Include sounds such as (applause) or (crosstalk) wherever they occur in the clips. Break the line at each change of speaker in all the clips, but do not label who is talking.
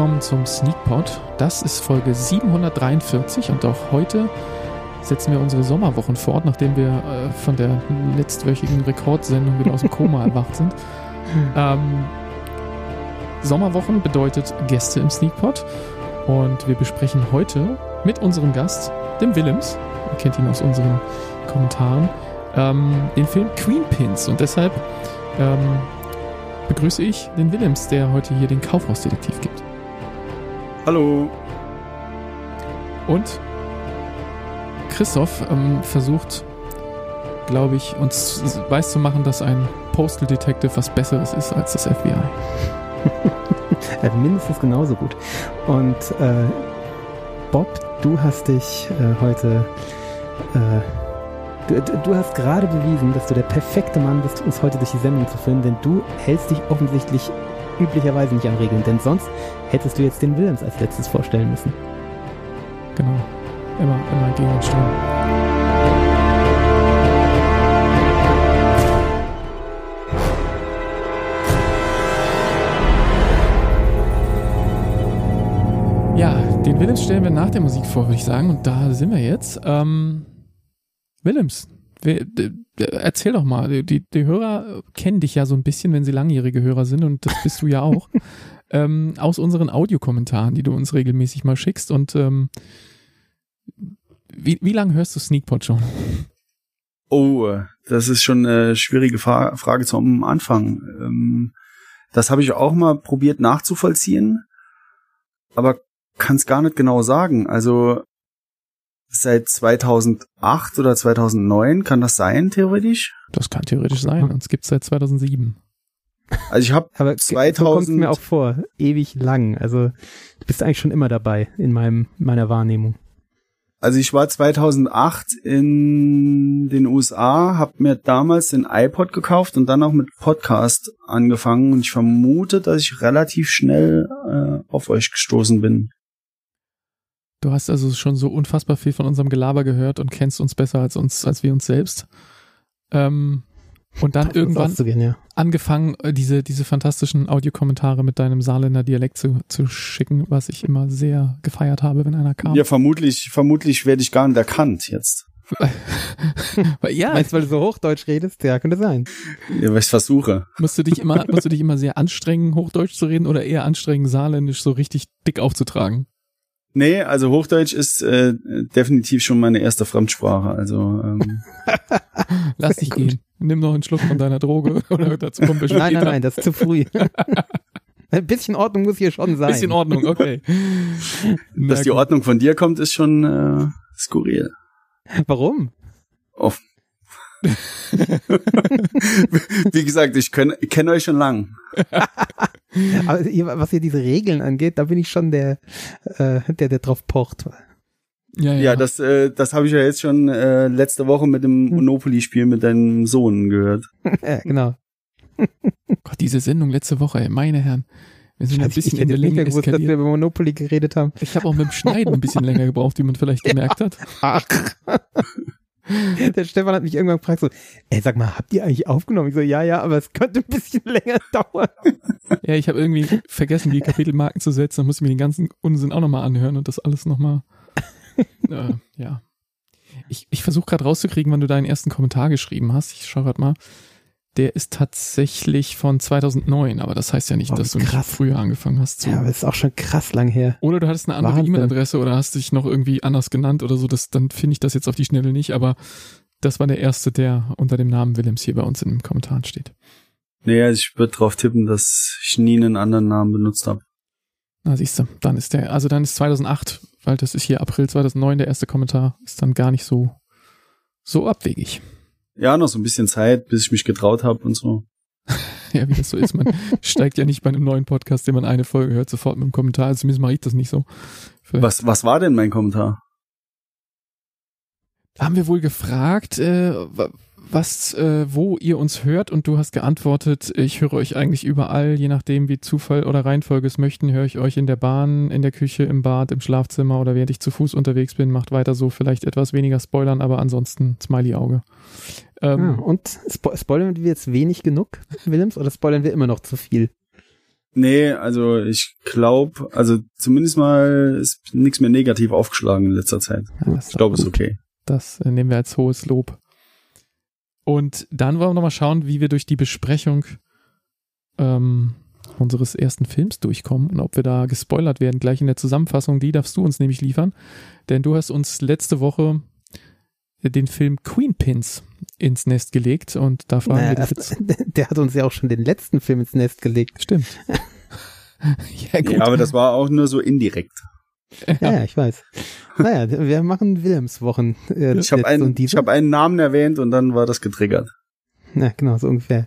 Willkommen zum Sneakpot. Das ist Folge 743 und auch heute setzen wir unsere Sommerwochen fort, nachdem wir äh, von der letztwöchigen Rekordsendung wieder aus dem Koma (laughs) erwacht sind. Ähm, Sommerwochen bedeutet Gäste im Sneakpot und wir besprechen heute mit unserem Gast, dem Willems, ihr kennt ihn aus unseren Kommentaren, ähm, den Film Queen Pins und deshalb ähm, begrüße ich den Willems, der heute hier den Kaufhausdetektiv gibt.
Hallo.
Und Christoph ähm, versucht, glaube ich, uns weiß zu machen, dass ein Postal Detective was Besseres ist als das FBI.
also (laughs) mindestens genauso gut. Und äh, Bob, du hast dich äh, heute äh, Du, du, hast gerade bewiesen, dass du der perfekte Mann bist, uns heute durch die Sendung zu führen, denn du hältst dich offensichtlich üblicherweise nicht an Regeln, denn sonst hättest du jetzt den Willems als letztes vorstellen müssen.
Genau. Immer, immer gegen den Strom. Ja, den Willems stellen wir nach der Musik vor, würde ich sagen. Und da sind wir jetzt. Ähm, Willems, erzähl doch mal. Die, die Hörer kennen dich ja so ein bisschen, wenn sie langjährige Hörer sind. Und das bist du ja auch. (laughs) ähm, aus unseren Audiokommentaren, die du uns regelmäßig mal schickst. Und ähm, wie, wie lange hörst du Sneakpot schon?
Oh, das ist schon eine schwierige Fra Frage zum Anfang. Ähm, das habe ich auch mal probiert nachzuvollziehen, aber kann es gar nicht genau sagen. Also seit 2008 oder 2009, kann das sein, theoretisch?
Das kann theoretisch sein, uns gibt es seit 2007.
Also ich habe (laughs) 2000 so kommt
mir auch vor, ewig lang. Also du bist eigentlich schon immer dabei in meinem meiner Wahrnehmung.
Also ich war 2008 in den USA, habe mir damals den iPod gekauft und dann auch mit Podcast angefangen und ich vermute, dass ich relativ schnell äh, auf euch gestoßen bin.
Du hast also schon so unfassbar viel von unserem Gelaber gehört und kennst uns besser als uns, als wir uns selbst. Ähm, und dann irgendwann
gehen, ja.
angefangen, äh, diese, diese fantastischen Audiokommentare mit deinem Saarländer Dialekt zu, zu schicken, was ich immer sehr gefeiert habe, wenn einer kam.
Ja, vermutlich, vermutlich werde ich gar nicht erkannt jetzt. (laughs)
ja. Meinst du, weil du so Hochdeutsch redest? Ja, könnte sein.
Ja, weil ich versuche.
Musst du dich immer, musst du dich immer sehr anstrengen, Hochdeutsch zu reden oder eher anstrengen, Saarländisch so richtig dick aufzutragen?
Nee, also Hochdeutsch ist äh, definitiv schon meine erste Fremdsprache. Also ähm. (laughs)
lass dich gehen. Nimm noch einen Schluck von deiner Droge (laughs) oder dazu wir
schon Nein, nein, nein, das ist zu früh. (laughs) Ein bisschen Ordnung muss hier schon sein. Ein
bisschen Ordnung, okay.
Dass die Ordnung von dir kommt, ist schon äh, skurril.
Warum?
Oh. (laughs) Wie gesagt, ich kenne kenn euch schon lang. (laughs)
Aber was hier diese Regeln angeht, da bin ich schon der, äh, der, der drauf pocht.
Ja, ja. ja das, äh, das habe ich ja jetzt schon äh, letzte Woche mit dem hm. Monopoly-Spiel mit deinem Sohn gehört. (laughs)
ja, genau.
Gott, diese Sendung letzte Woche, ey, meine Herren. Wir sind ein bisschen ich in der Länge gewusst,
dass wir über Monopoly geredet haben.
Ich habe auch mit dem Schneiden ein bisschen länger gebraucht, wie man vielleicht gemerkt hat. Ach. (laughs)
Der Stefan hat mich irgendwann gefragt so, ey, sag mal, habt ihr eigentlich aufgenommen? Ich so, ja, ja, aber es könnte ein bisschen (laughs) länger dauern.
Ja, ich habe irgendwie vergessen, die Kapitelmarken zu setzen. Dann muss ich mir den ganzen Unsinn auch nochmal anhören und das alles nochmal, (laughs) äh, ja. Ich, ich versuche gerade rauszukriegen, wann du deinen ersten Kommentar geschrieben hast. Ich schaue gerade mal. Der ist tatsächlich von 2009, aber das heißt ja nicht, oh, dass du krass. nicht früher angefangen hast.
Zu ja, aber das ist auch schon krass lang her.
Oder du hattest eine andere E-Mail-Adresse oder hast dich noch irgendwie anders genannt oder so. Das, dann finde ich das jetzt auf die Schnelle nicht, aber das war der erste, der unter dem Namen Willems hier bei uns in den Kommentaren steht.
Naja, ich würde drauf tippen, dass ich nie einen anderen Namen benutzt habe.
Na, siehst du, dann ist der, also dann ist 2008, weil das ist hier April 2009 der erste Kommentar, ist dann gar nicht so, so abwegig
ja, noch so ein bisschen Zeit, bis ich mich getraut habe und so. (laughs)
ja, wie das so ist. Man (laughs) steigt ja nicht bei einem neuen Podcast, den man eine Folge hört, sofort mit einem Kommentar. Also zumindest mache ich das nicht so.
was, was war denn mein Kommentar?
Da haben wir wohl gefragt, äh, was, äh, wo ihr uns hört und du hast geantwortet, ich höre euch eigentlich überall, je nachdem wie Zufall oder Reihenfolge es möchten, höre ich euch in der Bahn, in der Küche, im Bad, im Schlafzimmer oder während ich zu Fuß unterwegs bin, macht weiter so, vielleicht etwas weniger spoilern, aber ansonsten Smiley-Auge.
Ähm, ah, und spo spoilern wir jetzt wenig genug, Willems, oder spoilern wir immer noch zu viel?
Nee, also ich glaube, also zumindest mal ist nichts mehr negativ aufgeschlagen in letzter Zeit.
Ja,
Ich glaube, ist okay.
Das äh, nehmen wir als hohes Lob. Und dann wollen wir nochmal schauen, wie wir durch die Besprechung ähm, unseres ersten Films durchkommen und ob wir da gespoilert werden. Gleich in der Zusammenfassung, die darfst du uns nämlich liefern. Denn du hast uns letzte Woche den Film Queen Pins ins Nest gelegt und da fragen
Naja,
wir dich jetzt. (laughs)
der hat uns ja auch schon den letzten Film ins Nest gelegt.
Stimmt. (laughs) ja, gut.
Ja, aber das war auch nur so indirekt.
Ja, ja, (laughs) ich weiß. Naja, wir machen Wilhelmswochen. Äh,
Ich habe einen, ich hab einen Namen erwähnt und dann war das getriggert.
Ja, genau, so ungefähr.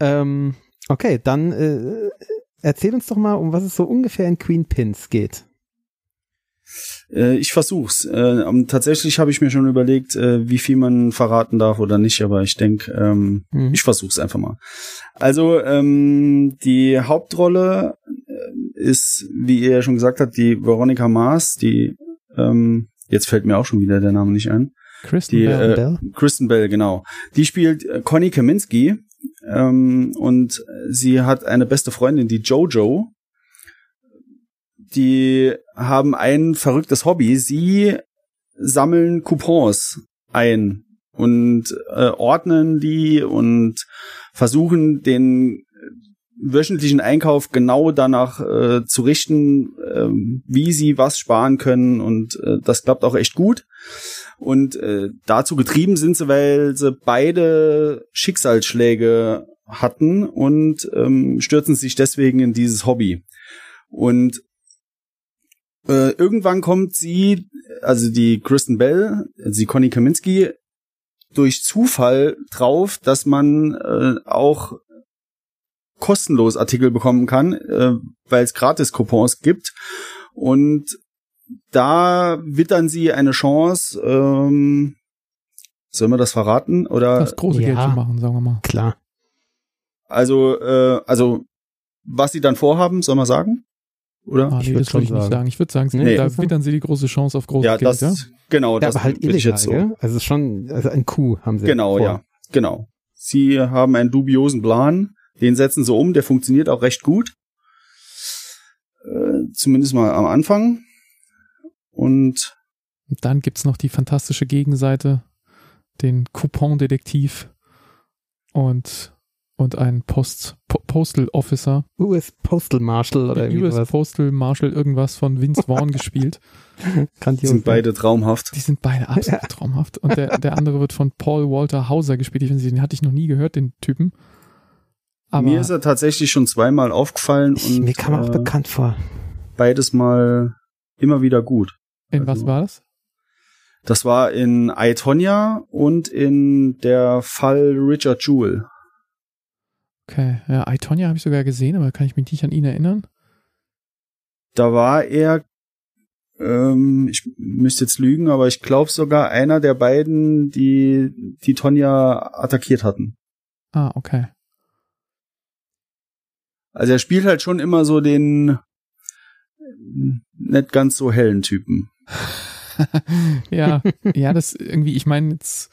Ähm, okay, dann äh, erzähl uns doch mal, um was es so ungefähr in Queen Pins geht.
Äh, ich versuch's. Äh, tatsächlich habe ich mir schon überlegt, äh, wie viel man verraten darf oder nicht, aber ich denke, ähm,
Mhm.
ich versuch's einfach mal. Also ähm, die Hauptrolle ist, wie ihr ja schon gesagt habt, die Veronica Mars, die ähm, jetzt fällt mir auch schon wieder der Name nicht ein.
Kristen
die,
Bell.
äh,
Bell?
Kristen Bell, genau. Die spielt äh, Connie Kaminski ähm, und sie hat eine beste Freundin, die Jojo. Die haben ein verrücktes Hobby. Sie sammeln Coupons ein und äh, ordnen die und versuchen den wöchentlichen Einkauf genau danach äh, zu richten, ähm, wie sie was sparen können und äh, das klappt auch echt gut. Und äh, dazu getrieben sind sie, weil sie beide Schicksalsschläge hatten und ähm, stürzen sich deswegen in dieses Hobby. Und äh, irgendwann kommt sie, also die Kristen Bell, also die Connie Kaminski, durch Zufall drauf, dass man äh, auch kostenlos Artikel bekommen kann, äh, weil es Gratis-Coupons gibt. Und da wittern sie eine Chance, ähm, sollen wir das verraten? Oder
Das große
Ja.
Geld zu machen, sagen wir mal.
Klar.
also, äh, also was sie dann vorhaben, soll man sagen? Oder?
Ah,
Ich
nee,
würd
das
schon
würde ich nicht
sagen.
sagen. Ich würde sagen,
Nee,
da wittern sie die große Chance auf großes
ja,
Geld,
das
ja?
genau,
Ja,
das
aber halt
würde ich
illegal,
jetzt so.
gell? Also schon, also ein Coup haben sie.
Genau,
vor.
ja, genau. Sie haben einen dubiosen Plan, den setzen sie um, der funktioniert auch recht gut. Äh, zumindest mal am Anfang. Und
Und dann gibt's noch die fantastische Gegenseite, den Coupon-Detektiv und, und einen Post, Po- Postal Officer,
US Postal Marshal oder irgendwie
US. Postal Marshal irgendwas von Vince Vaughn (laughs) gespielt.
Grandios,
sind beide traumhaft.
Die sind beide absolut (laughs) traumhaft. Und der, der andere wird von Paul Walter Hauser gespielt. Ich weiß nicht, den hatte ich noch nie gehört, den Typen. Aber
Mir ist er tatsächlich schon zweimal aufgefallen
Ich,
und
mir kam er auch
äh,
bekannt vor.
beides mal immer wieder gut.
in was
also-
war das?
Das war in I, Tonya und in der Fall Richard Jewell.
Okay, ja, Itonia habe ich sogar gesehen, aber kann ich mich nicht an ihn erinnern.
Da war er, ähm, ich müsste jetzt lügen, aber ich glaube sogar einer der beiden, die die Tonja attackiert hatten.
Ah, okay.
Also er spielt halt schon immer so den äh, nicht ganz so hellen Typen. (laughs)
ja, ja, das irgendwie, ich meine jetzt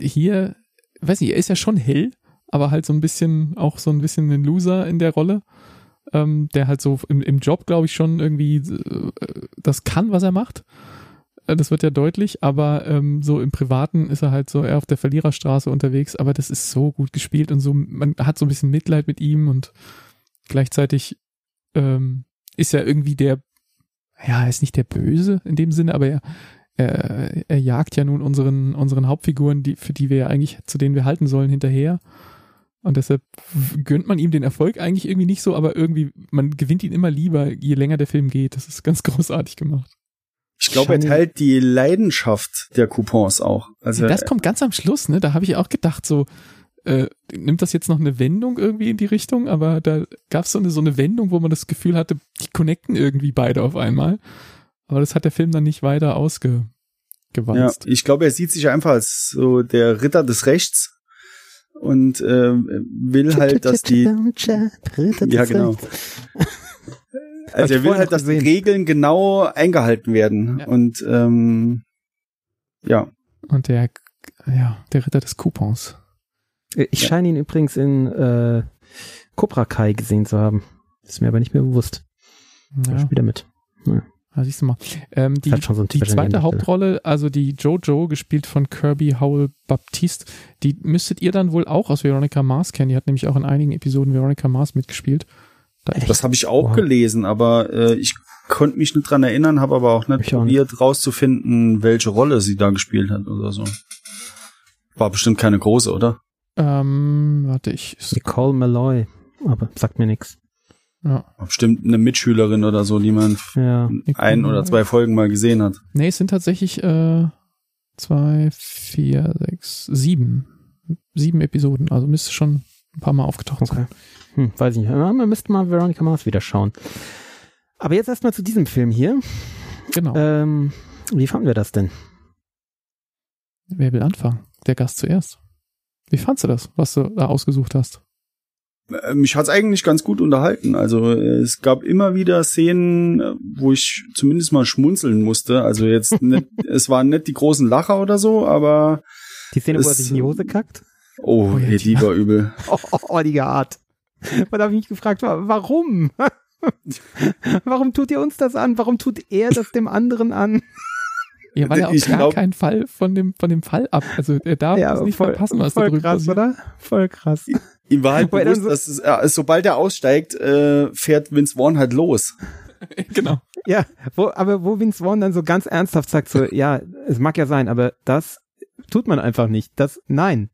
hier, weiß nicht, er ist ja schon hell, aber halt so ein bisschen, auch so ein bisschen ein Loser in der Rolle, ähm, der halt so im, im Job, glaube ich, schon irgendwie äh, das kann, was er macht. Äh, Das wird ja deutlich, aber ähm, so im Privaten ist er halt so eher auf der Verliererstraße unterwegs, aber das ist so gut gespielt und so, man hat so ein bisschen Mitleid mit ihm und gleichzeitig ähm, ist er irgendwie der, ja, er ist nicht der Böse in dem Sinne, aber er, er, er jagt ja nun unseren, unseren Hauptfiguren, die, für die wir ja eigentlich, zu denen wir halten sollen, hinterher. Und deshalb gönnt man ihm den Erfolg eigentlich irgendwie nicht so, aber irgendwie, man gewinnt ihn immer lieber, je länger der Film geht. Das ist ganz (laughs) großartig gemacht.
Ich glaube, er teilt die Leidenschaft der Coupons auch. Also
das kommt ganz am Schluss, ne? Da habe ich auch gedacht, so, äh, nimmt das jetzt noch eine Wendung irgendwie in die Richtung, aber da gab es so eine, so eine Wendung, wo man das Gefühl hatte, die connecten irgendwie beide auf einmal. Aber das hat der Film dann nicht weiter
ja,
ausgewalzt.
ich glaube, er sieht sich einfach als so der Ritter des Rechts und äh, will halt, dass die Ja, genau. (laughs) Also er will halt, dass die. Regeln genau eingehalten werden.
Ja.
Und ähm, ja,
Und der, ja, der Ritter des Coupons.
Ich scheine ihn übrigens in äh, Cobra Kai gesehen zu haben. Ist mir aber nicht mehr bewusst. Ja.
Ja,
Spielt er mit. Ja.
ja, siehst du mal. Ähm, die,
Hat schon so
die zweite
Ende.
Hauptrolle, also die Jojo, gespielt von Kirby Howell Baptiste, die müsstet ihr dann wohl auch aus Veronica Mars kennen. Die hat nämlich auch in einigen Episoden Veronica Mars mitgespielt. Da
Das habe ich auch
Wow.
gelesen, aber äh, ich konnte mich nicht dran erinnern, habe aber auch nicht
Ich auch nicht.
probiert rauszufinden, welche Rolle sie da gespielt hat oder so. War bestimmt keine große, oder?
ähm, warte, ich.
Nicole Malloy. Aber sagt mir nichts.
Ja.
War bestimmt eine Mitschülerin oder so, die man
Ja.
ein oder zwei Folgen mal gesehen hat.
Nee, es sind tatsächlich äh, zwei, vier, sechs, sieben. Sieben Episoden. Also müsste schon ein paar Mal aufgetaucht sein.
Hm, weiß ich nicht. Man müsste mal Veronica Mars wieder schauen. Aber jetzt erstmal zu diesem Film hier.
Genau.
Ähm, wie fanden wir das denn?
Wer will anfangen? Der Gast zuerst. Wie fandst du das, was du da ausgesucht hast?
Äh, Mich hat's eigentlich ganz gut unterhalten. Also äh, es gab immer wieder Szenen, äh, wo ich zumindest mal schmunzeln musste. Also jetzt (laughs) nicht, es waren nicht die großen Lacher oder so, aber
Die Szene, wo er
Es-
sich in die Hose kackt?
oh,
Oh ja, die-
die war übel. (laughs)
Oh, oh, oh die Art. (laughs) Man habe ich mich gefragt, wa- warum? (laughs) warum tut ihr uns das an? Warum tut er das dem anderen an?
Ja, weil er auf
Ich
gar
glaub-
keinen Fall von dem, von dem Fall ab. Also er darf es nicht verpassen, was da
voll
drüben
krass,
passiert.
oder? Voll krass.
Ihm war halt bewusst,
so-
dass es, äh, sobald er aussteigt, äh, fährt Vince Vaughn halt los. (laughs)
genau.
Ja, wo, aber wo Vince Vaughn dann so ganz ernsthaft sagt so, ja, es mag ja sein, aber das tut man einfach nicht. Das, nein.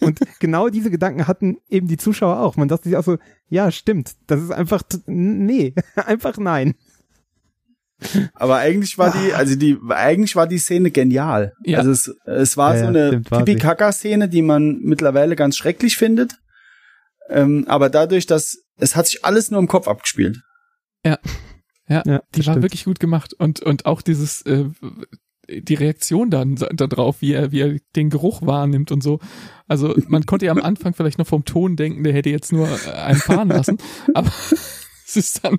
Und genau diese Gedanken hatten eben die Zuschauer auch. Man dachte sich auch so, ja, stimmt. Das ist einfach, nee, (laughs) einfach nein.
Aber eigentlich war die, also die, eigentlich war die Szene genial.
Ja.
Also es, es war
Ja,
so
ja,
eine
sie.
Pipi-Kaka-Szene, die man mittlerweile ganz schrecklich findet. Ähm, aber dadurch, dass es hat sich alles nur im Kopf abgespielt.
Ja,
Ja,
die war
stimmt.
wirklich gut gemacht. Und, und auch dieses, äh, die Reaktion dann da drauf, wie er, wie er den Geruch wahrnimmt und so. Also man konnte ja am Anfang vielleicht noch vom Ton denken, der hätte jetzt nur äh, einen fahren lassen. (laughs) Aber es ist dann,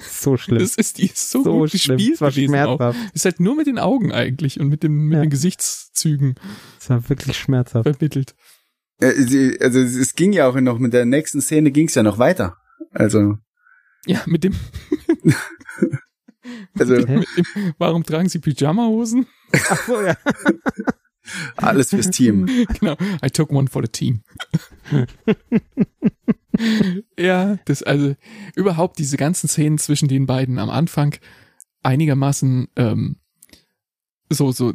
so schlimm.
es ist die ist so,
so
gut
schlimm.
gespielt
Es war
gewesen auch.
schmerzhaft.
Ist halt nur mit den Augen eigentlich und mit, dem, mit
Ja.
den Gesichtszügen
Es war wirklich schmerzhaft.
vermittelt.
Äh, Also es es ging ja auch noch, mit der nächsten Szene ging es ja noch weiter. Also,
Ja, mit dem, (laughs)
also
dem warum tragen sie Pyjamahosen?
Ach so, ja. (laughs)
alles fürs Team.
genau. I took one for the team. (laughs) ja, das also überhaupt diese ganzen Szenen zwischen den beiden am Anfang einigermaßen ähm, so so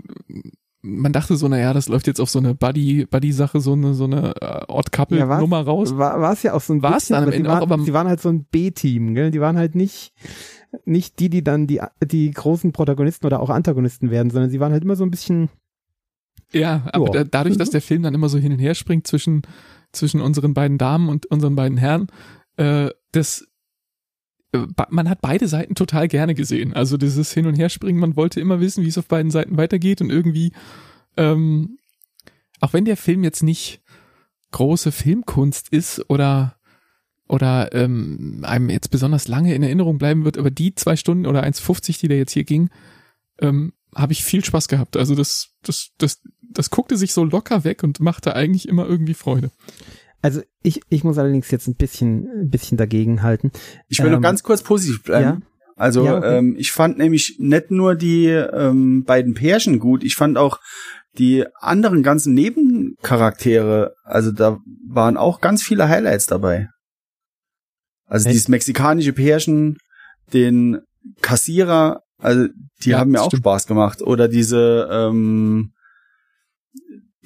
man dachte so naja das läuft jetzt auf so eine Buddy Buddy Sache so eine so eine äh, Odd Couple
Ja,
raus.
War, es ja auch so ein
War's
bisschen,
dann am
aber
Ende
die
auch,
waren,
aber-
die waren halt so ein B-Team, gell? Die waren halt nicht, nicht die, die dann die, die großen Protagonisten oder auch Antagonisten werden, sondern sie waren halt immer so ein bisschen,
ja aber da, dadurch dass der Film dann immer so hin und her springt zwischen zwischen unseren beiden Damen und unseren beiden Herren äh, das man hat beide Seiten total gerne gesehen. Also dieses Hin- und Herspringen, man wollte immer wissen, wie es auf beiden Seiten weitergeht und irgendwie, ähm, auch wenn der Film jetzt nicht große Filmkunst ist oder oder ähm, einem jetzt besonders lange in Erinnerung bleiben wird, aber die zwei Stunden oder 1,50, die da jetzt hier ging, ähm, habe ich viel Spaß gehabt. Also das, das, das, das guckte sich so locker weg und machte eigentlich immer irgendwie Freude.
Also ich, ich muss allerdings jetzt ein bisschen, ein bisschen dagegen halten.
Ich will
Ähm,
noch ganz kurz positiv bleiben. Also
Ja, okay.
ähm, ich fand nämlich nicht nur die ähm, beiden Pärchen gut, ich fand auch die anderen ganzen Nebencharaktere, also da waren auch ganz viele Highlights dabei. Also
Echt?
dieses mexikanische Pärchen, den Kassierer, also die
Ja,
haben mir auch
stimmt.
Spaß gemacht. Oder diese, ähm,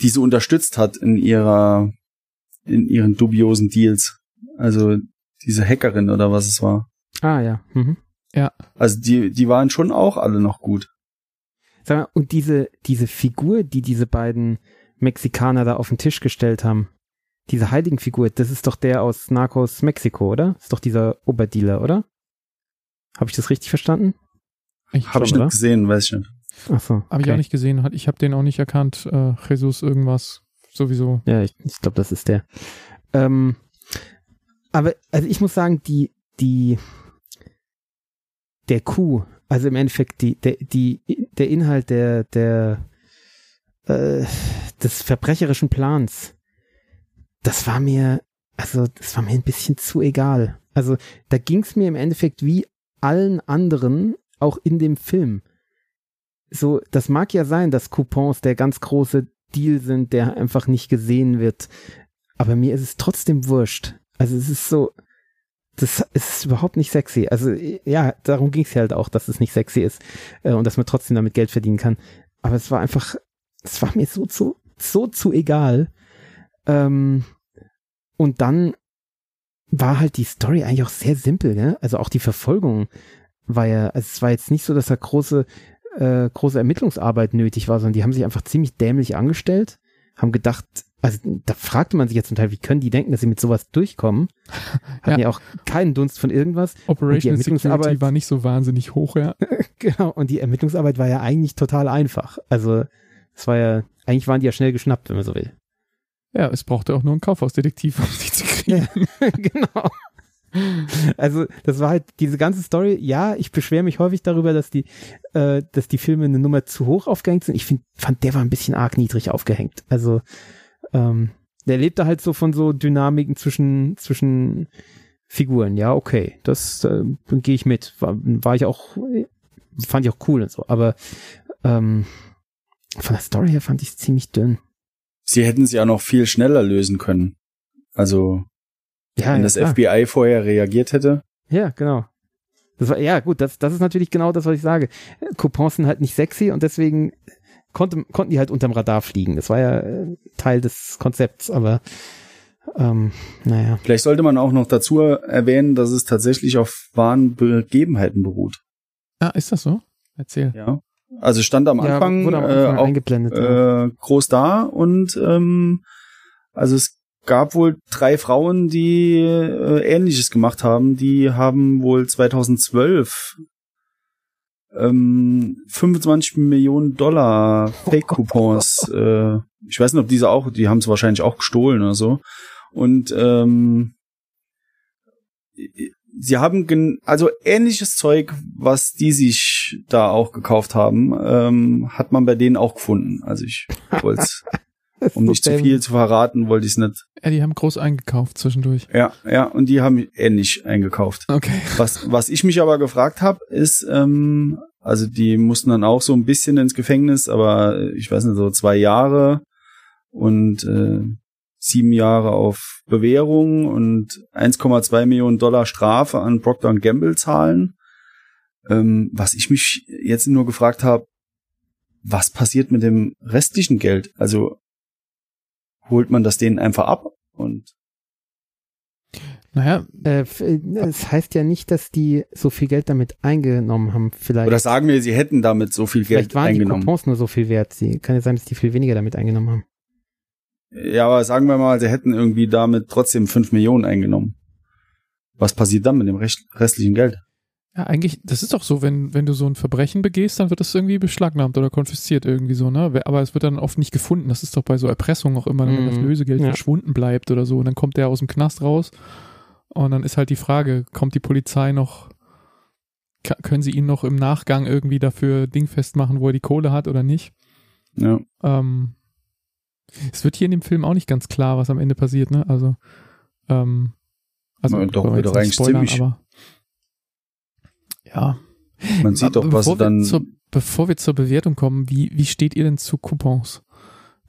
die sie unterstützt hat in ihrer, in ihren dubiosen Deals. Also diese Hackerin oder was es war.
Ah ja. Mhm.
Also die, die waren schon auch alle noch gut.
Sag mal, und diese, diese Figur, die diese beiden Mexikaner da auf den Tisch gestellt haben, diese Heiligenfigur, das ist doch der aus Narcos Mexiko, oder? Ist doch dieser Oberdealer, oder? Habe ich das richtig verstanden?
Ich
Habe ich nicht
oder?
gesehen, weiß ich nicht.
Ach so.
Habe ich auch nicht gesehen. Hat- Ich habe den auch nicht erkannt. Äh, Jesus irgendwas. Sowieso.
Ja, ich, ich glaube, das ist der. Ähm, aber also ich muss sagen, die die der Coup, also im Endeffekt die der die der Inhalt der der äh, des verbrecherischen Plans, das war mir also das war mir ein bisschen zu egal. Also da ging es mir im Endeffekt wie allen anderen, auch in dem Film. So, das mag ja sein, dass Coupons der ganz große Deal sind, der einfach nicht gesehen wird. Aber mir ist es trotzdem wurscht. Also es ist so, das ist überhaupt nicht sexy. Also ja, darum ging es halt auch, dass es nicht sexy ist äh, und dass man trotzdem damit Geld verdienen kann. Aber es war einfach, es war mir so zu, so zu egal. Ähm, und dann war halt die Story eigentlich auch sehr simpel, ne? Also auch die Verfolgung war ja, also es war jetzt nicht so, dass da große, äh, große Ermittlungsarbeit nötig war, sondern die haben sich einfach ziemlich dämlich angestellt, haben gedacht, also da fragte man sich jetzt zum Teil, wie können die denken, dass sie mit sowas durchkommen? (laughs) Hatten ja, ja auch keinen Dunst von irgendwas.
Operation Security war nicht so wahnsinnig hoch, ja. (laughs)
genau, und die Ermittlungsarbeit war ja eigentlich total einfach. Also es war ja, eigentlich waren die ja schnell geschnappt, wenn man so will.
Ja, es brauchte auch nur einen Kaufhausdetektiv, um sie zu kriegen.
Ja, (laughs) genau. (laughs) Also, das war halt diese ganze Story. Ja, ich beschwere mich häufig darüber, dass die, äh, dass die Filme eine Nummer zu hoch aufgehängt sind. Ich find, fand, der war ein bisschen arg niedrig aufgehängt. Also, ähm, der lebte halt so von so Dynamiken zwischen, zwischen Figuren. Ja, okay, das äh, gehe ich mit. War, war ich auch, fand ich auch cool und so. Aber ähm, von der Story her fand ich es ziemlich dünn.
Sie hätten es ja noch viel schneller lösen können. Also ja, wenn ja, das klar. FBI vorher reagiert hätte.
Ja, genau. Das war, ja, gut, das, das ist natürlich genau das, was ich sage. Coupons sind halt nicht sexy und deswegen konnte, konnten die halt unterm Radar fliegen. Das war ja äh, Teil des Konzepts, aber ähm, naja.
Vielleicht sollte man auch noch dazu erwähnen, dass es tatsächlich auf wahren Begebenheiten beruht.
Ah, ist das so? Erzähl.
Ja. Also stand am Anfang, ja, am Anfang äh, auch, eingeblendet, äh, groß da und ähm, also es gab wohl drei Frauen, die äh, Ähnliches gemacht haben. Die haben wohl 2012 ähm, 25 Millionen Dollar Fake-Coupons. (laughs) äh, ich weiß nicht, ob diese auch, die haben es wahrscheinlich auch gestohlen oder so. Und ähm, sie haben also ähnliches Zeug, was die sich da auch gekauft haben, ähm, hat man bei denen auch gefunden. Also ich (laughs) wollte um nicht zu viel zu verraten, wollte ich es nicht.
Ja, die haben groß eingekauft zwischendurch.
Ja, ja, und die haben ähnlich eingekauft.
Okay.
Was, was ich mich aber gefragt habe, ist, ähm, also die mussten dann auch so ein bisschen ins Gefängnis, aber ich weiß nicht, so zwei Jahre und äh, sieben Jahre auf Bewährung und 1,2 Millionen Dollar Strafe an Procter Gamble zahlen. Ähm, was ich mich jetzt nur gefragt habe, was passiert mit dem restlichen Geld? Also holt man das denen einfach ab und
naja, äh, äh, es heißt ja nicht, dass die so viel Geld damit eingenommen haben. Vielleicht.
Oder sagen wir, sie hätten damit so viel Geld eingenommen. Vielleicht waren die
Coupons nur so viel wert. Sie kann ja sein, dass die viel weniger damit eingenommen haben.
Ja, aber sagen wir mal, sie hätten irgendwie damit trotzdem fünf Millionen eingenommen. Was passiert dann mit dem restlichen Geld?
Ja, eigentlich, das ist doch so, wenn, wenn du so ein Verbrechen begehst, dann wird das irgendwie beschlagnahmt oder konfisziert irgendwie so, ne? Aber es wird dann oft nicht gefunden. Das ist doch bei so Erpressung auch immer, wenn mm, das mhm. Lösegeld ja. verschwunden bleibt oder so. Und dann kommt der aus dem Knast raus. Und dann ist halt die Frage, kommt die Polizei noch, können sie ihn noch im Nachgang irgendwie dafür dingfest machen, wo er die Kohle hat oder nicht?
Ja.
Ähm, es wird hier in dem Film auch nicht ganz klar, was am Ende passiert, ne? Also, ähm, also
doch, wieder eigentlich spoilern, ziemlich. Aber,
ja.
Man sieht doch, was dann.
Zur, bevor wir zur Bewertung kommen, wie, wie steht ihr denn zu Coupons?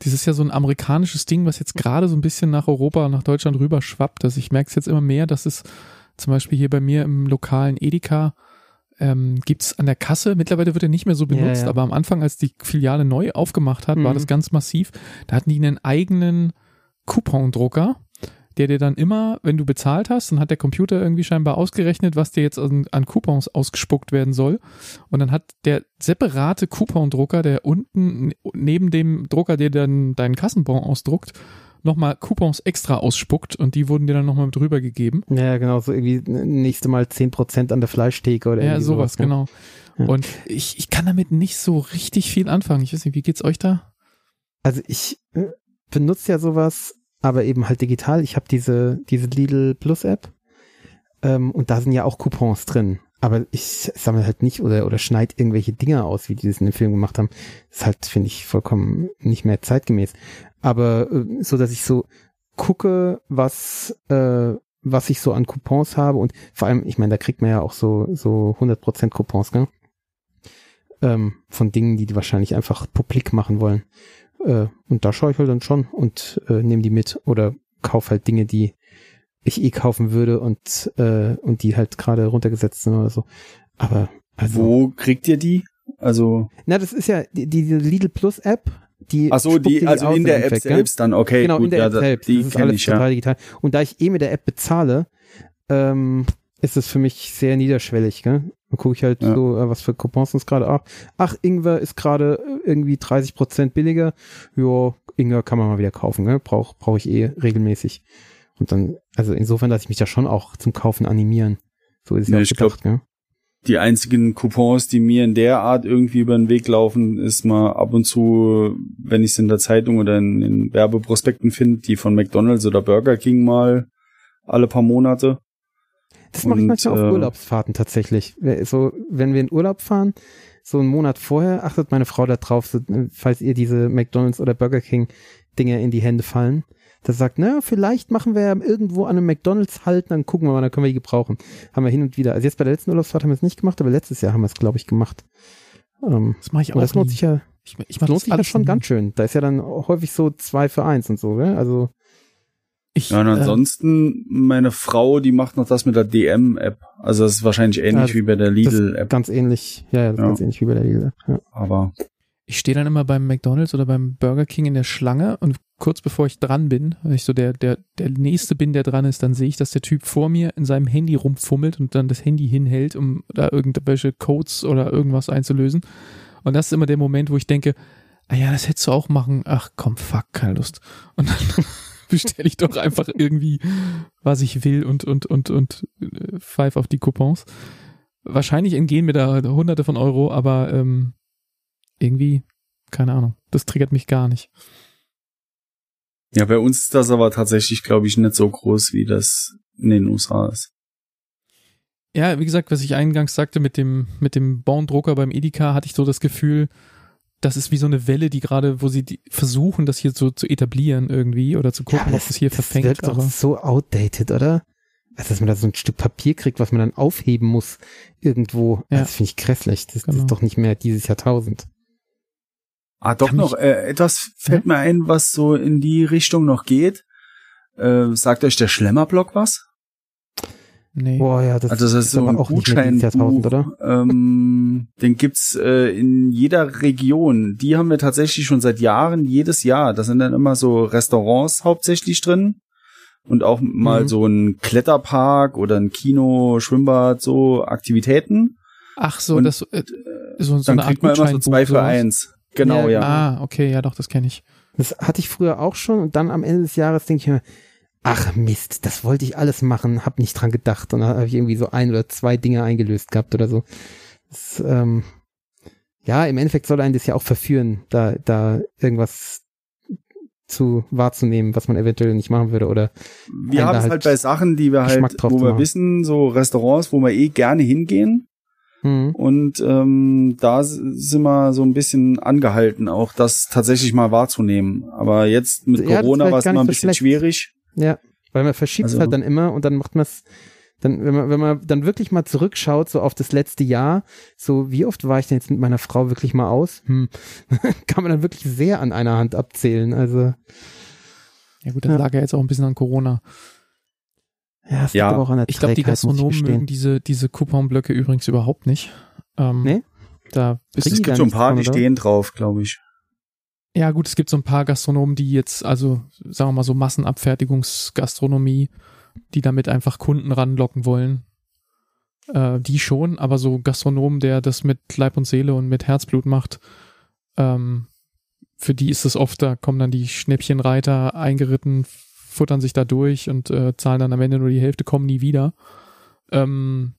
Das ist ja so ein amerikanisches Ding, was jetzt gerade so ein bisschen nach Europa, nach Deutschland rüber schwappt. Also ich merke es jetzt immer mehr, dass es zum Beispiel hier bei mir im lokalen Edeka ähm, gibt an der Kasse, mittlerweile wird er nicht mehr so benutzt, ja, ja. aber am Anfang, als die Filiale neu aufgemacht hat, mhm. war das ganz massiv. Da hatten die einen eigenen Coupon-Drucker der dir dann immer, wenn du bezahlt hast, dann hat der Computer irgendwie scheinbar ausgerechnet, was dir jetzt an, an Coupons ausgespuckt werden soll. Und dann hat der separate Coupon-Drucker, der unten neben dem Drucker, der dann deinen Kassenbon ausdruckt, nochmal Coupons extra ausspuckt und die wurden dir dann nochmal drüber gegeben.
Ja, genau, so irgendwie nächste Mal 10% an der Fleischtheke oder
Ja, sowas, sowas ne? genau. Ja. Und ich, ich kann damit nicht so richtig viel anfangen. Ich weiß nicht, wie geht's euch da?
Also ich äh, benutze ja sowas aber eben halt digital. Ich habe diese, diese Lidl Plus App ähm, und da sind ja auch Coupons drin. Aber ich sammle halt nicht oder, oder schneid irgendwelche Dinge aus, wie die das in dem Film gemacht haben. Das ist halt, finde ich, vollkommen nicht mehr zeitgemäß. Aber äh, so, dass ich so gucke, was, äh, was ich so an Coupons habe und vor allem, ich meine, da kriegt man ja auch so, so 100% Coupons, gell? Ähm, von Dingen, die die wahrscheinlich einfach publik machen wollen. Äh, und da schaue ich halt dann schon und äh, nehme die mit oder kauf halt Dinge, die ich eh kaufen würde und, äh, und die halt gerade runtergesetzt sind oder so. Aber also,
Wo kriegt ihr die? Also.
Na, das ist ja die, die Lidl Plus App. Die
Ach so, die, also in der App selbst gell? dann, okay.
Genau,
gut,
in der
ja,
App selbst.
Die
das ist alles
ich,
total
ja.
digital. Und da ich eh mit der App bezahle, ähm, ist es für mich sehr niederschwellig, gell? Dann gucke ich halt
Ja.
so, äh, was für Coupons uns gerade ab. Ach, Ingwer ist gerade irgendwie 30 Prozent billiger. Jo, Ingwer kann man mal wieder kaufen, gell? Brauche brauch ich eh regelmäßig. Und dann, also insofern lasse ich mich da schon auch zum Kaufen animieren. So ist es ja auch
ich glaub,
gedacht, gell?
Die einzigen Coupons, die mir in der Art irgendwie über den Weg laufen, ist mal ab und zu, wenn ich es in der Zeitung oder in, in Werbeprospekten finde, die von McDonalds oder Burger King mal alle paar Monate.
Das mache ich manchmal auf
äh,
Urlaubsfahrten tatsächlich. So, wenn wir in Urlaub fahren, so einen Monat vorher, achtet meine Frau da drauf, so, äh, falls ihr diese McDonalds oder Burger King Dinge in die Hände fallen. Da sagt, na, vielleicht machen wir ja irgendwo an einem McDonalds halten, dann gucken wir mal, dann können wir die gebrauchen. Haben wir hin und wieder. Also jetzt bei der letzten Urlaubsfahrt haben wir es nicht gemacht, aber letztes Jahr haben wir es, glaube ich, gemacht. Ähm,
Das mache ich auch.
das lohnt sich ja,
ich, ich
das lohnt
das
sich ja schon
nie.
ganz schön. Da ist ja dann häufig so zwei für eins und so, gell? Also,
Ich,
Ja, und
äh,
ansonsten, meine Frau, die macht noch das mit der DM-App. Also das ist wahrscheinlich ähnlich
Ja,
wie bei der Lidl-App.
ganz ähnlich, ja, ja, das ist
Ja.
ganz ähnlich wie bei der Lidl. Ja.
Aber
ich stehe dann immer beim McDonalds oder beim Burger King in der Schlange und kurz bevor ich dran bin, wenn ich so der, der, der nächste bin, der dran ist, dann sehe ich, dass der Typ vor mir in seinem Handy rumfummelt und dann das Handy hinhält, um da irgendwelche Codes oder irgendwas einzulösen. Und das ist immer der Moment, wo ich denke, ah ja, das hättest du auch machen. Ach komm, fuck, keine Lust. Und dann bestelle ich doch einfach irgendwie, was ich will und, und, und, und äh, pfeif auf die Coupons. Wahrscheinlich entgehen mir da hunderte von Euro, aber ähm, irgendwie, keine Ahnung, das triggert mich gar nicht.
ja, bei uns ist das aber tatsächlich, glaube ich, nicht so groß, wie das in den USA ist.
Ja, wie gesagt, was ich eingangs sagte mit dem, mit dem Bondrucker beim Edeka, hatte ich so das Gefühl, das ist wie so eine Welle, die gerade, wo sie die versuchen, das hier so zu etablieren irgendwie oder zu gucken,
Ja,
ob das hier verfängt.
wirkt doch
aber
so outdated, oder? Also, dass man da so ein Stück Papier kriegt, was man dann aufheben muss irgendwo.
Ja.
Das finde ich grässlich. Das, das
Genau.
ist doch nicht mehr dieses Jahrtausend.
Ah, doch
Kann
noch,
mich-
äh, etwas fällt mir ein, was so in die Richtung noch geht. Äh, sagt euch der Schlemmerblock was?
Nee.
Boah, ja, das,
also das ist so
aber
ein
auch nicht mehr dieses Jahrtausend, oder?
Ähm, den gibt's äh, in jeder Region. Die haben wir tatsächlich schon seit Jahren, jedes Jahr. Da sind dann immer so Restaurants hauptsächlich drin. Und auch mal
Mhm.
so ein Kletterpark oder ein Kino, Schwimmbad, so Aktivitäten.
Ach so,
Und,
das äh, so, so
Dann
eine Art
kriegt man immer so zwei für eins. Genau, ja.
Ah, okay, ja doch, das kenne ich.
Das hatte ich früher auch schon und dann am Ende des Jahres denke ich mir, ach Mist, das wollte ich alles machen, hab nicht dran gedacht und dann habe ich irgendwie so ein oder zwei Dinge eingelöst gehabt oder so. Das, ähm, ja, im Endeffekt soll einen das ja auch verführen, da, da irgendwas zu wahrzunehmen, was man eventuell nicht machen würde oder
Wir haben es
halt
halt bei Sachen, die wir halt, wo wir
machen.
wissen, so Restaurants, wo wir eh gerne hingehen.
hm,
Und ähm, da sind wir so ein bisschen angehalten, auch das tatsächlich mal wahrzunehmen. Aber jetzt mit
Ja,
Corona war es immer ein bisschen
schlecht.
schwierig.
Ja, weil man verschiebt
Also-
halt dann immer und dann macht man es dann, wenn man, wenn man dann wirklich mal zurückschaut, so auf das letzte Jahr, so wie oft war ich denn jetzt mit meiner Frau wirklich mal aus? Hm. (laughs) Kann man dann wirklich sehr an einer Hand abzählen. Also,
Ja gut, das
Ja.
lag ja jetzt auch ein bisschen an Corona.
ja, es
Ja,
auch an der
Ich glaube, die Gastronomen mögen diese, diese Couponblöcke übrigens überhaupt nicht. Ähm,
Nee?
Da bist
Es gibt so ein paar, die
oder?
stehen drauf, glaube ich.
Ja, gut, es gibt so ein paar Gastronomen, die jetzt, also sagen wir mal so Massenabfertigungsgastronomie, die damit einfach Kunden ranlocken wollen. Äh, die schon, aber so Gastronomen, der das mit Leib und Seele und mit Herzblut macht, ähm, für die ist es oft, da kommen dann die Schnäppchenreiter eingeritten, futtern sich da durch und äh, zahlen dann am Ende nur die Hälfte, kommen nie wieder. Ähm,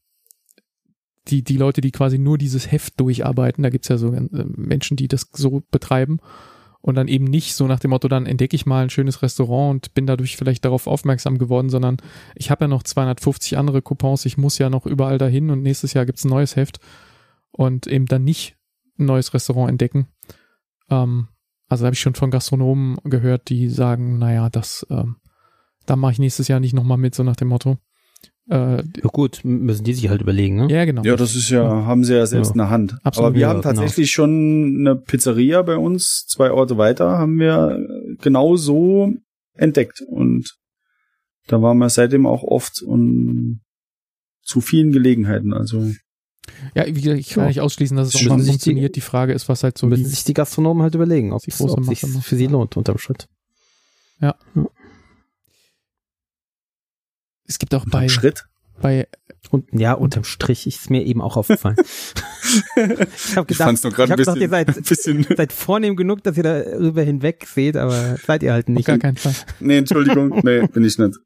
die, die Leute, die quasi nur dieses Heft durcharbeiten, da gibt's ja so äh, Menschen, die das so betreiben und dann eben nicht so nach dem Motto, dann entdecke ich mal ein schönes Restaurant und bin dadurch vielleicht darauf aufmerksam geworden, sondern ich habe ja noch 250 andere Coupons, ich muss ja noch überall dahin und nächstes Jahr gibt's ein neues Heft und eben dann nicht ein neues Restaurant entdecken. Ähm, also habe ich schon von Gastronomen gehört, die sagen, naja, das ähm, da mache ich nächstes Jahr nicht nochmal mit, so nach dem Motto.
Äh, ja gut, müssen die sich halt überlegen, ne?
Ja, genau.
Ja, das ist ja, ja. haben sie ja selbst ja. in der Hand. Absolut. Aber wir haben genau. tatsächlich genau. schon eine Pizzeria bei uns, zwei Orte weiter, haben wir genau so entdeckt. Und da waren wir seitdem auch oft und zu vielen Gelegenheiten. Also
ja, wie gesagt, ich kann ja. nicht ausschließen, dass es auch mal funktioniert. Die, die, Frage ist, was halt so.
Müssen sich die Gastronomen halt überlegen, ob es sich für sie lohnt unterm Schritt.
Ja. ja. Es gibt auch bei.
Schritt?
Bei.
Und, ja, unterm Strich ist mir eben auch aufgefallen.
ich habe gedacht, ich,
ich hab gedacht, ihr seid, (laughs) seid vornehm genug, dass ihr darüber hinweg seht, aber seid ihr halt nicht.
Auf gar keinen Fall.
Nee, Entschuldigung, (laughs) nee, bin ich nicht.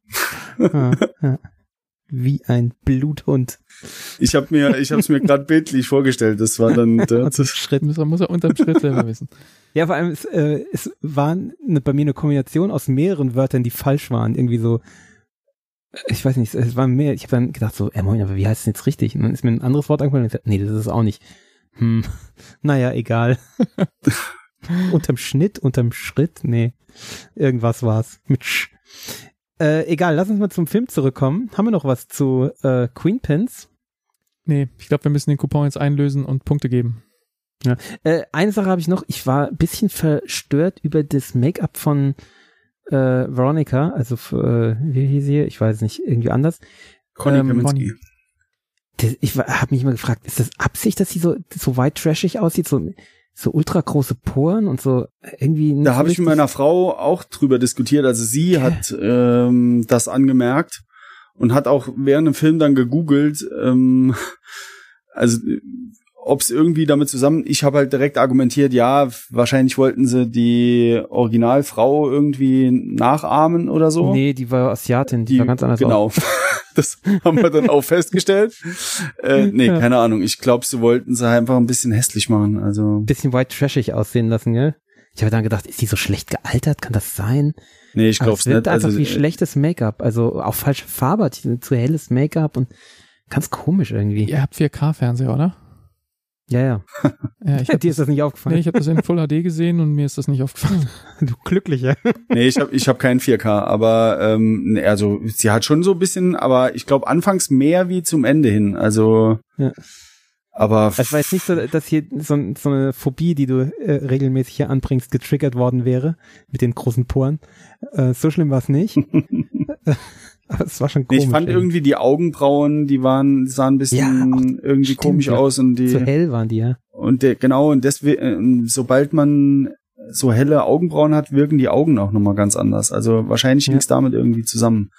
ah, ja. Wie ein Bluthund.
Ich habe mir, ich habe es mir gerade bildlich vorgestellt. Das war dann (laughs) der
Schritt. Muss er, muss er unterm Schritt selber wissen.
Ja, vor allem es, äh, es war eine, bei mir eine Kombination aus mehreren Wörtern, die falsch waren. Irgendwie so ich weiß nicht, es war mehr, ich habe dann gedacht so, ey, moin, aber wie heißt es jetzt richtig? Und dann ist mir ein anderes Wort eingefallen und ich gesagt, nee, das ist es auch nicht. Hm, (laughs) naja, egal. (laughs) unterm Schnitt, unterm Schritt, nee, irgendwas war's mit Sch. Äh, egal, lass uns mal zum Film zurückkommen. Haben wir noch was zu äh, Queen Pins?
Nee, ich glaube, wir müssen den Coupon jetzt einlösen und Punkte geben.
Ja. Äh, eine Sache habe ich noch. Ich war ein bisschen verstört über das Make-up von äh, Veronica, also äh, wie hieß sie? Ich weiß nicht, irgendwie anders.
Conny ähm, Kaminski.
Das, ich habe mich immer gefragt, ist das Absicht, dass sie so so white trashig aussieht, so so ultra große Poren und so irgendwie.
Da habe ich mit meiner Frau auch drüber diskutiert. Also sie yeah. hat ähm, das angemerkt und hat auch während dem Film dann gegoogelt. Ähm, (laughs) also ob es irgendwie damit zusammen, ich habe halt direkt argumentiert, ja, wahrscheinlich wollten sie die Originalfrau irgendwie nachahmen oder so.
Nee, die war Asiatin, die, die war ganz anders.
Genau. (laughs) das haben wir dann auch festgestellt. Äh, nee, ja. keine Ahnung. Ich glaube, sie wollten sie einfach ein bisschen hässlich machen. Also
bisschen white trashig aussehen lassen, gell? Ich habe dann gedacht, ist die so schlecht gealtert? Kann das sein?
Nee, ich glaube es
nicht. einfach
also,
wie schlechtes Make-up. Also auch falsche Farbe, zu helles Make-up und ganz komisch irgendwie.
Ihr habt 4K-Fernseher, oder?
Ja, ja.
ja ich (laughs) Dir ist das nicht aufgefallen. Nee, ich habe das in Full HD gesehen und mir ist das nicht aufgefallen. (laughs)
Du glücklicher.
nee, ich habe ich hab keinen 4K, aber ähm, also sie hat schon so ein bisschen, aber ich glaube anfangs mehr wie zum Ende hin. Also ja. Aber
es war jetzt nicht so, dass hier so, so eine Phobie, die du äh, regelmäßig hier anbringst, getriggert worden wäre mit den großen Poren. Äh, so schlimm war es nicht. (laughs) (laughs) Es war schon komisch.
Nee, ich fand ey. irgendwie die Augenbrauen, die waren, sahen ein bisschen ja, irgendwie stimmt, komisch ja. aus und die.
Zu hell waren die, ja.
Und der, genau, und deswegen, äh, sobald man so helle Augenbrauen hat, wirken die Augen auch nochmal ganz anders. Also wahrscheinlich ja. hing es damit irgendwie zusammen.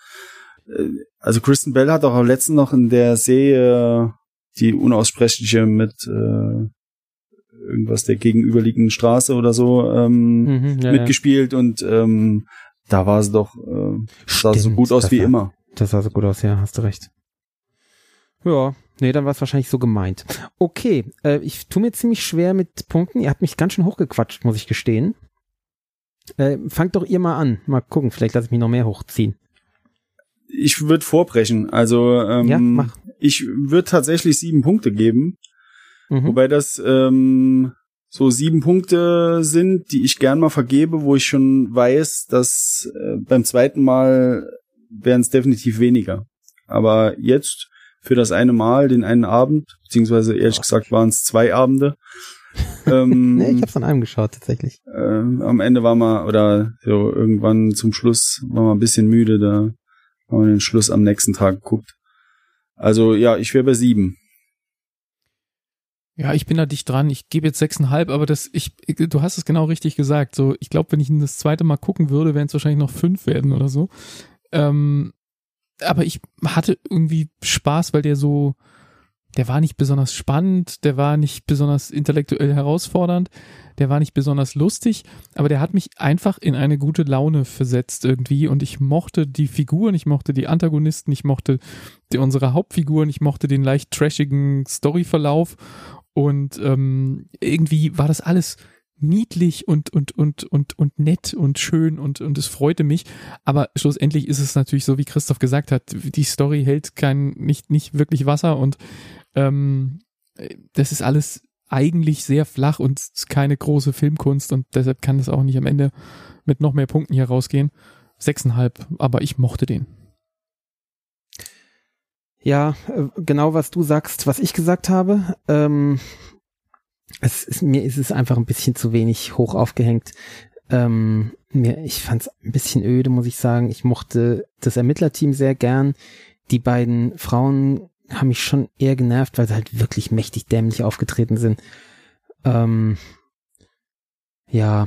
Äh, also Kristen Bell hat auch letztens noch in der Serie die unaussprechliche mit äh, irgendwas der gegenüberliegenden Straße oder so ähm, mhm, ja, mitgespielt und ähm, da war sie doch, äh, sah Stimmt, so gut aus wie
war,
immer.
Das sah so gut aus, ja, hast du recht. Ja, nee, dann war es wahrscheinlich so gemeint. Okay, äh, ich tue mir ziemlich schwer mit Punkten. Ihr habt mich ganz schön hochgequatscht, muss ich gestehen. Äh, fangt doch ihr mal an. Mal gucken, vielleicht lasse ich mich noch mehr hochziehen.
Ich würde vorbrechen. Also ähm, ja, mach. ich würde tatsächlich sieben Punkte geben. Mhm. Wobei das ähm, so sieben Punkte sind, die ich gern mal vergebe, wo ich schon weiß, dass äh, beim zweiten Mal wären es definitiv weniger. Aber jetzt für das eine Mal, den einen Abend, beziehungsweise ehrlich gesagt waren es zwei Abende. (laughs)
ähm, nee, ich hab's an einem geschaut, tatsächlich.
Äh, am Ende war man, oder so irgendwann zum Schluss war man ein bisschen müde, da haben wir den Schluss am nächsten Tag geguckt. Also ja, ich wäre bei sieben.
Ja, ich bin da dicht dran. Ich gebe jetzt sechseinhalb, aber das, ich, du hast es genau richtig gesagt. So, ich glaube, wenn ich ihn das zweite Mal gucken würde, wären es wahrscheinlich noch fünf werden oder so. Ähm, aber ich hatte irgendwie Spaß, weil der so, der war nicht besonders spannend, der war nicht besonders intellektuell herausfordernd, der war nicht besonders lustig, aber der hat mich einfach in eine gute Laune versetzt irgendwie und ich mochte die Figuren, ich mochte die Antagonisten, ich mochte die, unsere Hauptfiguren, ich mochte den leicht trashigen Storyverlauf und ähm, irgendwie war das alles niedlich und, und, und, und, und nett und schön und, und es freute mich. Aber schlussendlich ist es natürlich so, wie Christoph gesagt hat, die Story hält kein, nicht, nicht wirklich Wasser und ähm, das ist alles eigentlich sehr flach und keine große Filmkunst und deshalb kann es auch nicht am Ende mit noch mehr Punkten hier rausgehen. sechseinhalb, aber ich mochte den.
Ja, äh, genau was du sagst, was ich gesagt habe. Ähm, es ist, mir ist es einfach ein bisschen zu wenig hoch aufgehängt. Ähm, mir, ich fand es ein bisschen öde, muss ich sagen. Ich mochte das Ermittlerteam sehr gern. Die beiden Frauen haben mich schon eher genervt, weil sie halt wirklich mächtig dämlich aufgetreten sind. Ähm, ja.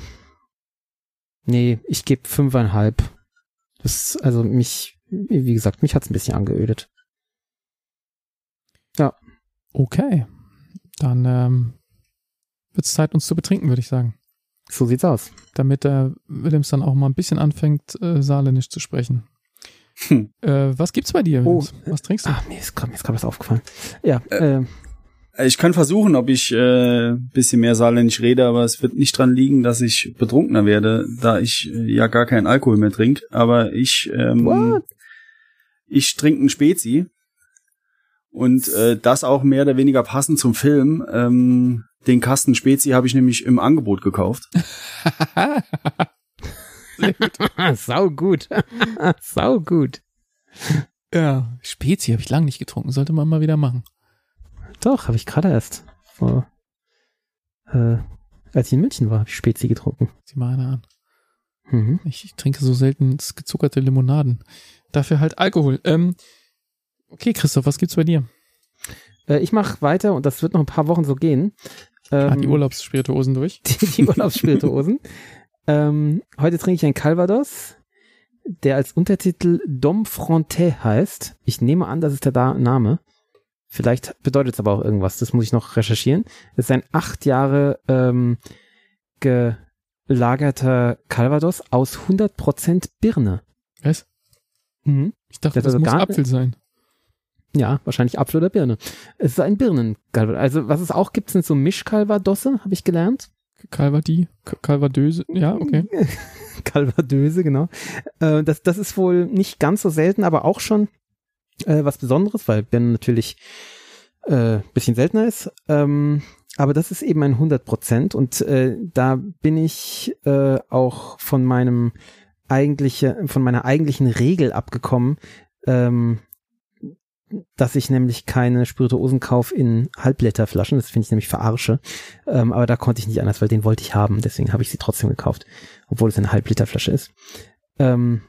Nee, ich gebe fünfeinhalb. Das, also mich, wie gesagt, mich hat's ein bisschen angeödet. Ja.
Okay. Dann ähm, wird es Zeit, uns zu betrinken, würde ich sagen.
So sieht's aus.
Damit der Willems dann auch mal ein bisschen anfängt, äh, saarländisch zu sprechen.
Hm.
Äh, was gibt's bei dir?
Oh,
Willems? was trinkst du?
Ah, mir ist gerade was aufgefallen. Ja, äh,
Ich kann versuchen, ob ich äh, bisschen mehr saarländisch rede, aber es wird nicht dran liegen, dass ich betrunkener werde, da ich äh, ja gar keinen Alkohol mehr trinke. Aber ich, ähm,
What?
ich trinke einen Spezi. Und äh, das auch mehr oder weniger passend zum Film. Ähm, den Kasten Spezi habe ich nämlich im Angebot gekauft. (laughs)
Sehr gut.
sau gut. (laughs) sau gut.
Ja, Spezi habe ich lange nicht getrunken. Sollte man mal wieder machen.
Doch, habe ich gerade erst vor, äh, als ich in München war, habe ich Spezi getrunken.
Sieh mal einer an.
Mhm.
Ich, ich trinke so selten gezuckerte Limonaden. Dafür halt Alkohol. Ähm, okay, Christoph, was gibt's bei dir?
Äh, ich mache weiter und das wird noch ein paar Wochen so gehen.
Ah,
Ähm,
die Urlaubsspirituosen durch. (laughs)
die, die Urlaubsspirituosen. ähm, heute trinke ich ein Calvados, der als Untertitel Dom Fronte heißt. Ich nehme an, das ist der da Name. Vielleicht bedeutet es aber auch irgendwas. Das muss ich noch recherchieren. Es ist ein acht Jahre ähm, gelagerter Calvados aus 100% Birne.
Was?
Mhm.
Ich dachte,
Das
das, muss Apfel sein.
Ja, wahrscheinlich Apfel oder Birne. Es ist ein birnen -Calvados. Also was es auch gibt, sind so Mischkalvadosse, habe ich gelernt.
Calvadi, K- Calvadöse, ja, okay. (laughs)
Calvadöse, genau. Äh, das, das ist wohl nicht ganz so selten, aber auch schon äh, was Besonderes, weil Birne natürlich äh, bisschen seltener ist. Ähm, aber das ist eben ein 100 Prozent und äh, da bin ich äh, auch von meinem eigentliche, von meiner eigentlichen Regel abgekommen, ähm, dass ich nämlich keine Spirituosen kaufe in Halbliterflaschen. Das finde ich nämlich verarsche. Ähm, aber da konnte ich nicht anders, weil den wollte ich haben. Deswegen habe ich sie trotzdem gekauft, obwohl es eine Halbliterflasche ist. Ähm,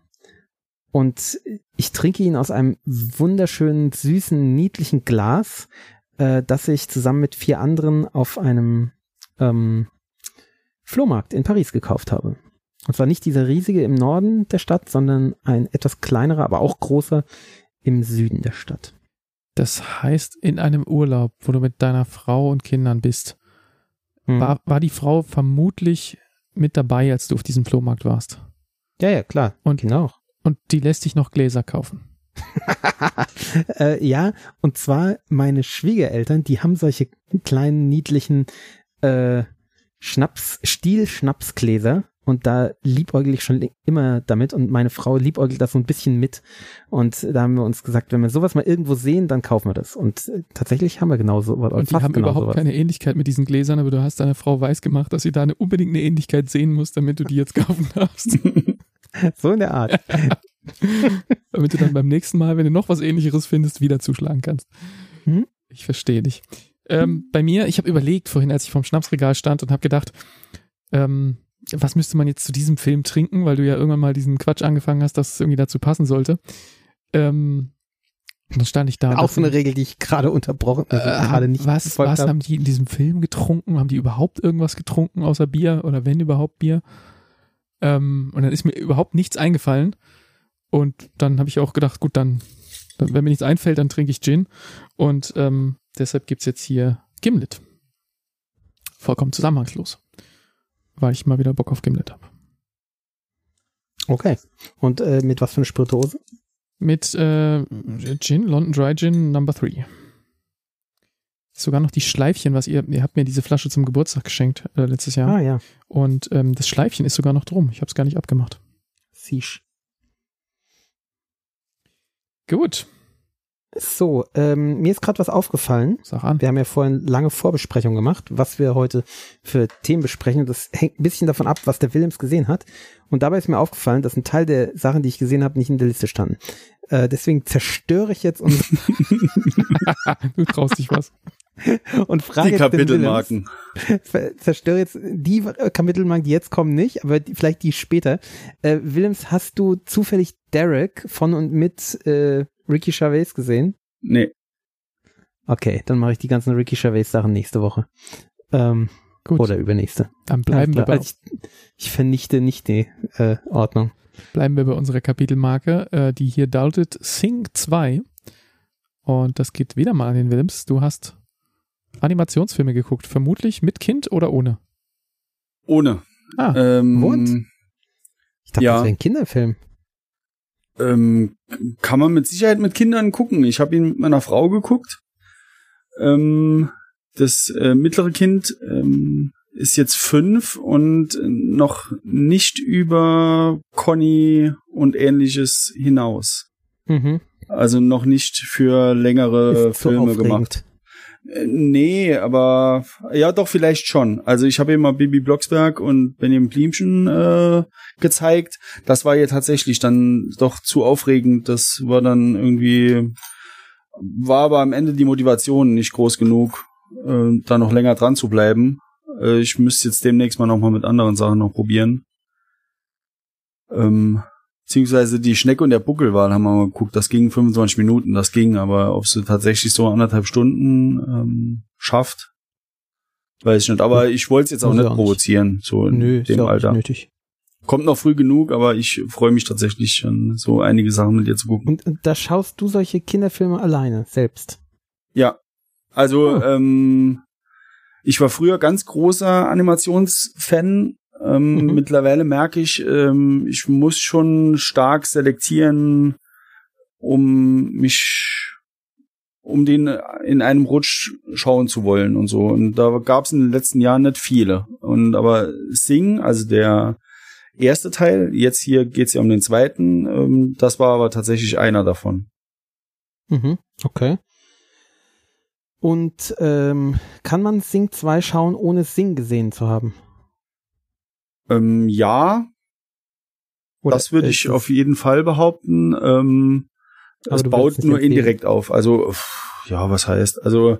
und ich trinke ihn aus einem wunderschönen, süßen, niedlichen Glas, äh, das ich zusammen mit vier anderen auf einem ähm, Flohmarkt in Paris gekauft habe. Und zwar nicht dieser riesige im Norden der Stadt, sondern ein etwas kleinerer, aber auch großer im Süden der Stadt.
Das heißt, in einem Urlaub, wo du mit deiner Frau und Kindern bist,
Hm.
war, war die Frau vermutlich mit dabei, als du auf diesem Flohmarkt warst.
Ja, ja, klar.
Und-
genau.
Und die lässt dich noch Gläser kaufen. (laughs)
äh, ja, und zwar meine Schwiegereltern, die haben solche kleinen, niedlichen äh, Schnaps, Stiel-Schnapsgläser und da liebäugel ich schon immer damit und meine Frau liebäugelt das so ein bisschen mit und da haben wir uns gesagt, wenn wir sowas mal irgendwo sehen, dann kaufen wir das und äh, tatsächlich haben wir genau so oder
Und die haben
genau
überhaupt
sowas.
keine Ähnlichkeit mit diesen Gläsern, aber du hast deiner Frau weiß gemacht, dass sie da eine, unbedingt eine Ähnlichkeit sehen muss, damit du die jetzt kaufen darfst. (laughs) (laughs)
So in der Art. (laughs)
damit du dann beim nächsten Mal, wenn du noch was ähnlicheres findest, wieder zuschlagen kannst.
Hm?
Ich verstehe dich. Ähm, bei mir, ich habe überlegt vorhin, als ich vorm Schnapsregal stand und habe gedacht, ähm, was müsste man jetzt zu diesem Film trinken, weil du ja irgendwann mal diesen Quatsch angefangen hast, dass es irgendwie dazu passen sollte. Ähm, dann stand ich da.
Auch so eine Regel, die ich gerade unterbrochen, also
äh,
gerade nicht
was, was
habe.
haben die in diesem Film getrunken? Haben die überhaupt irgendwas getrunken außer Bier oder wenn überhaupt Bier? Ähm, und dann ist mir überhaupt nichts eingefallen. Und dann habe ich auch gedacht, gut, dann, dann, wenn mir nichts einfällt, dann trinke ich Gin. Und ähm, deshalb gibt's jetzt hier Gimlet. Vollkommen zusammenhangslos. Weil ich mal wieder Bock auf Gimlet habe.
Okay. Und äh, mit was für eine Spirituose?
Mit äh, Gin, London Dry Gin Number 3. Sogar noch die Schleifchen, was ihr, ihr habt mir diese Flasche zum Geburtstag geschenkt äh, letztes Jahr.
Ah ja,
Und ähm, das Schleifchen ist sogar noch drum. Ich habe es gar nicht abgemacht.
Siege.
Gut.
So, ähm, mir ist gerade was aufgefallen.
Sag an.
Wir haben ja vorhin lange Vorbesprechung gemacht, was wir heute für Themen besprechen. Das hängt ein bisschen davon ab, was der Willems gesehen hat. Und dabei ist mir aufgefallen, dass ein Teil der Sachen, die ich gesehen habe, nicht in der Liste standen. Äh, deswegen zerstöre ich jetzt unsere (laughs)
du traust dich was.
und frage
Die
jetzt den
Kapitelmarken.
Willems, zerstöre jetzt die Kapitelmarken, die jetzt kommen, nicht, aber die, vielleicht die später. Äh, Willems, hast du zufällig Derek von und mit äh, Ricky Chavez gesehen?
Nee.
Okay, dann mache ich die ganzen Ricky Chavez Sachen nächste Woche. Ähm,
Gut,
oder übernächste.
dann bleiben wir, bei,
Also ich, ich vernichte nicht die äh, Ordnung.
bleiben wir bei unserer Kapitelmarke, äh, die hier lautet Sing 2. Und das geht wieder mal an den Willems. Du hast Animationsfilme geguckt, vermutlich mit Kind oder ohne?
Ohne.
Ah,
Ähm,
What? Ich dachte,
Ja.
das wäre ein Kinderfilm.
Ähm, kann man mit Sicherheit mit Kindern gucken. Ich habe ihn mit meiner Frau geguckt. Ähm, das äh, mittlere Kind ähm, ist jetzt fünf und noch nicht über Conny und ähnliches hinaus.
Mhm.
Also noch nicht für längere
Ist
Filme gemacht. Äh, Nee, aber ja, doch vielleicht schon. Also ich habe mal Bibi Blocksberg und Benjamin Blümchen äh, gezeigt. Das war ja tatsächlich dann doch zu aufregend. Das war dann irgendwie war aber am Ende die Motivation nicht groß genug, äh, da noch länger dran zu bleiben. Äh, ich müsste jetzt demnächst mal noch mal mit anderen Sachen noch probieren. Ähm, beziehungsweise die Schnecke und der Buckelwal haben wir mal geguckt. Das ging 25 Minuten, das ging, aber ob sie tatsächlich so anderthalb Stunden ähm, schafft, weiß ich nicht. Aber ich wollte es jetzt auch
Muss
nicht provozieren, so in
Nö,
dem Alter.
nötig.
Kommt noch früh genug, aber ich freue mich tatsächlich schon, so einige Sachen mit dir zu gucken.
Und, und da schaust du solche Kinderfilme alleine, selbst.
Ja, also
Oh.
ähm, ich war früher ganz großer Animationsfan. Ähm,
Mhm.
Mittlerweile merke ich, ähm, ich muss schon stark selektieren, um mich, um den in einem Rutsch schauen zu wollen und so. Und da gab es in den letzten Jahren nicht viele. Und aber Sing, also der erste Teil, jetzt hier geht's ja um den zweiten, ähm, das war aber tatsächlich einer davon.
Mhm. Okay. Und ähm, kann man Sing 2 schauen, ohne Sing gesehen zu haben?
Ähm, ja,
Oder
das würde ich
es-
auf jeden Fall behaupten. Ähm, es baut
nicht
nur indirekt auf. Also, ja, was heißt? Also,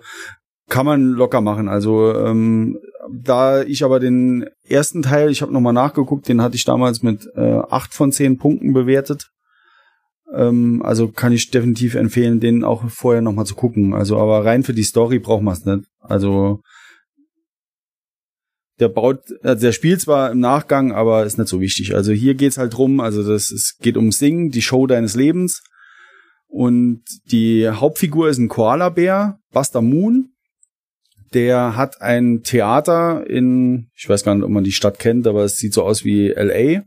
kann man locker machen. Also, ähm, da ich aber den ersten Teil, ich habe nochmal nachgeguckt, den hatte ich damals mit äh, acht von zehn Punkten bewertet. Ähm, also kann ich definitiv empfehlen, den auch vorher nochmal zu gucken. Also, aber rein für die Story braucht man es nicht. Also, der baut, also der spielt zwar im Nachgang, aber ist nicht so wichtig. Also hier geht's halt drum, also das es geht um Sing, die Show deines Lebens. Und die Hauptfigur ist ein Koala-Bär, Buster Moon. Der hat ein Theater in, ich weiß gar nicht, ob man die Stadt kennt, aber es sieht so aus wie LA.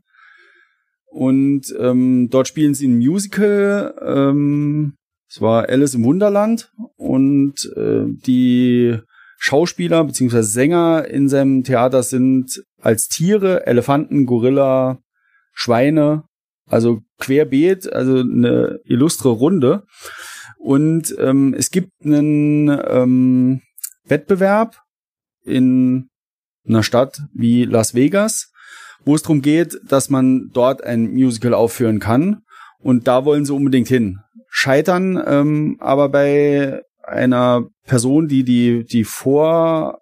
Und ähm, dort spielen sie ein Musical. Ähm, es war Alice im Wunderland. Und äh, die Schauspieler bzw. Sänger in seinem Theater sind als Tiere Elefanten, Gorilla, Schweine, also querbeet, also eine illustre Runde. Und ähm, es gibt einen ähm, Wettbewerb in einer Stadt wie Las Vegas, wo es darum geht, dass man dort ein Musical aufführen kann. Und da wollen sie unbedingt hin. Scheitern ähm, aber bei einer Person, die die die vor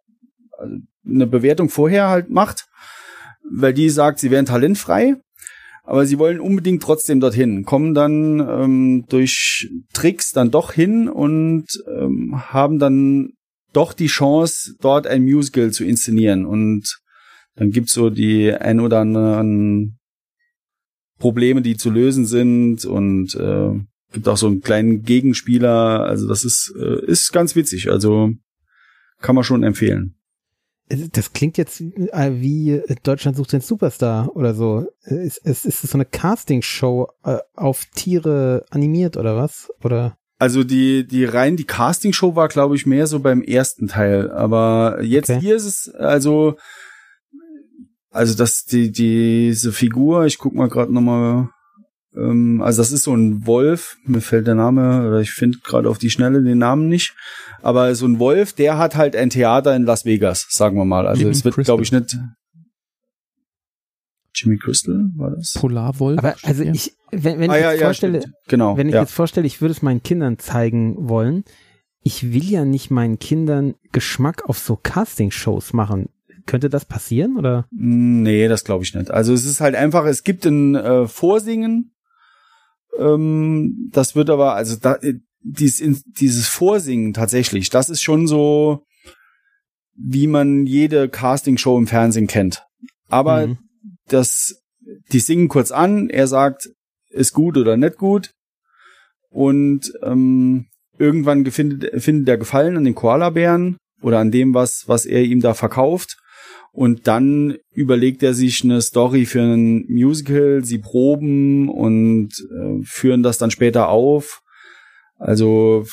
also eine Bewertung vorher halt macht, weil die sagt, sie wären talentfrei, aber sie wollen unbedingt trotzdem dorthin, kommen dann ähm, durch Tricks dann doch hin und ähm, haben dann doch die Chance, dort ein Musical zu inszenieren und dann gibt's so die ein oder anderen Probleme, die zu lösen sind und äh, gibt auch so einen kleinen Gegenspieler. Also das ist äh, ist ganz witzig. Also kann man schon empfehlen.
Das klingt jetzt äh, wie äh, Deutschland sucht den Superstar oder so. Äh, Ist, ist, ist das so eine Castingshow äh, auf Tiere animiert oder was? Oder?
Also die die rein die Castingshow war, glaube ich, mehr so beim ersten Teil. Aber jetzt
Okay.
hier ist es also also dass die diese Figur. Ich guck mal gerade noch mal Ähm, also das ist so ein Wolf, mir fällt der Name, oder ich finde gerade auf die Schnelle den Namen nicht. Aber so ein Wolf, der hat halt ein Theater in Las Vegas, sagen wir mal. Also es wird, glaube ich, nicht. Jimmy Crystal war das?
Polarwolf.
Aber also ich, wenn, wenn
ah,
ich
ja,
jetzt
ja,
vorstelle,
stimmt. genau.
wenn ich
ja.
jetzt vorstelle, ich würde es meinen Kindern zeigen wollen, ich will ja nicht meinen Kindern Geschmack auf so Castingshows machen. Könnte das passieren oder?
Nee, das glaube ich nicht. Also es ist halt einfach, es gibt ein äh, Vorsingen. Ähm, das wird aber, also da, äh, dies, dieses Vorsingen tatsächlich, das ist schon so, wie man jede Castingshow im Fernsehen kennt. Aber
Mhm.
das, die singen kurz an, er sagt, ist gut oder nicht gut. Und ähm, irgendwann findet, findet er Gefallen an den Koalabären oder an dem, was, was er ihm da verkauft. Und dann überlegt er sich eine Story für ein Musical, sie proben und äh, führen das dann später auf. Also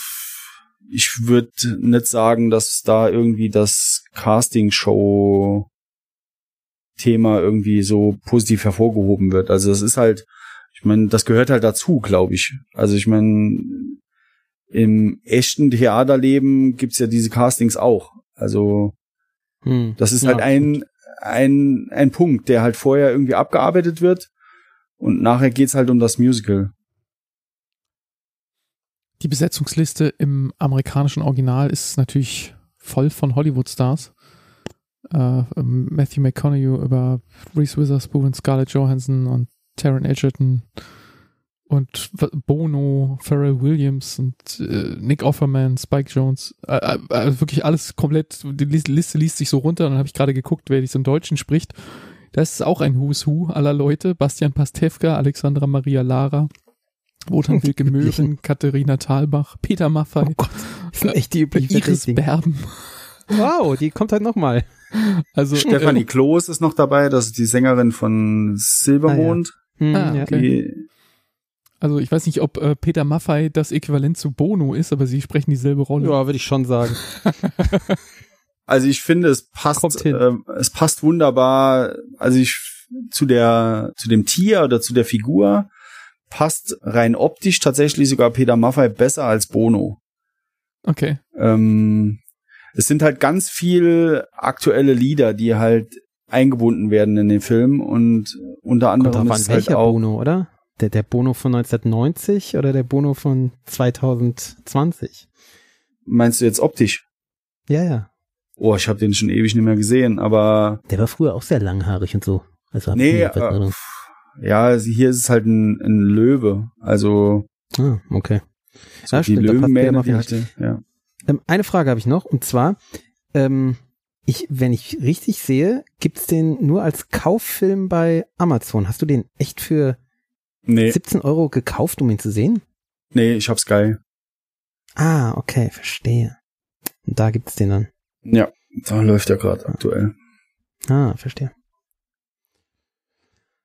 ich würde nicht sagen, dass da irgendwie das Casting-Show Thema irgendwie so positiv hervorgehoben wird. Also das ist halt, ich meine, das gehört halt dazu, glaube ich. Also ich meine, im echten Theaterleben gibt's ja diese Castings auch. Also
Hm.
das ist
Ja,
halt ein, ein, ein Punkt, der halt vorher irgendwie abgearbeitet wird und nachher geht's halt um das Musical.
Die Besetzungsliste im amerikanischen Original ist natürlich voll von Hollywood-Stars. Äh, Matthew McConaughey über Reese Witherspoon, Scarlett Johansson und Taron Egerton und Bono, Pharrell Williams und äh, Nick Offerman, Spike Jones. Äh, äh, also wirklich alles komplett, die Lis- Liste liest sich so runter und dann habe ich gerade geguckt, wer dies im Deutschen spricht. Das ist auch ein Who's Who aller Leute. Bastian Pastewka, Alexandra Maria Lara, Wotan (laughs) Wilke Möhren, Katharina Thalbach, Peter Maffay,
Oh Gott, das sind echt die üblichen
Iris. Berben.
Wow, die kommt halt nochmal.
Also
Stefanie
äh,
Kloß ist noch dabei, das ist die Sängerin von Silbermond.
Hm,
Ah,
ja.
okay.
Die,
also ich weiß nicht, ob äh, Peter Maffay das Äquivalent zu Bono ist, aber sie sprechen dieselbe Rolle.
ja, würde ich schon sagen. (laughs)
also ich finde, es passt, äh, es passt wunderbar. Also ich zu der, zu dem Tier oder zu der Figur passt rein optisch tatsächlich sogar Peter Maffay besser als Bono.
Okay.
Ähm, es sind halt ganz viel aktuelle Lieder, die halt eingebunden werden in den Film und unter anderem ist halt auch
Bono, oder? Der, der Bono von 1990 oder der Bono von 2020?
meinst du jetzt optisch?
Ja, ja.
Oh, ich habe den schon ewig nicht mehr gesehen, aber
Der war früher auch sehr langhaarig und so. Also
nee, äh, ja, hier ist es halt ein, ein Löwe, also
Ah, okay.
so
Ja,
die
stimmt,
Löwenmähne, die hatte, ja.
Ähm, eine Frage habe ich noch und zwar, ähm, ich, wenn ich richtig sehe, gibt's den nur als Kauffilm bei Amazon. Hast du den echt für
Nee,
17 Euro gekauft, um ihn zu sehen?
nee, ich hab's geil.
Ah, okay, verstehe. Und da gibt's den dann.
Ja, da läuft er gerade aktuell.
Ah, verstehe.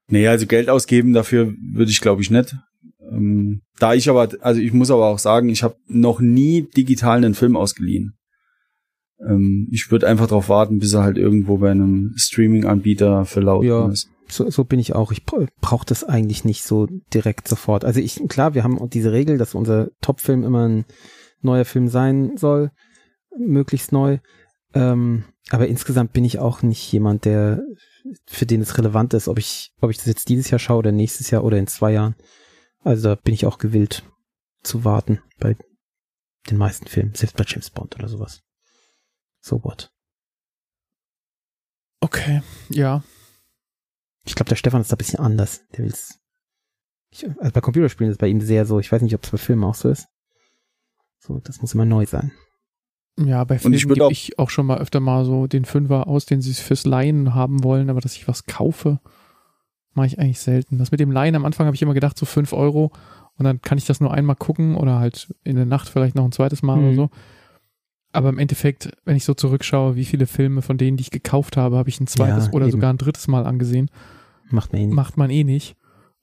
Nee, also Geld ausgeben dafür würde ich glaube ich nicht. Ähm, da ich aber, also ich muss aber auch sagen, ich habe noch nie digital einen Film ausgeliehen. Ähm, ich würde einfach darauf warten, bis er halt irgendwo bei einem Streaming-Anbieter verlauten
Ja.
ist.
So, so bin ich auch. Ich bra- brauche das eigentlich nicht so direkt sofort. Also ich, klar, wir haben diese Regel, dass unser Top-Film immer ein neuer Film sein soll, möglichst neu. Ähm, aber insgesamt bin ich auch nicht jemand, der für den es relevant ist, ob ich, ob ich das jetzt dieses Jahr schaue oder nächstes Jahr oder in zwei Jahren. Also da bin ich auch gewillt zu warten bei den meisten Filmen, selbst bei James Bond oder sowas. So what?
Okay, ja.
Ich glaube, der Stefan ist da ein bisschen anders. Der will's. Ich, also bei Computerspielen ist es bei ihm sehr so. Ich weiß nicht, ob es bei Filmen auch so ist. So, das muss immer neu sein.
Ja, bei Filmen gebe
auch-
ich auch schon mal öfter mal so den Fünfer aus, den sie fürs Leihen haben wollen, aber dass ich was kaufe, mache ich eigentlich selten. Das mit dem Leihen am Anfang habe ich immer gedacht, so fünf Euro und dann kann ich das nur einmal gucken oder halt in der Nacht vielleicht noch ein zweites Mal
Mhm.
oder so. Aber im Endeffekt, wenn ich so zurückschaue, wie viele Filme von denen, die ich gekauft habe, habe ich ein zweites
Ja,
oder
eben.
sogar ein drittes Mal angesehen.
Macht mir eh nicht.
Macht man eh nicht.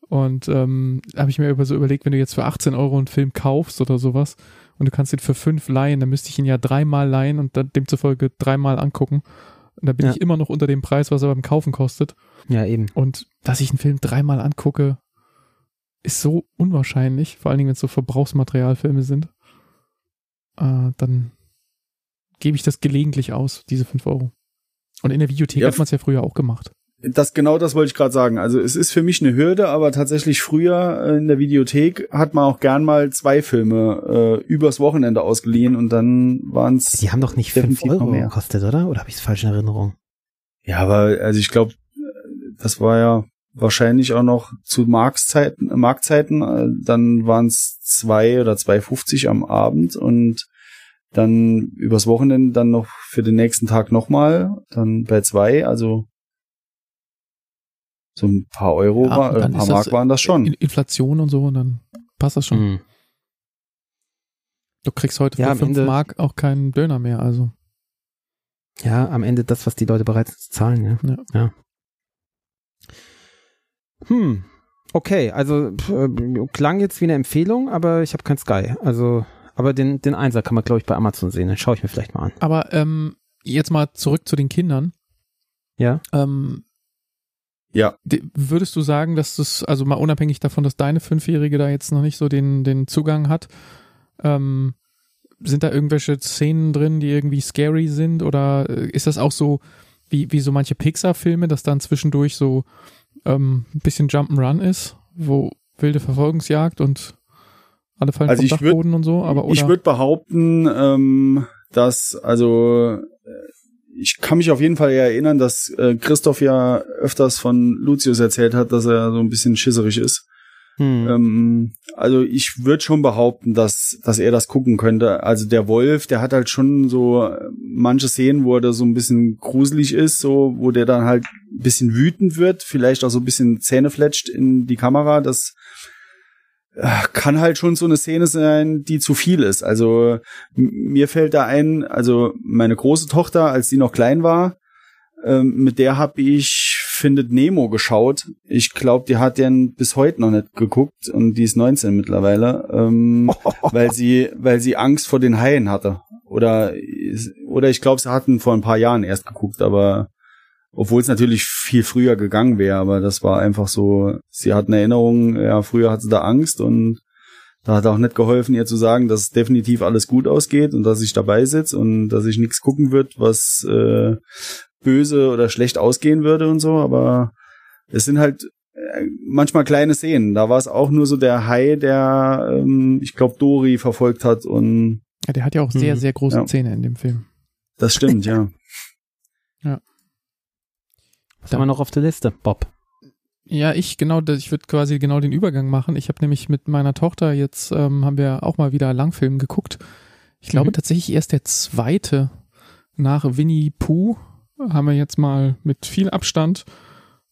Und ähm, habe ich mir über so überlegt, wenn du jetzt für 18 Euro einen Film kaufst oder sowas und du kannst ihn für fünf leihen, dann müsste ich ihn ja dreimal leihen und dann demzufolge dreimal angucken. Und da bin
Ja.
ich immer noch unter dem Preis, was er beim Kaufen kostet.
Ja, eben.
Und dass ich einen Film dreimal angucke, ist so unwahrscheinlich, vor allen Dingen, wenn es so Verbrauchsmaterialfilme sind. Äh, dann gebe ich das gelegentlich aus, diese 5 Euro. Und in der Videothek
Ja,
hat man es ja früher auch gemacht.
Das genau das wollte ich gerade sagen. Also es ist für mich eine Hürde, aber tatsächlich früher äh, in der Videothek hat man auch gern mal zwei Filme äh, übers Wochenende ausgeliehen und dann waren es
Die haben doch nicht 5
Definitiv noch
Euro
mehr.
gekostet, oder? Oder habe ich es falsch in Erinnerung?
ja, aber also ich glaube, das war ja wahrscheinlich auch noch zu Marktzeiten, Marktzeiten. äh, Dann waren es zwei oder 2,50 am Abend und dann übers Wochenende dann noch für den nächsten Tag nochmal, dann bei zwei, also so ein paar Euro,
Ja,
war, äh, ein paar Mark
das,
waren das schon.
In Inflation und so, und dann passt das schon.
Hm.
Du kriegst heute
Ja,
für
am
5
Ende-
Mark auch keinen Döner mehr, also.
Ja, am Ende das, was die Leute bereit sind zu zahlen, ja.
Ja.
ja. Hm. Okay, also pf, äh, klang jetzt wie eine Empfehlung, aber ich habe kein Sky. Also, aber den, den Einser kann man, glaube ich, bei Amazon sehen. Den schaue ich mir vielleicht mal an.
Aber ähm, jetzt mal zurück zu den Kindern.
Ja.
Ähm,
Ja,
würdest du sagen, dass das, also mal unabhängig davon, dass deine Fünfjährige da jetzt noch nicht so den, den Zugang hat, ähm, sind da irgendwelche Szenen drin, die irgendwie scary sind? Oder äh, ist das auch so wie, wie so manche Pixar-Filme, dass dann zwischendurch so ähm, ein bisschen Jump'n'Run ist, wo wilde Verfolgungsjagd und alle fallen
Also
vom
ich würd-
Dachboden und so, aber oder?
ich würde behaupten, ähm, dass, also, äh, ich kann mich auf jeden Fall erinnern, dass äh, Christoph ja öfters von Lucius erzählt hat, dass er so ein bisschen schisserig ist.
Hm.
Ähm, also ich würde schon behaupten, dass, dass er das gucken könnte. Also der Wolf, der hat halt schon so manche Szenen, wo er da so ein bisschen gruselig ist, so, wo der dann halt ein bisschen wütend wird, vielleicht auch so ein bisschen Zähne fletscht in die Kamera. Das äh, kann halt schon so eine Szene sein, die zu viel ist. Also mir fällt da ein, also meine große Tochter, als sie noch klein war, ähm, mit der habe ich Findet Nemo geschaut. Ich glaube, die hat den bis heute noch nicht geguckt und die ist 19 mittlerweile, ähm, (laughs) weil sie weil sie Angst vor den Haien hatte. Oder oder ich glaube, sie hatten vor ein paar Jahren erst geguckt, aber obwohl es natürlich viel früher gegangen wäre, aber das war einfach so, sie hat eine Erinnerung, ja, früher hatte sie da Angst und da hat auch nicht geholfen, ihr zu sagen, dass definitiv alles gut ausgeht und dass ich dabei sitze und dass ich nichts gucken wird, was äh, böse oder schlecht ausgehen würde und so, aber es sind halt äh, manchmal kleine Szenen. Da war es auch nur so der Hai, der, ähm, ich glaube, Dori verfolgt hat und
ja, der hat ja auch sehr,
Mhm.
sehr große
Ja.
Zähne in dem Film.
das stimmt, ja. (laughs)
Was haben wir noch auf der Liste, Bob?
Ja, ich genau, ich würde quasi genau den Übergang machen. Ich habe nämlich mit meiner Tochter jetzt ähm, haben wir auch mal wieder Langfilm geguckt. Ich glaube
Mhm.
tatsächlich erst der zweite nach Winnie Pooh haben wir jetzt mal mit viel Abstand,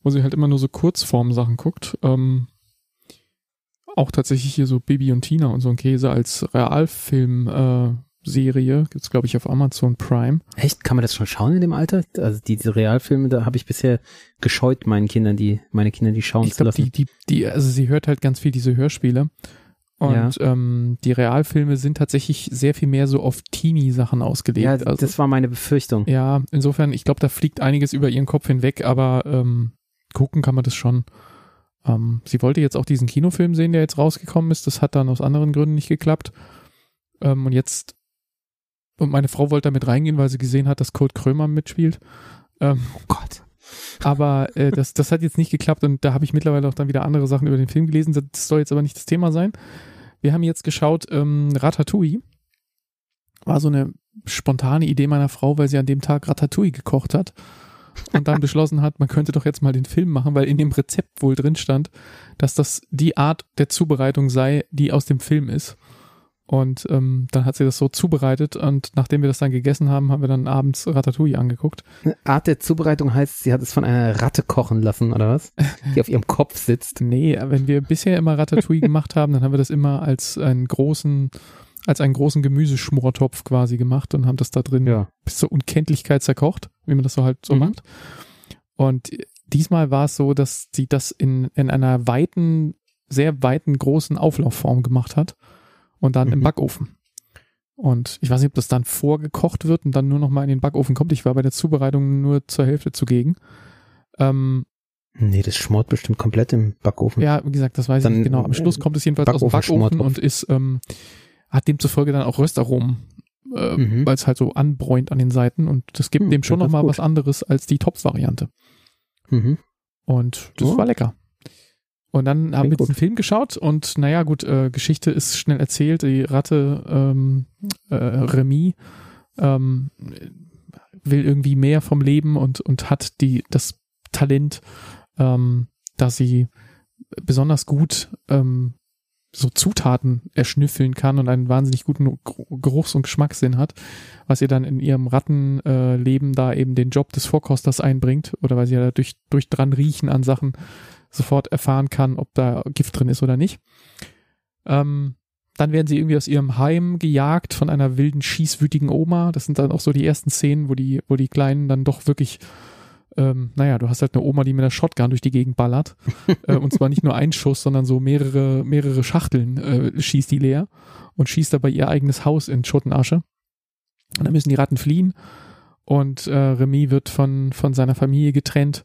wo sie halt immer nur so Kurzform-Sachen guckt. Ähm, auch tatsächlich hier so Baby und Tina und so ein Käse als Realfilm-Serie. Serie. Gibt's, glaube ich, auf Amazon Prime.
Echt? Kann man das schon schauen in dem Alter? Also diese Realfilme, da habe ich bisher gescheut, meinen Kindern, die, meine Kinder, die schauen
Ich
zu
glaube,
lassen.
die, die, die, also sie hört halt ganz viel diese Hörspiele. Und ähm, die Realfilme sind tatsächlich sehr viel mehr so auf Teenie-Sachen ausgelegt.
ja,
also,
das war meine Befürchtung.
ja, insofern, ich glaube, da fliegt einiges über ihren Kopf hinweg, aber ähm, gucken kann man das schon. Ähm, sie wollte jetzt auch diesen Kinofilm sehen, der jetzt rausgekommen ist. Das hat dann aus anderen Gründen nicht geklappt. Ähm, und jetzt, und meine Frau wollte damit reingehen, weil sie gesehen hat, dass Kurt Krömer mitspielt. Ähm,
Oh Gott.
aber äh, das, das hat jetzt nicht geklappt und da habe ich mittlerweile auch dann wieder andere Sachen über den Film gelesen. Das soll jetzt aber nicht das Thema sein. Wir haben jetzt geschaut, ähm, Ratatouille. War so eine spontane Idee meiner Frau, weil sie an dem Tag Ratatouille gekocht hat und dann (laughs) beschlossen hat, man könnte doch jetzt mal den Film machen, weil in dem Rezept wohl drin stand, dass das die Art der Zubereitung sei, die aus dem Film ist. Und ähm, dann hat sie das so zubereitet und nachdem wir das dann gegessen haben, haben wir dann abends Ratatouille angeguckt.
Eine Art der Zubereitung heißt, sie hat es von einer Ratte kochen lassen, oder was? (laughs) Die auf ihrem Kopf sitzt.
Nee, wenn wir bisher immer Ratatouille gemacht haben, dann haben wir das immer als einen großen, als einen großen Gemüseschmortopf quasi gemacht und haben das da drin
Ja.
bis zur Unkenntlichkeit zerkocht, wie man das so halt so
Mhm.
macht. Und diesmal war es so, dass sie das in, in einer weiten, sehr weiten, großen Auflaufform gemacht hat und dann im
Mhm.
Backofen. Und ich weiß nicht, ob das dann vorgekocht wird und dann nur noch mal in den Backofen kommt. Ich war bei der Zubereitung nur zur Hälfte zugegen. Ähm,
Nee, das schmort bestimmt komplett im Backofen.
Ja, wie gesagt, das weiß
Dann,
ich nicht genau. Am Schluss
äh,
kommt es jedenfalls aus dem
Backofen
Backofen und ist, ähm, hat demzufolge dann auch Röstaromen, äh,
Mhm.
weil es halt so anbräunt an den Seiten und das gibt
Hm,
dem schon nochmal was anderes als die Topf-Variante.
Mhm.
Und das
Ja.
war lecker. Und dann haben wir
Klingt gut.
diesen Film geschaut und naja, gut, äh, Geschichte ist schnell erzählt. Die Ratte ähm, äh, Remy ähm, will irgendwie mehr vom Leben und, und hat die, das Talent, ähm, dass sie besonders gut ähm, so Zutaten erschnüffeln kann und einen wahnsinnig guten Geruchs- und Geschmackssinn hat, was ihr dann in ihrem Rattenleben äh, da eben den Job des Vorkosters einbringt oder weil sie ja durch, durch dran riechen an Sachen sofort erfahren kann, ob da Gift drin ist oder nicht. Ähm, dann werden sie irgendwie aus ihrem Heim gejagt von einer wilden, schießwütigen Oma. Das sind dann auch so die ersten Szenen, wo die, wo die Kleinen dann doch wirklich, ähm, naja, du hast halt eine Oma, die mit einer Shotgun durch die Gegend ballert. (laughs) äh, und zwar nicht nur ein Schuss, sondern so mehrere, mehrere Schachteln äh, schießt die leer und schießt dabei ihr eigenes Haus in Schutt und Asche. Und dann müssen die Ratten fliehen und äh, Remy wird von, von seiner Familie getrennt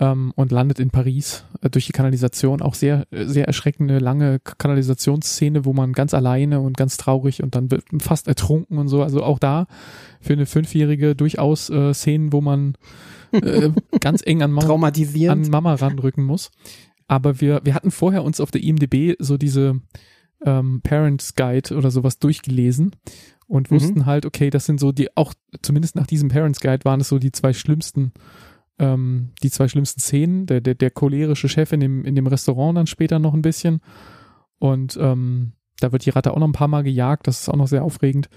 ähm, und landet in Paris äh, durch die Kanalisation. Auch sehr, äh, sehr erschreckende, lange Kanalisationsszene, wo man ganz alleine und ganz traurig und dann wird fast ertrunken und so. Also auch da für eine Fünfjährige durchaus äh, Szenen, wo man äh, (laughs) ganz eng an Mama, an. Mama ranrücken muss. Aber wir, wir hatten vorher uns auf der IMDB so diese ähm, Parents Guide oder sowas durchgelesen und
Mhm.
wussten halt, okay, das sind so die, auch zumindest nach diesem Parents Guide waren es so die zwei schlimmsten, ähm, die zwei schlimmsten Szenen. Der, der, der cholerische Chef in dem, in dem Restaurant dann später noch ein bisschen. Und ähm, da wird die Ratte auch noch ein paar Mal gejagt, das ist auch noch sehr aufregend.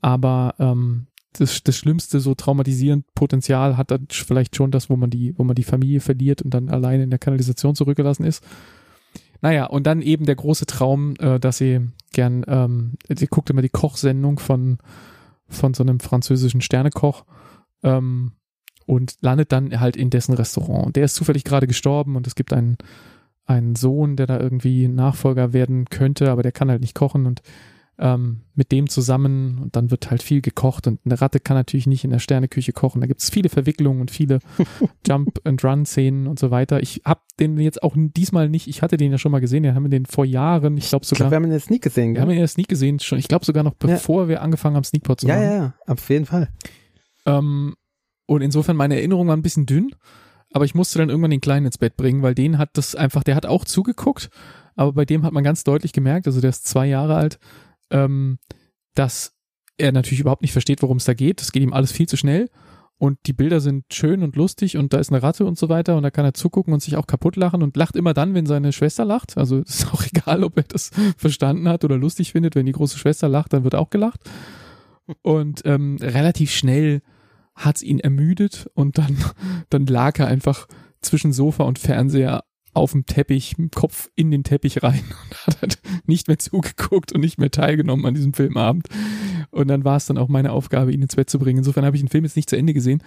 Aber ähm, das, das Schlimmste, so traumatisierend Potenzial hat dann vielleicht schon das, wo man die, wo man die Familie verliert und dann alleine in der Kanalisation zurückgelassen ist. Naja, und dann eben der große Traum, äh, dass sie gern, ähm, sie guckt immer die Kochsendung von, von so einem französischen Sternekoch ähm, und landet dann halt in dessen Restaurant. Und der ist zufällig gerade gestorben und es gibt einen, einen Sohn, der da irgendwie Nachfolger werden könnte, aber der kann halt nicht kochen und ähm, mit dem zusammen und dann wird halt viel gekocht und eine Ratte kann natürlich nicht in der Sterneküche kochen. Da gibt es viele Verwicklungen und viele (laughs) Jump-and-Run-Szenen und so weiter. Ich habe den jetzt auch diesmal nicht, ich hatte den ja schon mal gesehen, den haben wir den vor Jahren, ich glaube
Ich
sogar,
glaube, wir haben ihn in der Sneak gesehen,
wir haben
gell?
ihn in der Sneak gesehen, schon, ich glaube sogar noch
Ja.
bevor wir angefangen haben, Sneakpot zu
Ja,
machen.
ja, ja, auf jeden Fall.
Ähm, und insofern meine Erinnerung war ein bisschen dünn, aber ich musste dann irgendwann den Kleinen ins Bett bringen, weil den hat das einfach, der hat auch zugeguckt, aber bei dem hat man ganz deutlich gemerkt, also der ist zwei Jahre alt, ähm, dass er natürlich überhaupt nicht versteht, worum es da geht. Es geht ihm alles viel zu schnell und die Bilder sind schön und lustig und da ist eine Ratte und so weiter und da kann er zugucken und sich auch kaputt lachen und lacht immer dann, wenn seine Schwester lacht. Also (laughs) ist auch egal, ob er das verstanden hat oder lustig findet. Wenn die große Schwester lacht, dann wird auch gelacht. Und ähm, relativ schnell hat's ihn ermüdet und dann, (laughs) dann lag er einfach zwischen Sofa und Fernseher auf dem Teppich, Kopf in den Teppich rein (laughs) und hat halt nicht mehr zugeguckt und nicht mehr teilgenommen an diesem Filmabend. Und dann war es dann auch meine Aufgabe, ihn ins Bett zu bringen. Insofern habe ich den Film jetzt nicht zu Ende gesehen.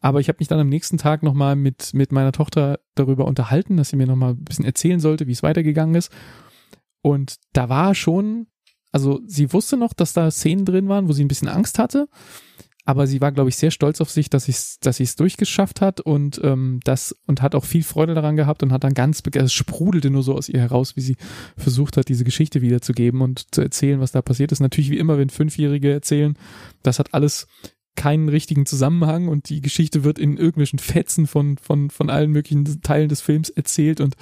Aber ich habe mich dann am nächsten Tag nochmal mit, mit meiner Tochter darüber unterhalten, dass sie mir nochmal ein bisschen erzählen sollte, wie es weitergegangen ist. Und da war schon, also sie wusste noch, dass da Szenen drin waren, wo sie ein bisschen Angst hatte. Aber sie war, glaube ich, sehr stolz auf sich, dass sie es dass sie es durchgeschafft hat und ähm, das und hat auch viel Freude daran gehabt und hat dann ganz es sprudelte nur so aus ihr heraus, wie sie versucht hat, diese Geschichte wiederzugeben und zu erzählen, was da passiert ist. Natürlich wie immer, wenn Fünfjährige erzählen, das hat alles keinen richtigen Zusammenhang und die Geschichte wird in irgendwelchen Fetzen von, von, von allen möglichen Teilen des Films erzählt und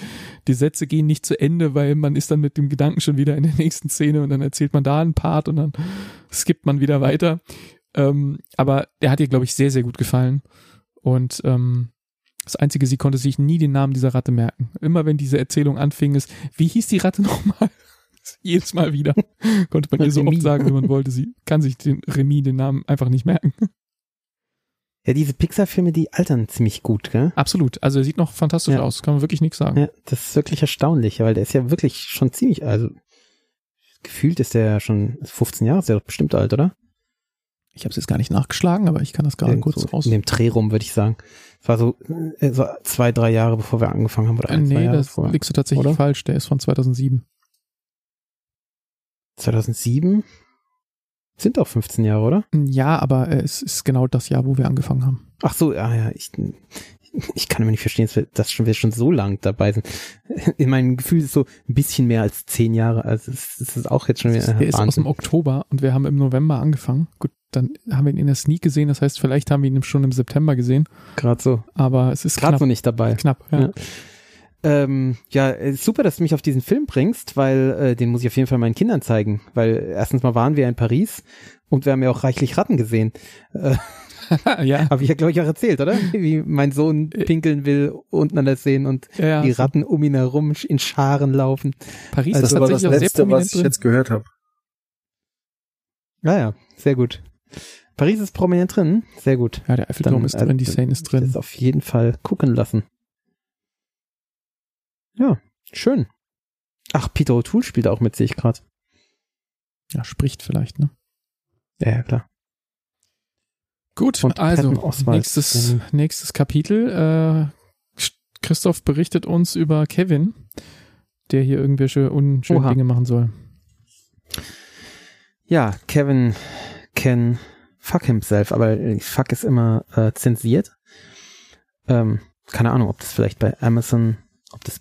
die Sätze gehen nicht zu Ende, weil man ist dann mit dem Gedanken schon wieder in der nächsten Szene und dann erzählt man da einen Part und dann skippt man wieder weiter. Ähm, aber der hat ihr, glaube ich, sehr, sehr gut gefallen. Und ähm, das Einzige, sie konnte sich nie den Namen dieser Ratte merken. Immer wenn diese Erzählung anfing, ist, wie hieß die Ratte (laughs) nochmal? (laughs) Jedes Mal wieder. Konnte man ihr so oft sagen, wie man wollte. Sie kann sich den Remy, den Namen, einfach nicht merken.
Ja, diese Pixar-Filme, die altern ziemlich gut, gell?
Absolut. Also er sieht noch fantastisch
Ja.
aus. Kann man wirklich nichts sagen.
Ja, das ist wirklich erstaunlich, weil der ist ja wirklich schon ziemlich, also gefühlt ist der ja schon 15 Jahre, ist der doch bestimmt alt, oder?
Ich habe es jetzt gar nicht nachgeschlagen, aber ich kann das gerade kurz raus.
In dem Dreh rum, würde ich sagen. Es war so, äh, so zwei, drei Jahre, bevor wir angefangen haben, oder
Äh,
ein, zwei
nee,
Jahre
das liegst du tatsächlich
Oder?
falsch. Der ist von 2007.
2007 sind auch 15 Jahre, oder?
Ja, aber äh, es ist genau das Jahr, wo wir angefangen haben.
Ach so, ja, ja, ich, ich kann mir nicht verstehen, dass wir, dass schon, wir schon so lang dabei sind. In meinem Gefühl ist es so ein bisschen mehr als zehn Jahre. Also es, es ist auch jetzt schon wieder
Der ist aus dem Oktober und wir haben im November angefangen. Gut, dann haben wir ihn in der Sneak gesehen. Das heißt, vielleicht haben wir ihn schon im September gesehen.
Gerade so.
Aber es ist
Gerade
knapp.
so nicht dabei.
Knapp, ja.
Ja. Ähm, ja, äh, super, dass du mich auf diesen Film bringst, weil äh, den muss ich auf jeden Fall meinen Kindern zeigen. Weil erstens mal waren wir in Paris und wir haben ja auch reichlich Ratten gesehen. Äh, (laughs)
ja.
Habe ich ja, glaube ich, auch erzählt, oder? Wie mein Sohn pinkeln will unten an der Seen und
ja,
die
so
Ratten um ihn herum in Scharen laufen.
Paris
Also
Das
ist
das
tatsächlich auch sehr
Letzte, was ich
drin.
jetzt gehört habe.
Ja, ja, sehr gut. Paris ist prominent drin, sehr gut.
Ja, der Eiffelturm ist drin, die
äh,
Seine ist drin.
Das auf jeden Fall gucken lassen. Ja, schön. Ach, Peter O'Toole spielt auch mit, sehe ich gerade.
Ja, spricht vielleicht, ne?
Ja, ja, klar.
Gut,
Und
also nächstes, nächstes Kapitel. Äh, Christoph berichtet uns über Kevin, der hier irgendwelche unschönen
Oha.
Dinge machen soll.
Ja, Kevin can fuck himself, aber fuck ist immer äh, zensiert. Ähm, keine Ahnung, ob das vielleicht bei Amazon, ob das,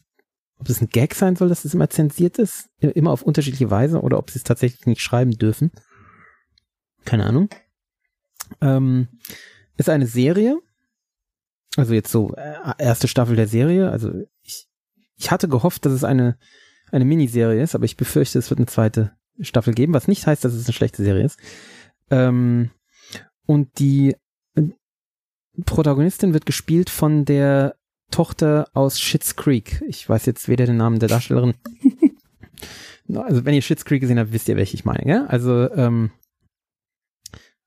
ob das ein Gag sein soll, dass es immer zensiert ist, immer auf unterschiedliche Weise, oder ob sie es tatsächlich nicht schreiben dürfen. Keine Ahnung. Ähm, ist eine Serie, also jetzt so äh, erste Staffel der Serie. Also ich, ich hatte gehofft, dass es eine eine Miniserie ist, aber ich befürchte, es wird eine zweite Staffel geben, was nicht heißt, dass es eine schlechte Serie ist. Ähm, und die Protagonistin wird gespielt von der Tochter aus Schitt's Creek. Ich weiß jetzt weder den Namen der Darstellerin. (laughs) also wenn ihr Schitt's Creek gesehen habt, wisst ihr, welche ich meine. Gell? Also ähm,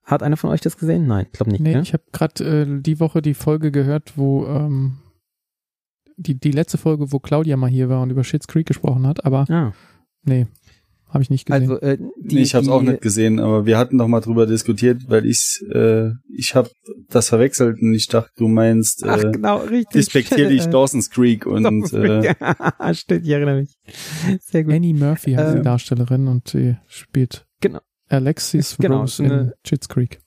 hat einer von euch das gesehen? Nein, glaube nicht.
Nee,
gell?
ich habe gerade äh, die Woche die Folge gehört, wo ähm, die, die letzte Folge, wo Claudia mal hier war und über Schitt's Creek gesprochen hat, aber
ah,
nee, habe ich nicht gesehen.
also äh, die,
nee, ich habe es
die,
auch nicht gesehen, aber wir hatten doch mal drüber diskutiert, weil ich äh, ich habe das verwechselt und ich dachte, du meinst
Ach,
äh,
genau, richtig.
despektier dich
Äh, (laughs)
Dawson's Creek und äh, (laughs)
ja, stimmt, ich erinnere mich. Sehr gut.
Annie Murphy heißt die
Ähm,
Darstellerin und sie spielt
Genau.
Alexis
Genau,
Rose in
eine-
Schitt's Creek.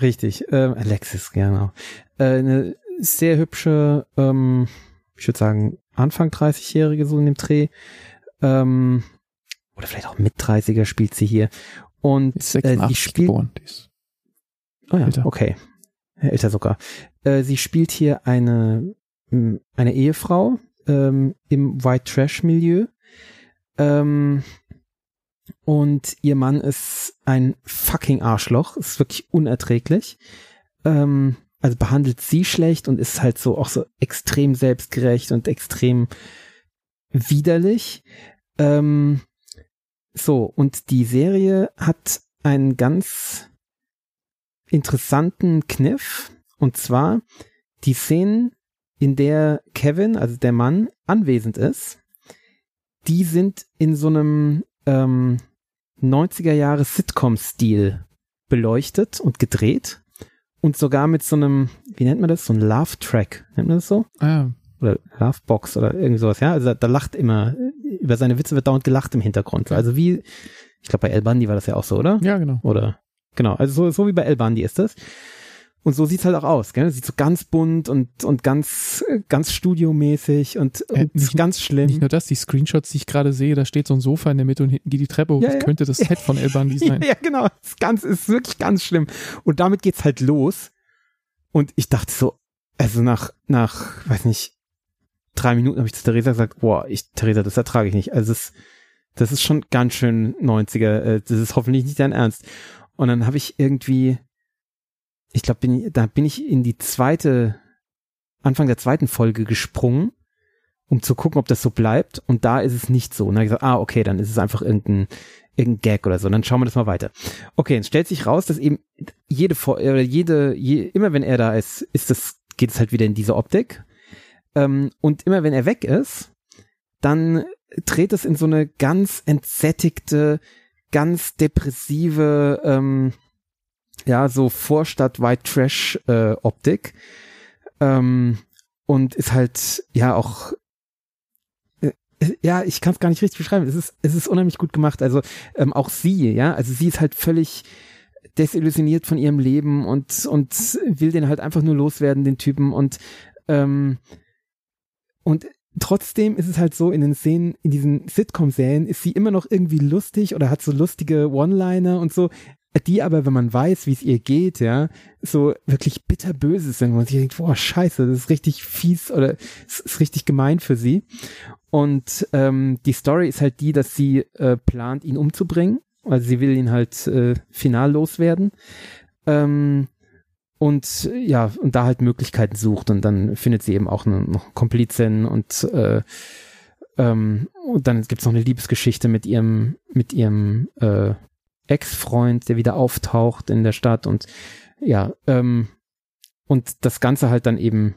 Richtig, ähm, Alexis, genau. Äh, eine sehr hübsche, ähm, ich würde sagen, Anfang 30-Jährige so in dem Dreh. Ähm, oder vielleicht auch mit 30er spielt sie hier. Und
Ist
äh,
86
die spielt.
geboren. Die ist,
Oh ja,
älter.
okay. Älter sogar. Äh, sie spielt hier eine, mh, eine Ehefrau ähm, im White Trash Milieu. Ähm, und ihr Mann ist ein fucking Arschloch. Ist wirklich unerträglich. Ähm, also behandelt sie schlecht und ist halt so auch so extrem selbstgerecht und extrem widerlich. Ähm, so, und die Serie hat einen ganz interessanten Kniff. Und zwar die Szenen, in der Kevin, also der Mann, anwesend ist, die sind in so einem ähm, 90er Jahre Sitcom-Stil beleuchtet und gedreht. Und sogar mit so einem, wie nennt man das? So ein Love-Track. Nennt man das so?
ah,
oder Lovebox oder irgendwie sowas, ja. Also da, da lacht immer, über seine Witze wird dauernd gelacht im Hintergrund. Also wie, ich glaube bei El Bandi war das ja auch so, oder?
ja, genau.
Oder genau, also so, so wie bei El Bandi ist das. Und so sieht's halt auch aus, gell? Sieht so ganz bunt und, und ganz, ganz studiomäßig und,
Äh,
und
nicht-
ganz schlimm.
Nicht nur das, die Screenshots, die ich gerade sehe, da steht so ein Sofa in der Mitte und hinten geht die Treppe hoch.
Ja,
das
ja.
könnte das Set von El Bandi (laughs) sein.
Ja, genau. Das ist ganz, ist wirklich ganz schlimm. Und damit geht's halt los. Und ich dachte so, also nach, nach, weiß nicht, drei Minuten habe ich zu Theresa gesagt, boah, ich, Theresa, das ertrage ich nicht. Also es, das ist schon ganz schön 90er. äh, Das ist hoffentlich nicht dein Ernst. Und dann habe ich irgendwie, ich glaube, bin, da bin ich in die zweite, Anfang der zweiten Folge gesprungen, um zu gucken, ob das so bleibt. Und da ist es nicht so. Und dann habe ich gesagt, ah, okay, dann ist es einfach irgendein, irgendein Gag oder so. Dann schauen wir das mal weiter. Okay, es stellt sich raus, dass eben jede, oder jede, je, immer wenn er da ist, ist das, geht es halt wieder in diese Optik. Ähm, und immer wenn er weg ist, dann dreht es in so eine ganz entsättigte, ganz depressive, ähm, ja, so Vorstadt White Trash äh. Ähm, und ist halt, ja, auch äh, ja, ich kann es gar nicht richtig beschreiben. Es ist, es ist unheimlich gut gemacht. Also ähm, auch sie, ja, also sie ist halt völlig desillusioniert von ihrem Leben und und will den halt einfach nur loswerden, den Typen und Ähm, und trotzdem ist es halt so, in den Szenen, in diesen Sitcom-Serien ist sie immer noch irgendwie lustig oder hat so lustige One-Liner und so, die aber, wenn man weiß, wie es ihr geht, ja, so wirklich bitterböse sind, wo man sich denkt, boah, scheiße, das ist richtig fies oder es ist richtig gemein für sie. Und ähm, die Story ist halt die, dass sie äh, plant, ihn umzubringen. Also sie will ihn halt äh, final loswerden. Ähm, und ja, und da halt Möglichkeiten sucht und dann findet sie eben auch noch Komplizin und äh, ähm, und dann gibt's noch eine Liebesgeschichte mit ihrem mit ihrem äh, Ex-Freund, der wieder auftaucht in der Stadt und ja, ähm, und das Ganze halt dann eben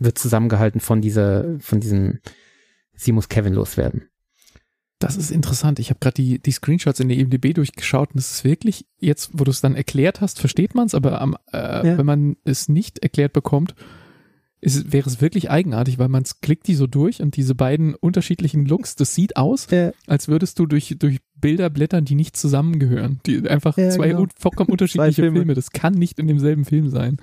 wird zusammengehalten von dieser, von diesem, sie muss Kevin loswerden.
Das ist interessant. Ich habe gerade die, die Screenshots in der IMDb durchgeschaut und es ist wirklich, jetzt wo du es dann erklärt hast, versteht man es, aber am, äh, ja. wenn man es nicht erklärt bekommt, ist, wäre es wirklich eigenartig, weil man klickt die so durch und diese beiden unterschiedlichen Looks, das sieht aus, ja. als würdest du durch, durch Bilder blättern, die nicht zusammengehören. Die einfach ja, zwei genau. vollkommen (laughs) unterschiedliche Filme. Filme. Das kann nicht in demselben Film sein.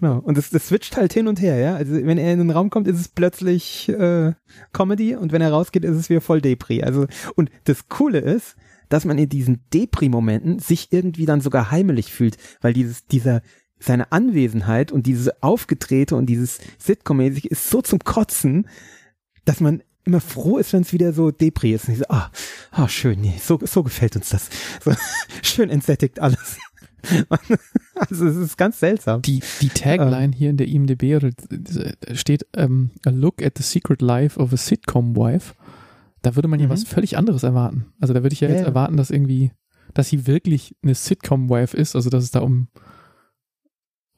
Genau. Und das, das switcht halt hin und her, ja. Also wenn er in den Raum kommt, ist es plötzlich äh, Comedy und wenn er rausgeht, ist es wieder voll Depri. Also, und das Coole ist, dass man in diesen Depri-Momenten sich irgendwie dann sogar heimelig fühlt, weil dieses, dieser, seine Anwesenheit und diese aufgetrete und dieses Sitcom-mäßig ist so zum Kotzen, dass man immer froh ist, wenn es wieder so Depri ist. Und ich so, ah, ah, schön, nee, so, so gefällt uns das. So, (laughs) schön entsättigt alles. (laughs) also es ist ganz seltsam.
Die, die Tagline ähm, hier in der IMDb steht ähm, A look at the secret life of a sitcom wife. Da würde man ja mhm. was völlig anderes erwarten. Also da würde ich ja, ja jetzt erwarten, dass irgendwie, dass sie wirklich eine Sitcom Wife ist, also dass es da um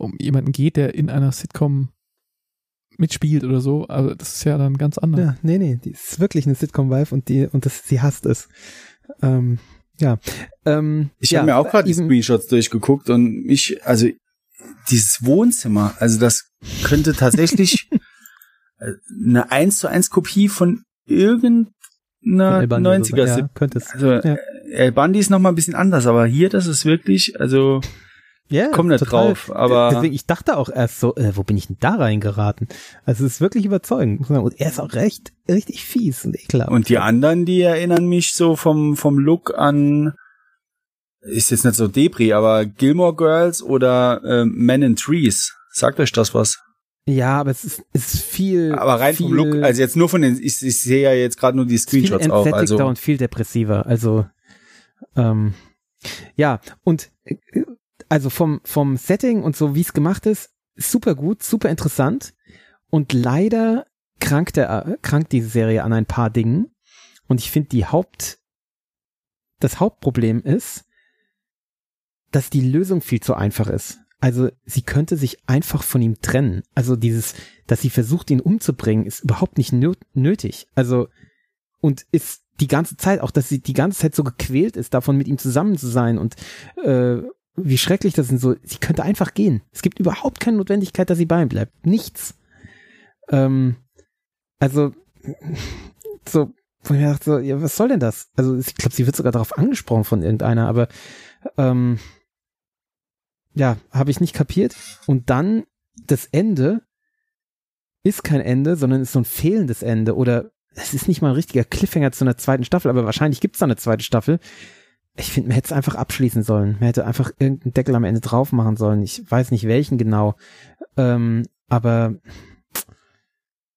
um jemanden geht, der in einer Sitcom mitspielt oder so, aber das ist ja dann ganz anders. Ja,
nee, nee, die ist wirklich eine Sitcom-Wife und die, und das, sie hasst es. Ähm, ja. Ähm,
ich
ja,
habe mir auch gerade die Screenshots durchgeguckt und ich, also dieses Wohnzimmer, also das könnte tatsächlich (laughs) äh, eine 1 zu 1 Kopie von irgendeiner 90er.
Ja, könnte es.
Also ja. El Bandi ist noch mal ein bisschen anders, aber hier, das ist wirklich, also ja, komm nicht total. drauf, aber.
Deswegen, ich dachte auch erst so, äh, wo bin ich denn da reingeraten? Also es ist wirklich überzeugend. Und er ist auch recht, richtig fies und ekelhaft.
Und die anderen, die erinnern mich so vom, vom Look an, ist jetzt nicht so Debris, aber Gilmore Girls oder äh, Men in Trees. Sagt euch das was?
Ja, aber es ist, es ist viel.
Aber rein
viel,
vom Look, also jetzt nur von den, ich, ich sehe ja jetzt gerade nur die Screenshots viel auch. Also
und viel depressiver. Also ähm, ja, und also vom, vom Setting und so, wie es gemacht ist, super gut, super interessant. Und leider krankt, der, krankt diese Serie an ein paar Dingen. Und ich finde, die Haupt, das Hauptproblem ist, dass die Lösung viel zu einfach ist. Also sie könnte sich einfach von ihm trennen. Also dieses, dass sie versucht, ihn umzubringen, ist überhaupt nicht nötig. Also und ist die ganze Zeit auch, dass sie die ganze Zeit so gequält ist, davon mit ihm zusammen zu sein und äh, wie schrecklich das sind. So, sie könnte einfach gehen. Es gibt überhaupt keine Notwendigkeit, dass sie bei ihm bleibt. Nichts. Ähm, also, so, wo ich mir dachte, so, ja, was soll denn das? Also, ich glaube, sie wird sogar darauf angesprochen von irgendeiner, aber ähm, ja, habe ich nicht kapiert. Und dann das Ende ist kein Ende, sondern ist so ein fehlendes Ende. Oder es ist nicht mal ein richtiger Cliffhanger zu einer zweiten Staffel, aber wahrscheinlich gibt es da eine zweite Staffel ich finde, man hätte es einfach abschließen sollen. Man hätte einfach irgendeinen Deckel am Ende drauf machen sollen. Ich weiß nicht welchen genau. Ähm, aber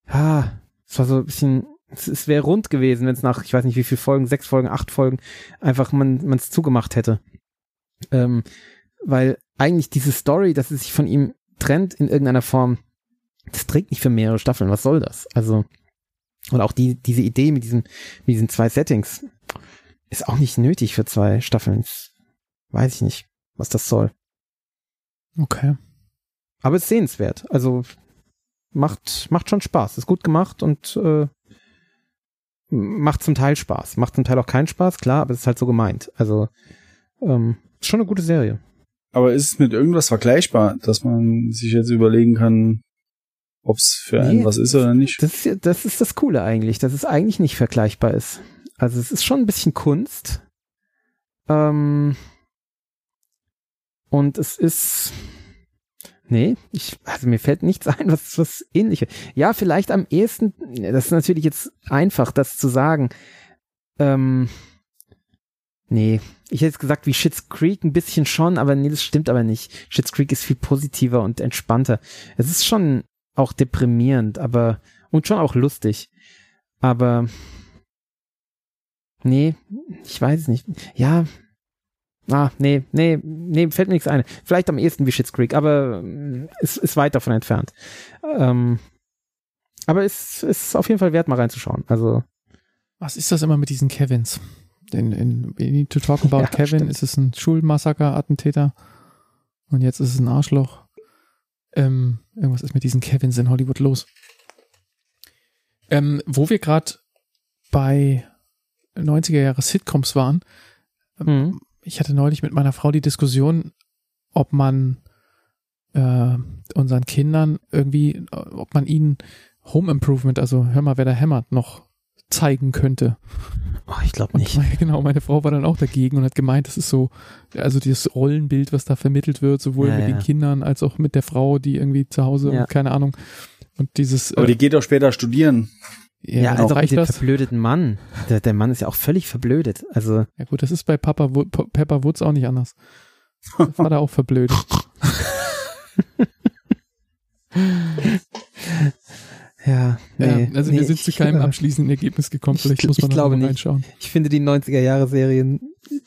ja, es war so ein bisschen, es, es wäre rund gewesen, wenn es nach, ich weiß nicht wie viele Folgen, sechs Folgen, acht Folgen, einfach man es zugemacht hätte. Ähm, weil eigentlich diese Story, dass es sich von ihm trennt in irgendeiner Form, das trägt nicht für mehrere Staffeln. Was soll das? Also, und auch die, diese Idee mit diesen, mit diesen zwei Settings, ist auch nicht nötig für zwei Staffeln. Weiß ich nicht, was das soll.
Okay.
Aber es ist sehenswert. Also macht, macht schon Spaß. Ist gut gemacht und äh, macht zum Teil Spaß. Macht zum Teil auch keinen Spaß, klar, aber es ist halt so gemeint. Also ähm, ist schon eine gute Serie.
Aber ist es mit irgendwas vergleichbar, dass man sich jetzt überlegen kann, ob es für einen nee, was ist oder nicht?
Das ist, das ist das Coole eigentlich, dass es eigentlich nicht vergleichbar ist. Also es ist schon ein bisschen Kunst. Ähm, und es ist Nee, ich, also mir fällt nichts (laughs) ein, was, was ähnliches. Ja, vielleicht am ehesten, das ist natürlich jetzt einfach, das zu sagen. Ähm, nee, ich hätte jetzt gesagt, wie Shits Creek ein bisschen schon, aber nee, das stimmt aber nicht. Shits Creek ist viel positiver und entspannter. Es ist schon auch deprimierend, aber, und schon auch lustig. Aber, nee, ich weiß es nicht. Ja, Ah, nee, nee, nee, fällt mir nichts ein. Vielleicht am ehesten wie Shit's Creek, aber äh, ist, ist weit davon entfernt. Ähm, aber es ist auf jeden Fall wert, mal reinzuschauen. Also.
Was ist das immer mit diesen Kevins? In, in, in To Talk (laughs) About ja, Kevin stimmt. ist es ein Schulmassaker-Attentäter und jetzt ist es ein Arschloch. Ähm, irgendwas ist mit diesen Kevins in Hollywood los. Ähm, wo wir gerade bei 90er Jahre Sitcoms waren, mhm ich hatte neulich mit meiner Frau die Diskussion, ob man äh, unseren Kindern irgendwie, ob man ihnen Home Improvement, also hör mal, wer da hämmert, noch zeigen könnte.
Oh, ich glaube nicht.
Und, (laughs) genau, meine Frau war dann auch dagegen und hat gemeint, das ist so, also dieses Rollenbild, was da vermittelt wird, sowohl ja, mit ja. den Kindern als auch mit der Frau, die irgendwie zu Hause, ja. keine Ahnung. Und dieses.
Aber die geht auch später studieren.
Ja, ja also reicht den verblödeten Mann. Der, der Mann ist ja auch völlig verblödet. Also.
Ja gut, das ist bei Papa Pepper Woods auch nicht anders. Das war da auch verblödet. (laughs)
ja, nee,
ja, also
nee,
wir sind zu keinem abschließenden Ergebnis gekommen. Vielleicht
ich,
muss man
ich glaube
mal reinschauen.
Nicht. Ich finde die 90er Jahre Serien,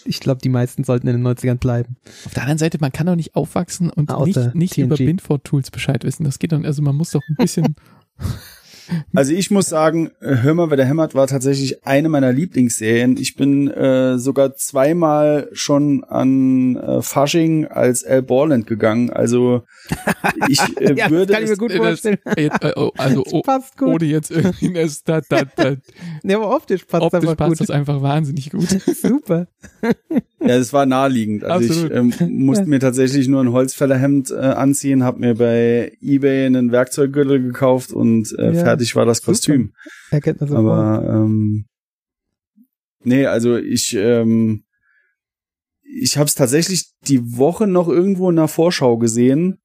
ich glaube, die meisten sollten in den 90ern bleiben.
Auf der anderen Seite, man kann doch nicht aufwachsen und Außer nicht, nicht über Binford Tools Bescheid wissen. Das geht dann, also man muss doch ein bisschen (laughs)
Also ich muss sagen, äh, Hör mal, wer der hämmert war tatsächlich eine meiner Lieblingsserien. Ich bin äh, sogar zweimal schon an äh, Fasching als Al Borland gegangen. Also (laughs) ich äh, ja, würde
das kann ich mir gut vorstellen. Das,
äh, oh, also oh, passt gut. ohne jetzt irgendwie das da da (laughs) da.
Nee, aber optisch passt
optisch
einfach
passt
gut.
das einfach wahnsinnig gut. (laughs)
Super.
Ja, es war naheliegend. Also Absolut. ich ähm, musste mir tatsächlich nur ein Holzfällerhemd äh, anziehen, habe mir bei eBay einen Werkzeuggürtel gekauft und äh, ja fertig war das Kostüm.
Erkennt man
sofort. Aber ähm, nee, also ich ähm, ich habe es tatsächlich die Woche noch irgendwo in der Vorschau gesehen.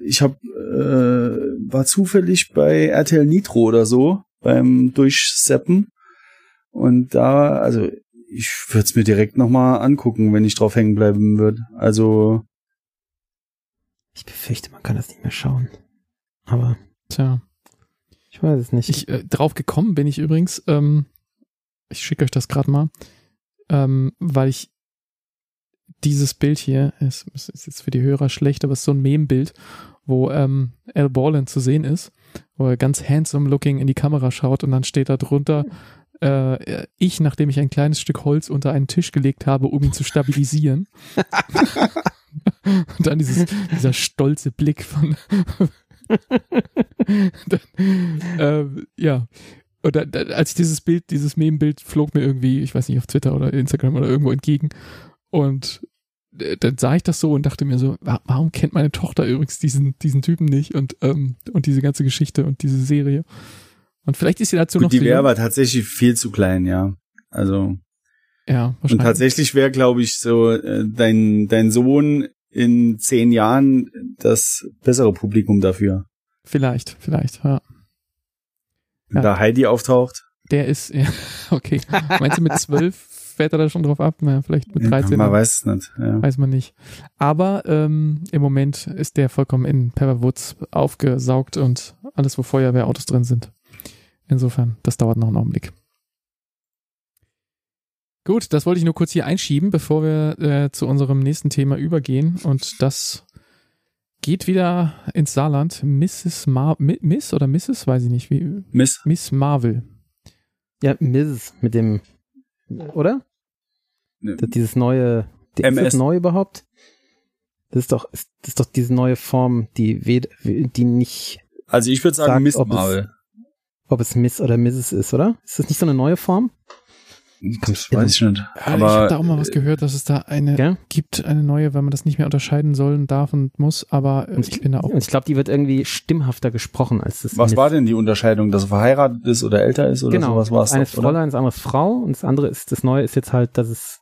Ich habe äh, war zufällig bei RTL Nitro oder so beim Durchseppen und da also ich würde es mir direkt noch mal angucken, wenn ich drauf hängen bleiben würde. Also
ich befürchte, man kann das nicht mehr schauen. Aber
tja.
Ich weiß es nicht.
Ich, äh, drauf gekommen bin ich übrigens, ähm, ich schicke euch das gerade mal, ähm, weil ich dieses Bild hier, ist, ist jetzt für die Hörer schlecht, aber es ist so ein Meme-Bild, wo ähm, Al Borland zu sehen ist, wo er ganz handsome looking in die Kamera schaut und dann steht da drunter, äh, ich, nachdem ich ein kleines Stück Holz unter einen Tisch gelegt habe, um ihn zu stabilisieren. (laughs) und dann dieses, dieser stolze Blick von, (laughs) dann, äh, ja. Und dann, als ich dieses Bild, dieses Meme-Bild flog mir irgendwie, ich weiß nicht, auf Twitter oder Instagram oder irgendwo entgegen. Und äh, dann sah ich das so und dachte mir so, warum kennt meine Tochter übrigens diesen, diesen Typen nicht und, ähm, und diese ganze Geschichte und diese Serie? Und vielleicht ist sie dazu
Gut,
noch.
Die wäre aber tatsächlich viel zu klein, ja. Also.
Ja,
wahrscheinlich. Und tatsächlich wäre, glaube ich, so äh, dein, dein Sohn in zehn Jahren das bessere Publikum dafür.
Vielleicht, vielleicht, ja.
Wenn ja. da Heidi auftaucht.
Der ist, (laughs) ja, okay. Meinst du mit zwölf fährt er da schon drauf ab? Na, vielleicht mit 13. Ja,
man weiß es nicht. Ja.
Weiß man nicht. Aber ähm, im Moment ist der vollkommen in Pepperwoods aufgesaugt und alles, wo Feuerwehrautos drin sind. Insofern, das dauert noch einen Augenblick. Gut, das wollte ich nur kurz hier einschieben, bevor wir äh, zu unserem nächsten Thema übergehen. Und das geht wieder ins Saarland. Mrs. Mar Miss oder Mrs. Weiß ich nicht. Wie?
Miss.
Miss Marvel.
Ja, Miss mit dem, oder? Ne. Dieses neue, die, MS. ist das neu überhaupt? Das ist doch, das ist doch diese neue Form, die, die nicht.
Also ich würde sagen sagt, Miss Marvel.
Es, ob es Miss oder Mrs. ist, oder? Ist das nicht so eine neue Form?
Das weiß ich nicht.
Aber ich habe da auch mal was gehört, dass es da eine ja? gibt, eine neue, weil man das nicht mehr unterscheiden soll und darf und muss, aber
und
ich bin da auch.
Und ich glaube, die wird irgendwie stimmhafter gesprochen als das.
Was war denn die Unterscheidung, dass er verheiratet ist oder älter ist oder
genau,
sowas war es?
Eines Fräulein, das andere Frau und das andere ist, das neue ist jetzt halt, dass es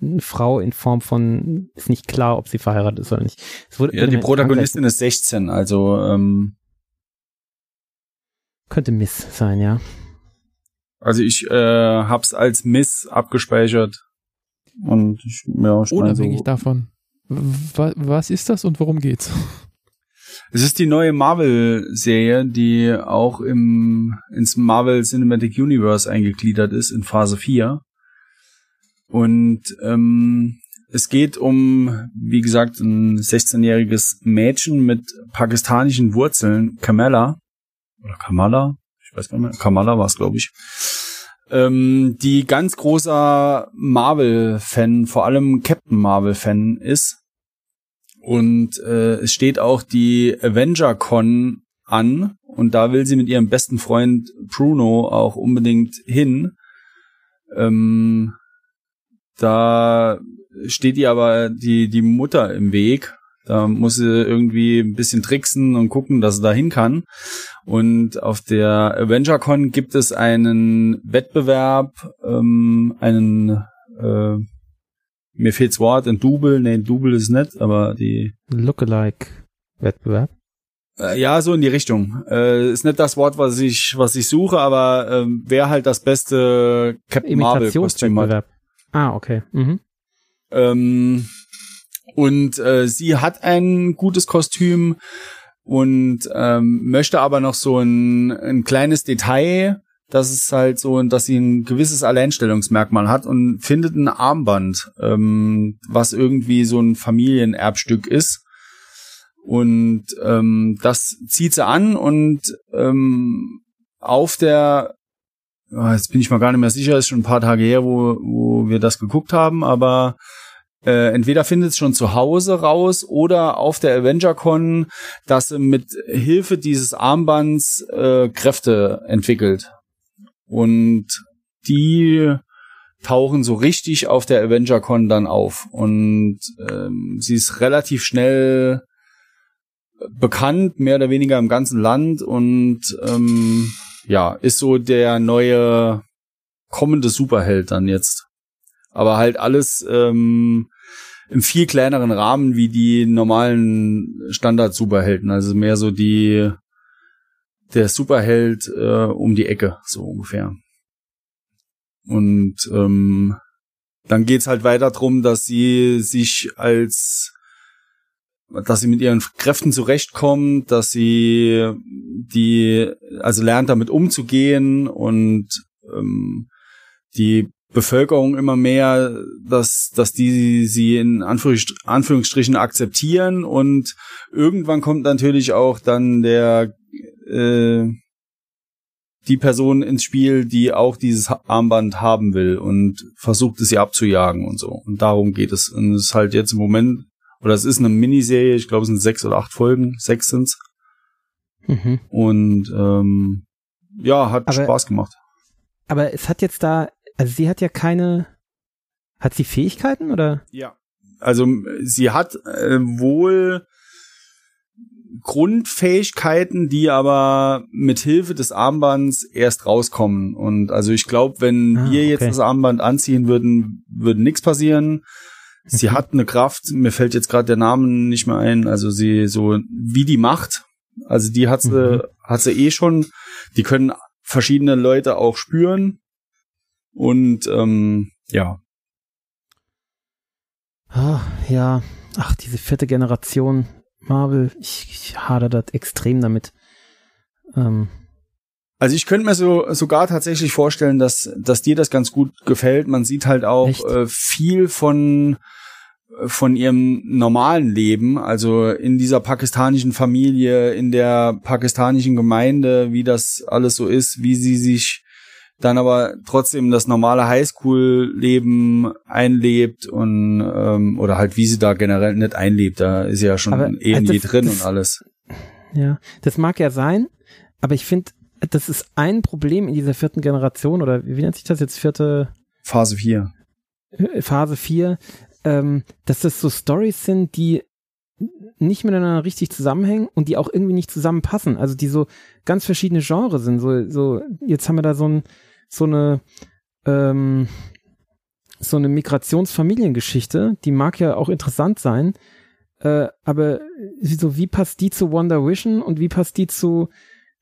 eine Frau in Form von, ist nicht klar, ob sie verheiratet ist oder nicht.
Wurde, ja, die Protagonistin ist 16, also ähm,
könnte Miss sein, ja.
Also ich äh, hab's als Miss abgespeichert. Und ich, ja,
ich Unabhängig so, davon. Was ist das und worum geht's? (laughs)
Es ist die neue Marvel-Serie, die auch im, ins Marvel Cinematic Universe eingegliedert ist, in Phase 4. Und ähm, es geht um, wie gesagt, ein 16-jähriges Mädchen mit pakistanischen Wurzeln, Kamala. Oder Kamala? Weiß gar nicht. Kamala war es, glaube ich. Ähm, die ganz großer Marvel-Fan, vor allem Captain Marvel-Fan ist und äh, es steht auch die Avenger Con an und da will sie mit ihrem besten Freund Bruno auch unbedingt hin. Ähm, da steht ihr aber die, die Mutter im Weg. Da muss sie irgendwie ein bisschen tricksen und gucken, dass sie da hin kann. Und auf der AvengerCon gibt es einen Wettbewerb, ähm, einen äh, mir fehlt's Wort, ein Double, nee, ein Double ist nett, aber die
Lookalike-Wettbewerb.
Äh, ja, so in die Richtung. Äh, ist nicht das Wort, was ich, was ich suche, aber äh, wer halt das beste Captain Marvel Kostüm hat.
Ah, okay. Mhm.
Ähm, und äh, sie hat ein gutes Kostüm und ähm, möchte aber noch so ein, ein kleines Detail dass es halt so, dass sie ein gewisses Alleinstellungsmerkmal hat und findet ein Armband, ähm, was irgendwie so ein Familienerbstück ist. Und ähm, das zieht sie an und ähm, auf der, oh, jetzt bin ich mal gar nicht mehr sicher, ist schon ein paar Tage her, wo, wo wir das geguckt haben, aber äh, entweder findet es schon zu Hause raus oder auf der AvengerCon, dass sie mit Hilfe dieses Armbands äh, Kräfte entwickelt. Und die tauchen so richtig auf der AvengerCon dann auf. Und ähm, sie ist relativ schnell bekannt, mehr oder weniger im ganzen Land und ähm, ja, ist so der neue kommende Superheld dann jetzt. Aber halt alles ähm, im viel kleineren Rahmen wie die normalen Standard-Superhelden. Also mehr so die der Superheld äh, um die Ecke, so ungefähr. Und ähm, dann geht's halt weiter drum, dass sie sich als dass sie mit ihren Kräften zurechtkommt, dass sie die, also lernt damit umzugehen und ähm, die Bevölkerung immer mehr, dass, dass die sie in Anführungsstrichen akzeptieren und irgendwann kommt natürlich auch dann der äh, die Person ins Spiel, die auch dieses Armband haben will und versucht es ihr abzujagen und so. Und darum geht es. Und es ist halt jetzt im Moment, oder es ist eine Miniserie, ich glaube es sind sechs oder acht Folgen, sechs sind's. Mhm. Und ähm, ja, hat aber, Spaß gemacht.
Aber es hat jetzt da, also sie hat ja keine, hat sie Fähigkeiten oder?
Ja. Also sie hat äh, wohl Grundfähigkeiten, die aber mit Hilfe des Armbands erst rauskommen. Und also ich glaube, wenn ah, wir jetzt das Armband anziehen würden, würde nichts passieren. Sie mhm. hat eine Kraft, mir fällt jetzt gerade der Name nicht mehr ein, also sie so wie die Macht, also die hat sie, mhm. hat sie eh schon. Die können verschiedene Leute auch spüren. Und ähm, ja.
Ah, ja. Ach, diese vierte Generation Marvel, ich, ich hadere das extrem damit. Ähm.
Also ich könnte mir so sogar tatsächlich vorstellen, dass dass dir das ganz gut gefällt. Man sieht halt auch äh, viel von von ihrem normalen Leben, also in dieser pakistanischen Familie, in der pakistanischen Gemeinde, wie das alles so ist, wie sie sich dann aber trotzdem das normale Highschool-Leben einlebt und ähm, oder halt wie sie da generell nicht einlebt, da ist ja schon aber, eh also drin das, und alles.
Ja, das mag ja sein, aber ich finde, das ist ein Problem in dieser vierten Generation oder wie nennt sich das jetzt vierte
Phase 4.
Äh, Phase 4, ähm, dass das so Stories sind, die nicht miteinander richtig zusammenhängen und die auch irgendwie nicht zusammenpassen. Also die so ganz verschiedene Genres sind. So, so jetzt haben wir da so ein so eine, ähm, so eine Migrationsfamiliengeschichte, die mag ja auch interessant sein, äh, aber so wie passt die zu Wonder Vision und wie passt die zu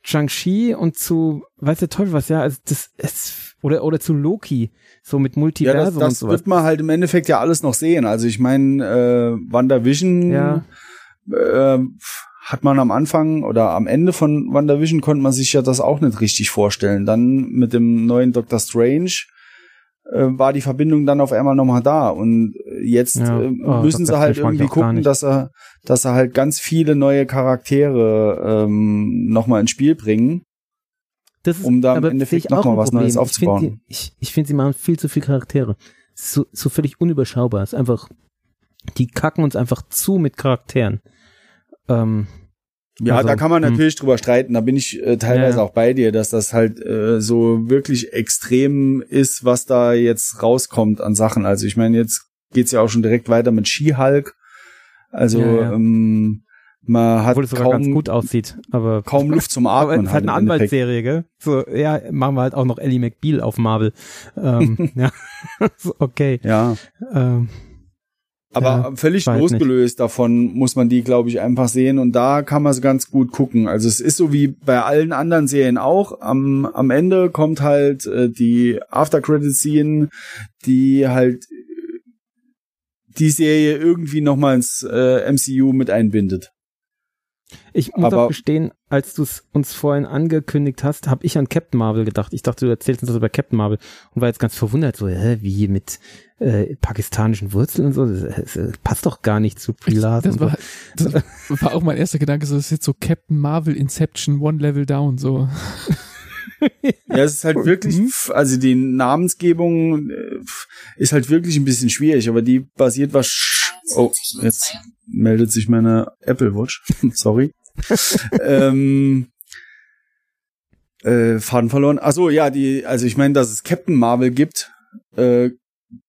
Shang-Chi und zu, weiß der Teufel was, ja, also das ist, oder, oder zu Loki, so mit Multiversum
ja, das, das
und sowas.
wird man halt im Endeffekt ja alles noch sehen. Also ich meine, äh, WandaVision
Ja.
äh, hat man am Anfang oder am Ende von WandaVision konnte man sich ja das auch nicht richtig vorstellen. Dann mit dem neuen Doctor Strange äh, war die Verbindung dann auf einmal nochmal da und jetzt
Ja.
äh, müssen sie halt irgendwie gucken, dass er, dass er halt ganz viele neue Charaktere ähm, nochmal ins Spiel bringen.
Das ist,
um da im Endeffekt
sehe ich auch
noch mal
ein
was Neues aufzubauen.
Ich finde, finde, sie machen viel zu viele Charaktere. So, so völlig unüberschaubar. Es ist einfach, die kacken uns einfach zu mit Charakteren. Ähm,
Ja,
Also,
da kann man
hm.
natürlich drüber streiten. Da bin ich äh, teilweise
Ja.
auch bei dir, dass das halt äh, so wirklich extrem ist, was da jetzt rauskommt an Sachen. Also ich meine, jetzt geht's ja auch schon direkt weiter mit She-Hulk. Also
Ja, ja.
Ähm, man hat
obwohl es sogar ganz
kaum,
gut aussieht, aber
kaum Luft zum (laughs) Atmen.
es ist halt eine
im Endeffekt.
Anwaltsserie, gell? So, ja, machen wir halt auch noch Ellie McBeal auf Marvel. Ähm, (laughs) ja, (laughs) okay.
Ja,
Ähm,
aber
Ja,
völlig losgelöst davon muss man die, glaube ich, einfach sehen und da kann man es ganz gut gucken. Also es ist so wie bei allen anderen Serien auch. Am, am Ende kommt halt äh, die After-Credit-Scene, die halt äh, die Serie irgendwie nochmal ins äh, MCU mit einbindet.
Ich muss
Aber-
auch gestehen, als du es uns vorhin angekündigt hast, habe ich an Captain Marvel gedacht. Ich dachte, du erzählst uns das über Captain Marvel und war jetzt ganz verwundert, so, hä, wie mit äh, pakistanischen Wurzeln und so. Das, das, passt doch gar nicht zu Larson.
Das war, das war auch mein erster Gedanke, so das ist jetzt so Captain Marvel Inception One Level Down, so. (laughs) (laughs)
Ja, es ist halt wirklich, pf, also die Namensgebung äh, ist halt wirklich ein bisschen schwierig, aber die basiert was. Oh, jetzt meldet sich meine Apple Watch. (laughs) Sorry. (laughs) ähm, äh, Faden verloren. Ach so, ja, die, also ich meine, dass es Captain Marvel gibt, äh,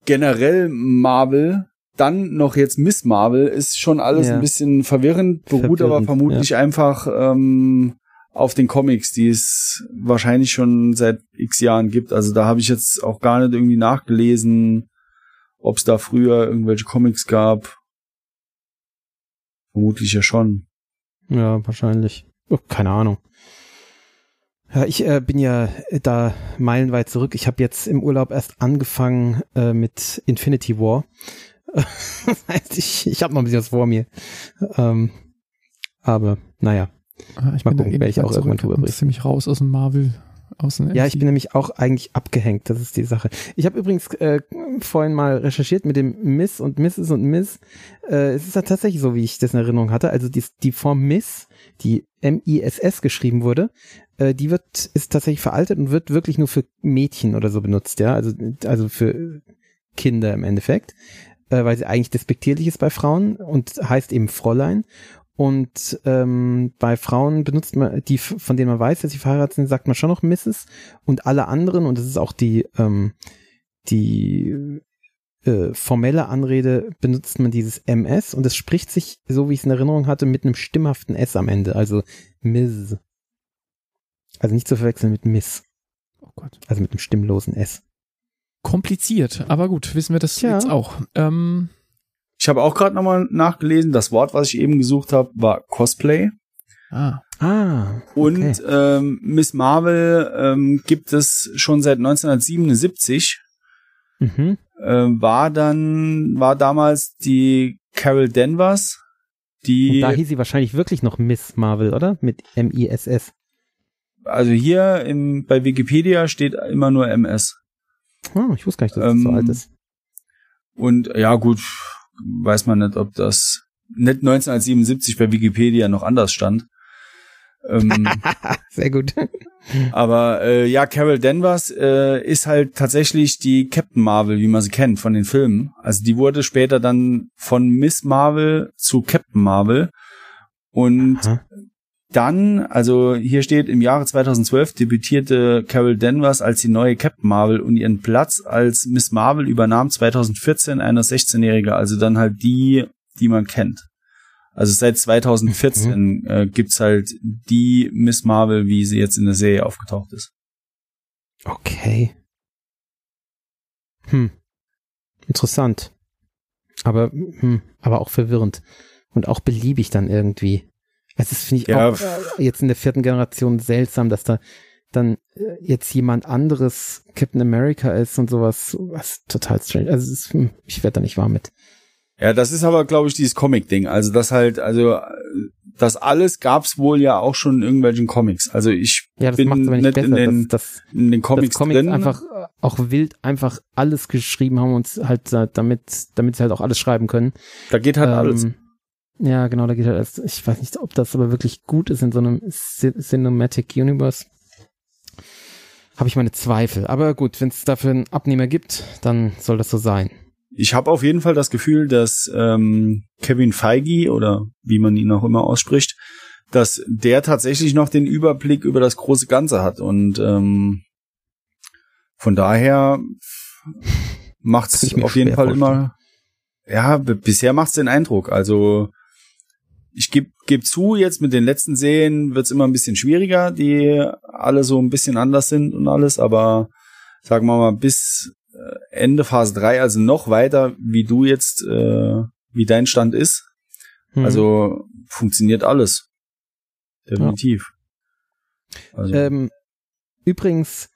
generell Marvel, dann noch jetzt Miss Marvel, ist schon alles
Ja.
ein bisschen verwirrend, beruht aber
Verwirrend,
vermutlich einfach ähm, auf den Comics, die es wahrscheinlich schon seit x Jahren gibt. Also da habe ich jetzt auch gar nicht irgendwie nachgelesen, ob es da früher irgendwelche Comics gab. Vermutlich ja schon.
Ja, wahrscheinlich. Oh, keine Ahnung. Ja, ich äh, bin ja da meilenweit zurück. Ich habe jetzt im Urlaub erst angefangen äh, mit Infinity War. (laughs) das heißt, ich, ich habe noch ein bisschen was vor mir. Ähm, aber naja.
Ah, Ich
Mal
bin
gucken, werde ich auch irgendwann drüber
und ziemlich raus aus dem Marvel, aus dem
Ja, ich bin nämlich auch eigentlich abgehängt. Das ist die Sache. Ich habe übrigens äh, vorhin mal recherchiert mit dem Miss und Mrs. und Miss. Äh, es ist ja tatsächlich so, wie ich das in Erinnerung hatte. Also die, die Form Miss, die M-I-S-S geschrieben wurde, äh, die wird ist tatsächlich veraltet und wird wirklich nur für Mädchen oder so benutzt. Ja, also also für Kinder im Endeffekt, äh, weil sie eigentlich despektierlich ist bei Frauen und heißt eben Fräulein. Und ähm, bei Frauen benutzt man, die, von denen man weiß, dass sie verheiratet sind, sagt man schon noch Mrs. Und alle anderen, und das ist auch die, ähm, die äh, formelle Anrede, benutzt man dieses MS und es spricht sich, so wie ich es in Erinnerung hatte, mit einem stimmhaften S am Ende, also Miss. Also nicht zu verwechseln mit Miss,
oh Gott.
also mit einem stimmlosen S.
Kompliziert, aber gut, wissen wir das
Tja.
jetzt auch. Ähm,
Ich habe auch gerade nochmal nachgelesen, das Wort, was ich eben gesucht habe, war Cosplay.
ah,
Ah,
Und
okay.
ähm, Miss Marvel ähm, gibt es schon seit 1977.
Mhm.
Ähm, war dann, war damals die Carol Danvers,
Und
die,
da hieß sie wahrscheinlich wirklich noch Miss Marvel, oder? Mit M-I-S-S.
also hier im, bei Wikipedia steht immer nur MS.
Oh, ich wusste gar nicht, dass das so
Ähm,
alt ist.
Und ja, gut, weiß man nicht, ob das nicht 1977 bei Wikipedia noch anders stand. Ähm, (laughs)
Sehr gut.
aber äh, ja, Carol Danvers äh, ist halt tatsächlich die Captain Marvel, wie man sie kennt von den Filmen. Also die wurde später dann von Miss Marvel zu Captain Marvel. Und
Aha.
Dann, also hier steht, im Jahre 2012 debütierte Carol Danvers als die neue Captain Marvel und ihren Platz als Miss Marvel übernahm 2014 eine 16-Jährige, also dann halt die, die man kennt. Also seit 2014 äh, gibt's halt die Miss Marvel, wie sie jetzt in der Serie aufgetaucht ist.
Okay. Hm. interessant. Aber, hm, aber auch verwirrend. Und auch beliebig dann irgendwie. Es ist, finde ich,
Ja,
auch äh, jetzt in der vierten Generation seltsam, dass da dann äh, jetzt jemand anderes Captain America ist und sowas. Was total strange. Also ist, hm, ich werde da nicht warm mit.
Ja, das ist aber, glaube ich, dieses Comic-Ding. Also das halt, also äh, das alles gab's wohl ja auch schon in irgendwelchen Comics. Also ich
Ja, das
bin
nicht besser,
in den,
dass, dass,
in den Comics,
Comics
drin.
einfach auch wild einfach alles geschrieben haben und halt damit, damit sie halt auch alles schreiben können.
da geht halt alles.
Ja, genau, da geht halt. Ich weiß nicht, ob das aber wirklich gut ist in so einem Cin- Cinematic Universe. Habe ich meine Zweifel. Aber gut, wenn es dafür einen Abnehmer gibt, dann soll das so sein.
Ich habe auf jeden Fall das Gefühl, dass ähm, Kevin Feige oder wie man ihn auch immer ausspricht, dass der tatsächlich noch den Überblick über das große Ganze hat und ähm, von daher (laughs) macht's auf jeden Fall
vorstellen.
immer. Ja, bisher macht's den Eindruck. Also ich geb, geb zu, jetzt mit den letzten Serien wird's immer ein bisschen schwieriger, die alle so ein bisschen anders sind und alles, aber sagen wir mal, bis äh, Ende Phase 3, also noch weiter, wie du jetzt, äh, wie dein Stand ist.
Hm.
Also funktioniert alles. Definitiv. Also,
Ähm, übrigens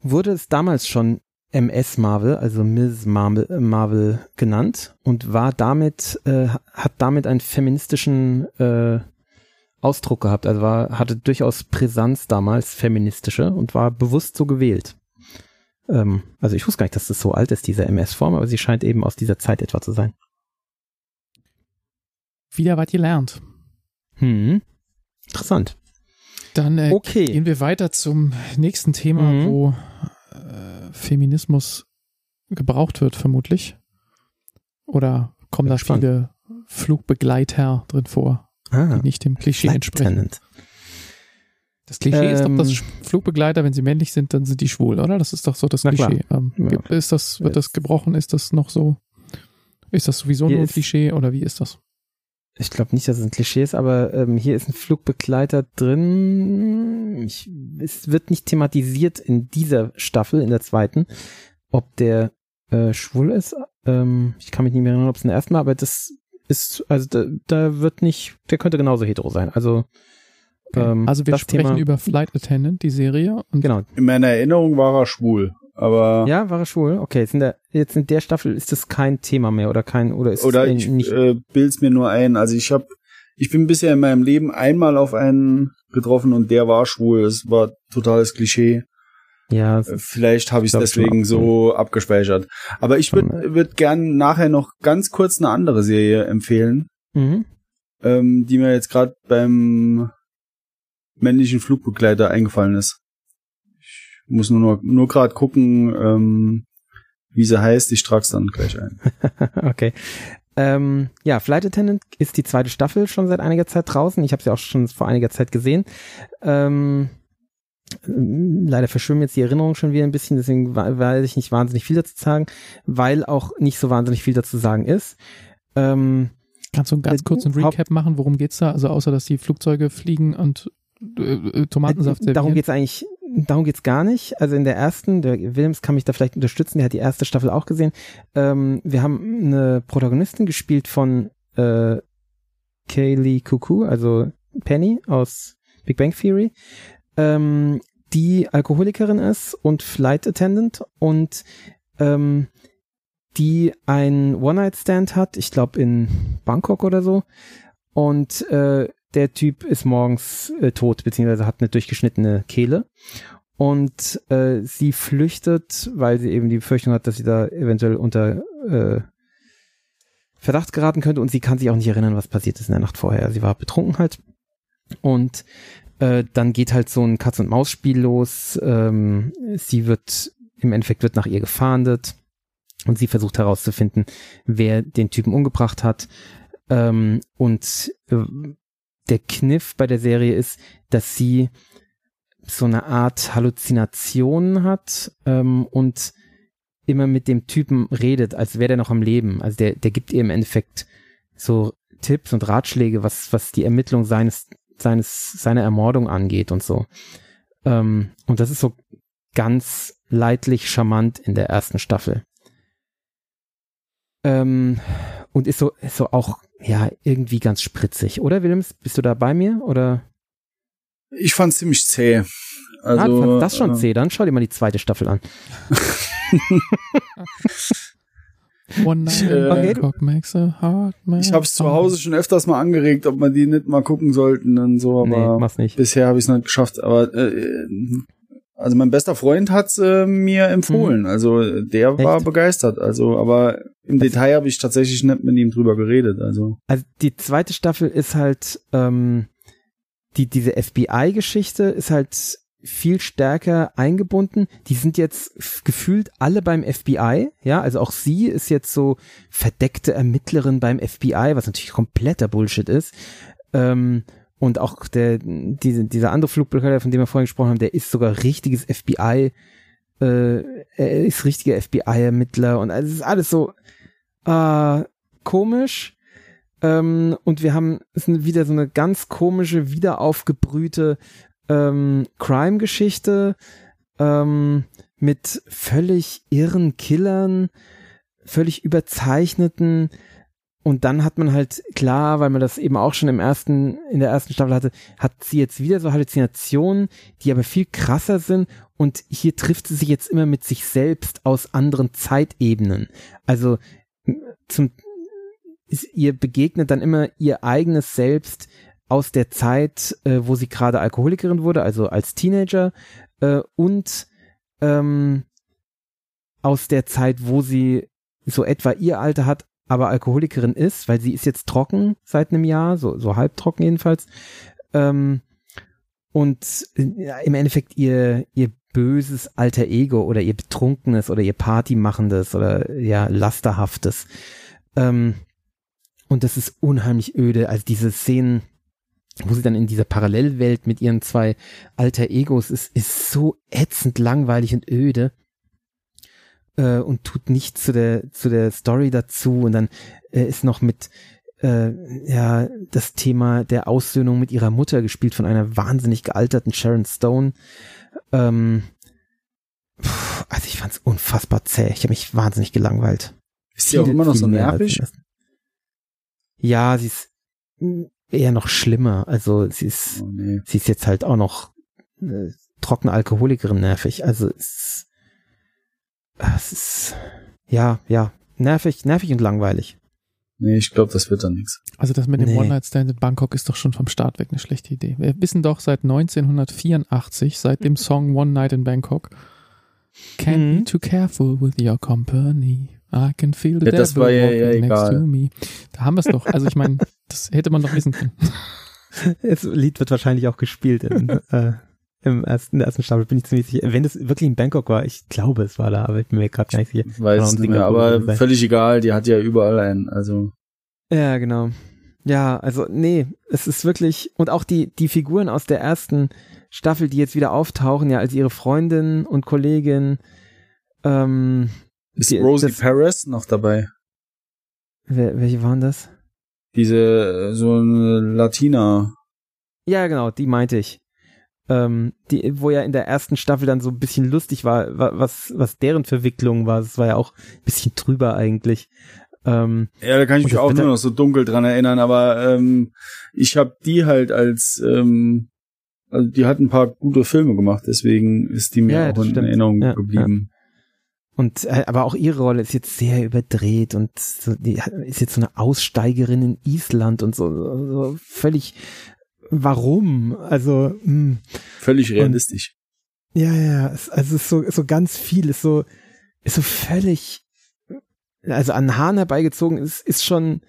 wurde es damals schon MS Marvel, also Ms. Marvel, Marvel genannt und war damit, äh, hat damit einen feministischen äh, Ausdruck gehabt, also war, hatte durchaus Brisanz damals, feministische und war bewusst so gewählt. Ähm, also ich wusste gar nicht, dass das so alt ist, diese MS-Form, aber sie scheint eben aus dieser Zeit etwa zu sein.
Wieder was gelernt.
Hm. Interessant.
Dann äh,
Okay.
gehen wir weiter zum nächsten Thema,
Mhm.
wo Feminismus gebraucht wird, vermutlich. Oder kommen da
gespannt.
viele Flugbegleiter drin vor,
Ah,
die nicht dem Klischee entsprechen? Das Klischee ist doch,
Ähm,
dass Sch- Flugbegleiter, wenn sie männlich sind, dann sind die schwul, oder? Das ist doch so das. Klischee. Ähm,
Ja.
Ist das, wird das gebrochen? Ist das noch so? Ist das sowieso
Hier
nur ein
ist-
Klischee oder wie ist das?
Ich glaube nicht, dass es ein Klischee ist, aber ähm, hier ist ein Flugbegleiter drin. Ich, es wird nicht thematisiert in dieser Staffel, in der zweiten, ob der äh, schwul ist. Ähm, ich kann mich nicht mehr erinnern, ob es in der ersten war, aber das ist, also da, da wird nicht, der könnte genauso hetero sein. Also, ähm,
also wir sprechen
Thema,
über Flight Attendant, die Serie. Und
Genau.
in meiner Erinnerung war er schwul, aber
Ja, war er schwul? Okay, jetzt in der, jetzt in der Staffel ist das kein Thema mehr oder kein, oder ist
oder ich
nicht.
äh, bild's mir nur ein. Also ich habe, ich bin bisher in meinem Leben einmal auf einen getroffen und der war schwul. Es war totales Klischee.
ja,
Äh, Vielleicht habe ich es deswegen so abgespeichert. Aber ich würde würd gern nachher noch ganz kurz eine andere Serie empfehlen,
mhm.
ähm, die mir jetzt gerade beim männlichen Flugbegleiter eingefallen ist. Ich muss nur noch, nur gerade gucken, ähm, wie sie heißt. Ich trag's dann gleich ein. (laughs)
okay. Ähm, ja, Flight Attendant ist die zweite Staffel schon seit einiger Zeit draußen. Ich habe sie auch schon vor einiger Zeit gesehen. Ähm, leider verschwimmen jetzt die Erinnerungen schon wieder ein bisschen, deswegen weiß ich nicht wahnsinnig viel dazu sagen, weil auch nicht so wahnsinnig viel dazu sagen ist. Ähm,
kannst du einen ganz
äh,
kurzen Recap machen? Worum geht's da? Also außer, dass die Flugzeuge fliegen und äh, äh, Tomatensaft
Äh, Darum
servieren?
geht's eigentlich, darum geht's gar nicht. Also in der ersten, der Williams kann mich da vielleicht unterstützen, der hat die erste Staffel auch gesehen. Ähm, wir haben eine Protagonistin gespielt von äh, Kaylee Cuckoo, also Penny aus Big Bang Theory, ähm, die Alkoholikerin ist und Flight Attendant und ähm, die ein One-Night-Stand hat, ich glaube in Bangkok oder so. Und äh, der Typ ist morgens äh, tot, beziehungsweise hat eine durchgeschnittene Kehle. Und äh, sie flüchtet, weil sie eben die Befürchtung hat, dass sie da eventuell unter äh, Verdacht geraten könnte und sie kann sich auch nicht erinnern, was passiert ist in der Nacht vorher. Sie war betrunken halt. Und äh, dann geht halt so ein Katz-und-Maus-Spiel los. Ähm, sie wird, im Endeffekt wird nach ihr gefahndet und sie versucht herauszufinden, wer den Typen umgebracht hat. Ähm, und äh, der Kniff bei der Serie ist, dass sie so eine Art Halluzination hat ähm, und immer mit dem Typen redet, als wäre der noch am Leben. Also der, der gibt ihr im Endeffekt so Tipps und Ratschläge, was, was die Ermittlung seines, seines, seiner Ermordung angeht und so. Ähm, und das ist so ganz leidlich charmant in der ersten Staffel. Ähm, und ist so, ist so auch, ja, irgendwie ganz spritzig, oder Willems? Bist du da bei mir? Oder?
Ich fand's ziemlich zäh.
Also, ah,
Also,
fandst das schon
äh,
zäh, dann schau dir mal die zweite Staffel an. (laughs)
One night
Ich, äh,
in Bangkok makes a heart man.
Ich habe es zu Hause schon öfters mal angeregt, ob man die nicht mal gucken sollten und so,
nee,
aber
mach's nicht.
bisher habe ich es noch nicht geschafft. Aber äh, also mein bester Freund hat's äh, mir empfohlen. Also äh, der war
Echt?
begeistert. Also, aber im Detail habe ich tatsächlich nicht mit ihm drüber geredet. Also
Also die zweite Staffel ist halt, ähm, die, diese FBI-Geschichte ist halt viel stärker eingebunden. Die sind jetzt gefühlt alle beim FBI, ja, also auch sie ist jetzt so verdeckte Ermittlerin beim FBI, was natürlich kompletter Bullshit ist. Ähm, und auch der, diese, dieser andere Flugbegleiter, von dem wir vorhin gesprochen haben, der ist sogar richtiges FBI, äh, er ist richtiger FBI-Ermittler und also es ist alles so äh, komisch. Ähm, und wir haben es ist wieder so eine ganz komische, wieder aufgebrühte ähm, Crime-Geschichte ähm, mit völlig irren Killern, völlig überzeichneten. Und dann hat man halt klar, weil man das eben auch schon im ersten, in der ersten Staffel hatte, hat sie jetzt wieder so Halluzinationen, die aber viel krasser sind. Und hier trifft sie sich jetzt immer mit sich selbst aus anderen Zeitebenen. Also zum, ihr begegnet dann immer ihr eigenes Selbst aus der Zeit, äh, wo sie gerade Alkoholikerin wurde, also als Teenager, äh, und ähm, aus der Zeit, wo sie so etwa ihr Alter hat, aber Alkoholikerin ist, weil sie ist jetzt trocken seit einem Jahr, so, so halbtrocken jedenfalls. Ähm, und äh, im Endeffekt ihr, ihr böses alter Ego oder ihr betrunkenes oder ihr Partymachendes oder ja, lasterhaftes. Ähm, und das ist unheimlich öde. Also diese Szenen, wo sie dann in dieser Parallelwelt mit ihren zwei alter Egos ist, ist so ätzend langweilig und öde äh, und tut nichts zu der zu der Story dazu und dann äh, ist noch mit äh, ja das Thema der Aussöhnung mit ihrer Mutter gespielt von einer wahnsinnig gealterten Sharon Stone. Ähm, puh, also ich fand's unfassbar zäh. Ich habe mich wahnsinnig gelangweilt.
ist sie auch immer noch so nervig.
Ja, sie ist eher noch schlimmer. Also sie ist
Oh, nee.
sie ist jetzt halt auch noch äh, trockene Alkoholikerin nervig. Also es, es ist ja, ja, nervig, nervig und langweilig.
nee, ich glaube, das wird dann nichts.
Also das mit dem
Nee.
One-Night-Stand in Bangkok ist doch schon vom Start weg eine schlechte Idee. Wir wissen doch seit 1984, seit dem Song One Night in Bangkok, Can't
Mhm.
be too careful with your company. I can feel the
Ja, das
devil
war ja-
walking
ja
next
egal.
to me. Da haben wir es doch. Also ich meine, das hätte man doch wissen können. (laughs)
Das Lied wird wahrscheinlich auch gespielt in, (laughs) äh, im ersten, in der ersten Staffel, bin ich ziemlich sicher. Wenn es wirklich in Bangkok war, ich glaube, es war da, aber ich bin mir gerade gar nicht sicher.
Ich weiß nicht mehr, aber völlig egal. Die hat ja überall einen. Also
Ja, genau. Ja, also nee, es ist wirklich und auch die die Figuren aus der ersten Staffel, die jetzt wieder auftauchen, ja als ihre Freundin und Kollegin. Ähm,
ist
Die-
Rosie
das-
Perez noch dabei?
wer, welche waren das?
Diese äh, so eine Latina.
Ja, genau, die meinte ich. Ähm, die, wo ja in der ersten Staffel dann so ein bisschen lustig war, wa- was was deren Verwicklung war. Das war ja auch ein bisschen drüber eigentlich. Ähm,
Ja, da kann ich mich auch nur noch so dunkel dran erinnern, aber ähm, ich habe die halt als ähm, also die hat ein paar gute Filme gemacht, deswegen ist die mir
Ja,
auch in
stimmt.
Erinnerung
Ja,
geblieben.
Und äh, aber auch ihre Rolle ist jetzt sehr überdreht und so, die ist jetzt so eine Aussteigerin in Island und so, so, so völlig warum? Also hm. mh,
Völlig realistisch.
ja, ja, es, also es ist so ist so ganz viel, ist so ist so völlig also an Haaren herbeigezogen ist ist schon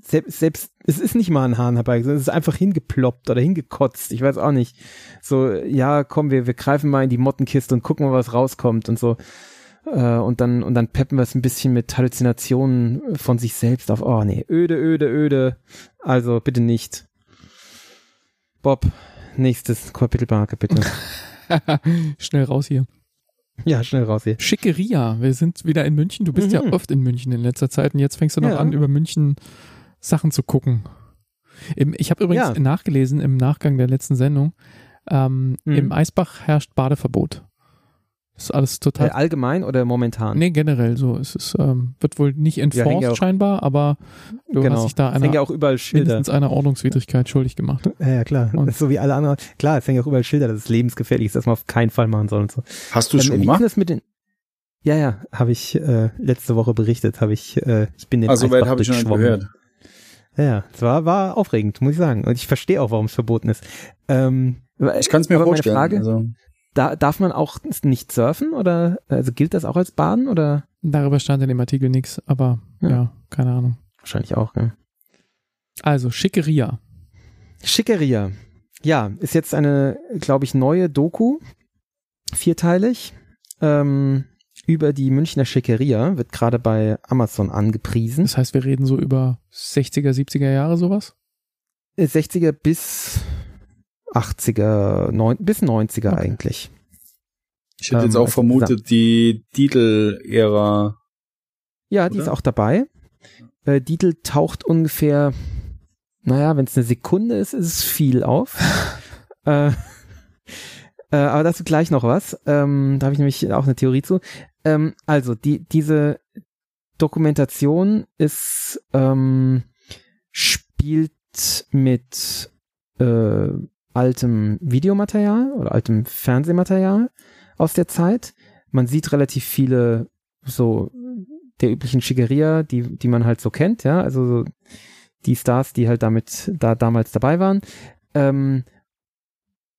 selbst, selbst es ist nicht mal an Haaren herbeigezogen, es ist einfach hingeploppt oder hingekotzt, ich weiß auch nicht. So, ja, komm, wir, wir greifen mal in die Mottenkiste und gucken mal, was rauskommt und so. Äh, und dann, und dann peppen wir es ein bisschen mit Halluzinationen von sich selbst auf. Oh nee, öde, öde, öde. Also bitte nicht. Bob, nächstes Kapitelmarke, bitte. (laughs)
Schnell raus hier.
ja, schnell raus hier.
Schickeria, wir sind wieder in München. Du bist ja
Mhm.
oft in München in letzter Zeit und jetzt fängst du noch
Ja.
an, über München Sachen zu gucken. Ich habe übrigens
Ja.
nachgelesen im Nachgang der letzten Sendung, ähm,
Mhm.
im Eisbach herrscht Badeverbot. Ist alles total.
Äh, allgemein oder momentan?
Nee, generell so. Es ist, ähm, wird wohl nicht enforced
ja
scheinbar, aber du
genau.
hast dich da
hängen ja auch überall Schilder.
mindestens einer Ordnungswidrigkeit schuldig gemacht. (laughs)
Ja, ja klar. Und so wie alle anderen. Klar, es hängen ja auch überall Schilder, dass es lebensgefährlich ist, dass man auf keinen Fall machen soll und so.
Hast du es
Ähm,
schon
wie
gemacht?
ist das mit den ja, ja, habe ich äh, letzte Woche berichtet, habe ich, äh, ich bin den
Also weit
Eisbach
habe ich schon gehört.
Ja, ja, es war, war aufregend, muss ich sagen. Und ich verstehe auch, warum es verboten ist. Ähm,
Ich kann es mir
aber
vorstellen.
Meine Frage,
also,
da, darf man auch nicht surfen oder also gilt das auch als Baden oder?
Darüber stand in dem Artikel nichts, aber ja.
Ja.
keine Ahnung.
Wahrscheinlich auch, ne?
Also, Schickeria.
Schickeria. Ja, ist jetzt eine, glaube ich, neue Doku, vierteilig, ähm, über die Münchner Schickeria, wird gerade bei Amazon angepriesen.
Das heißt, wir reden so über 60er, 70er Jahre sowas?
60er bis 80er, neun, bis 90er
Okay.
eigentlich.
ich hätte jetzt
Ähm,
auch
also
vermutet, die Dietl-Ära.
Ja, die
Oder?
ist auch dabei. Äh, Dietl taucht ungefähr, naja, wenn es eine Sekunde ist, ist es viel auf. (laughs) äh, äh, aber dazu gleich noch was. Ähm, da habe ich nämlich auch eine Theorie zu. Ähm, also, die, diese Dokumentation ist, ähm, spielt mit äh, altem Videomaterial oder altem Fernsehmaterial aus der Zeit. Man sieht relativ viele so der üblichen Schickeria, die, die man halt so kennt, ja, also so die Stars, die halt damit da damals dabei waren. Ähm,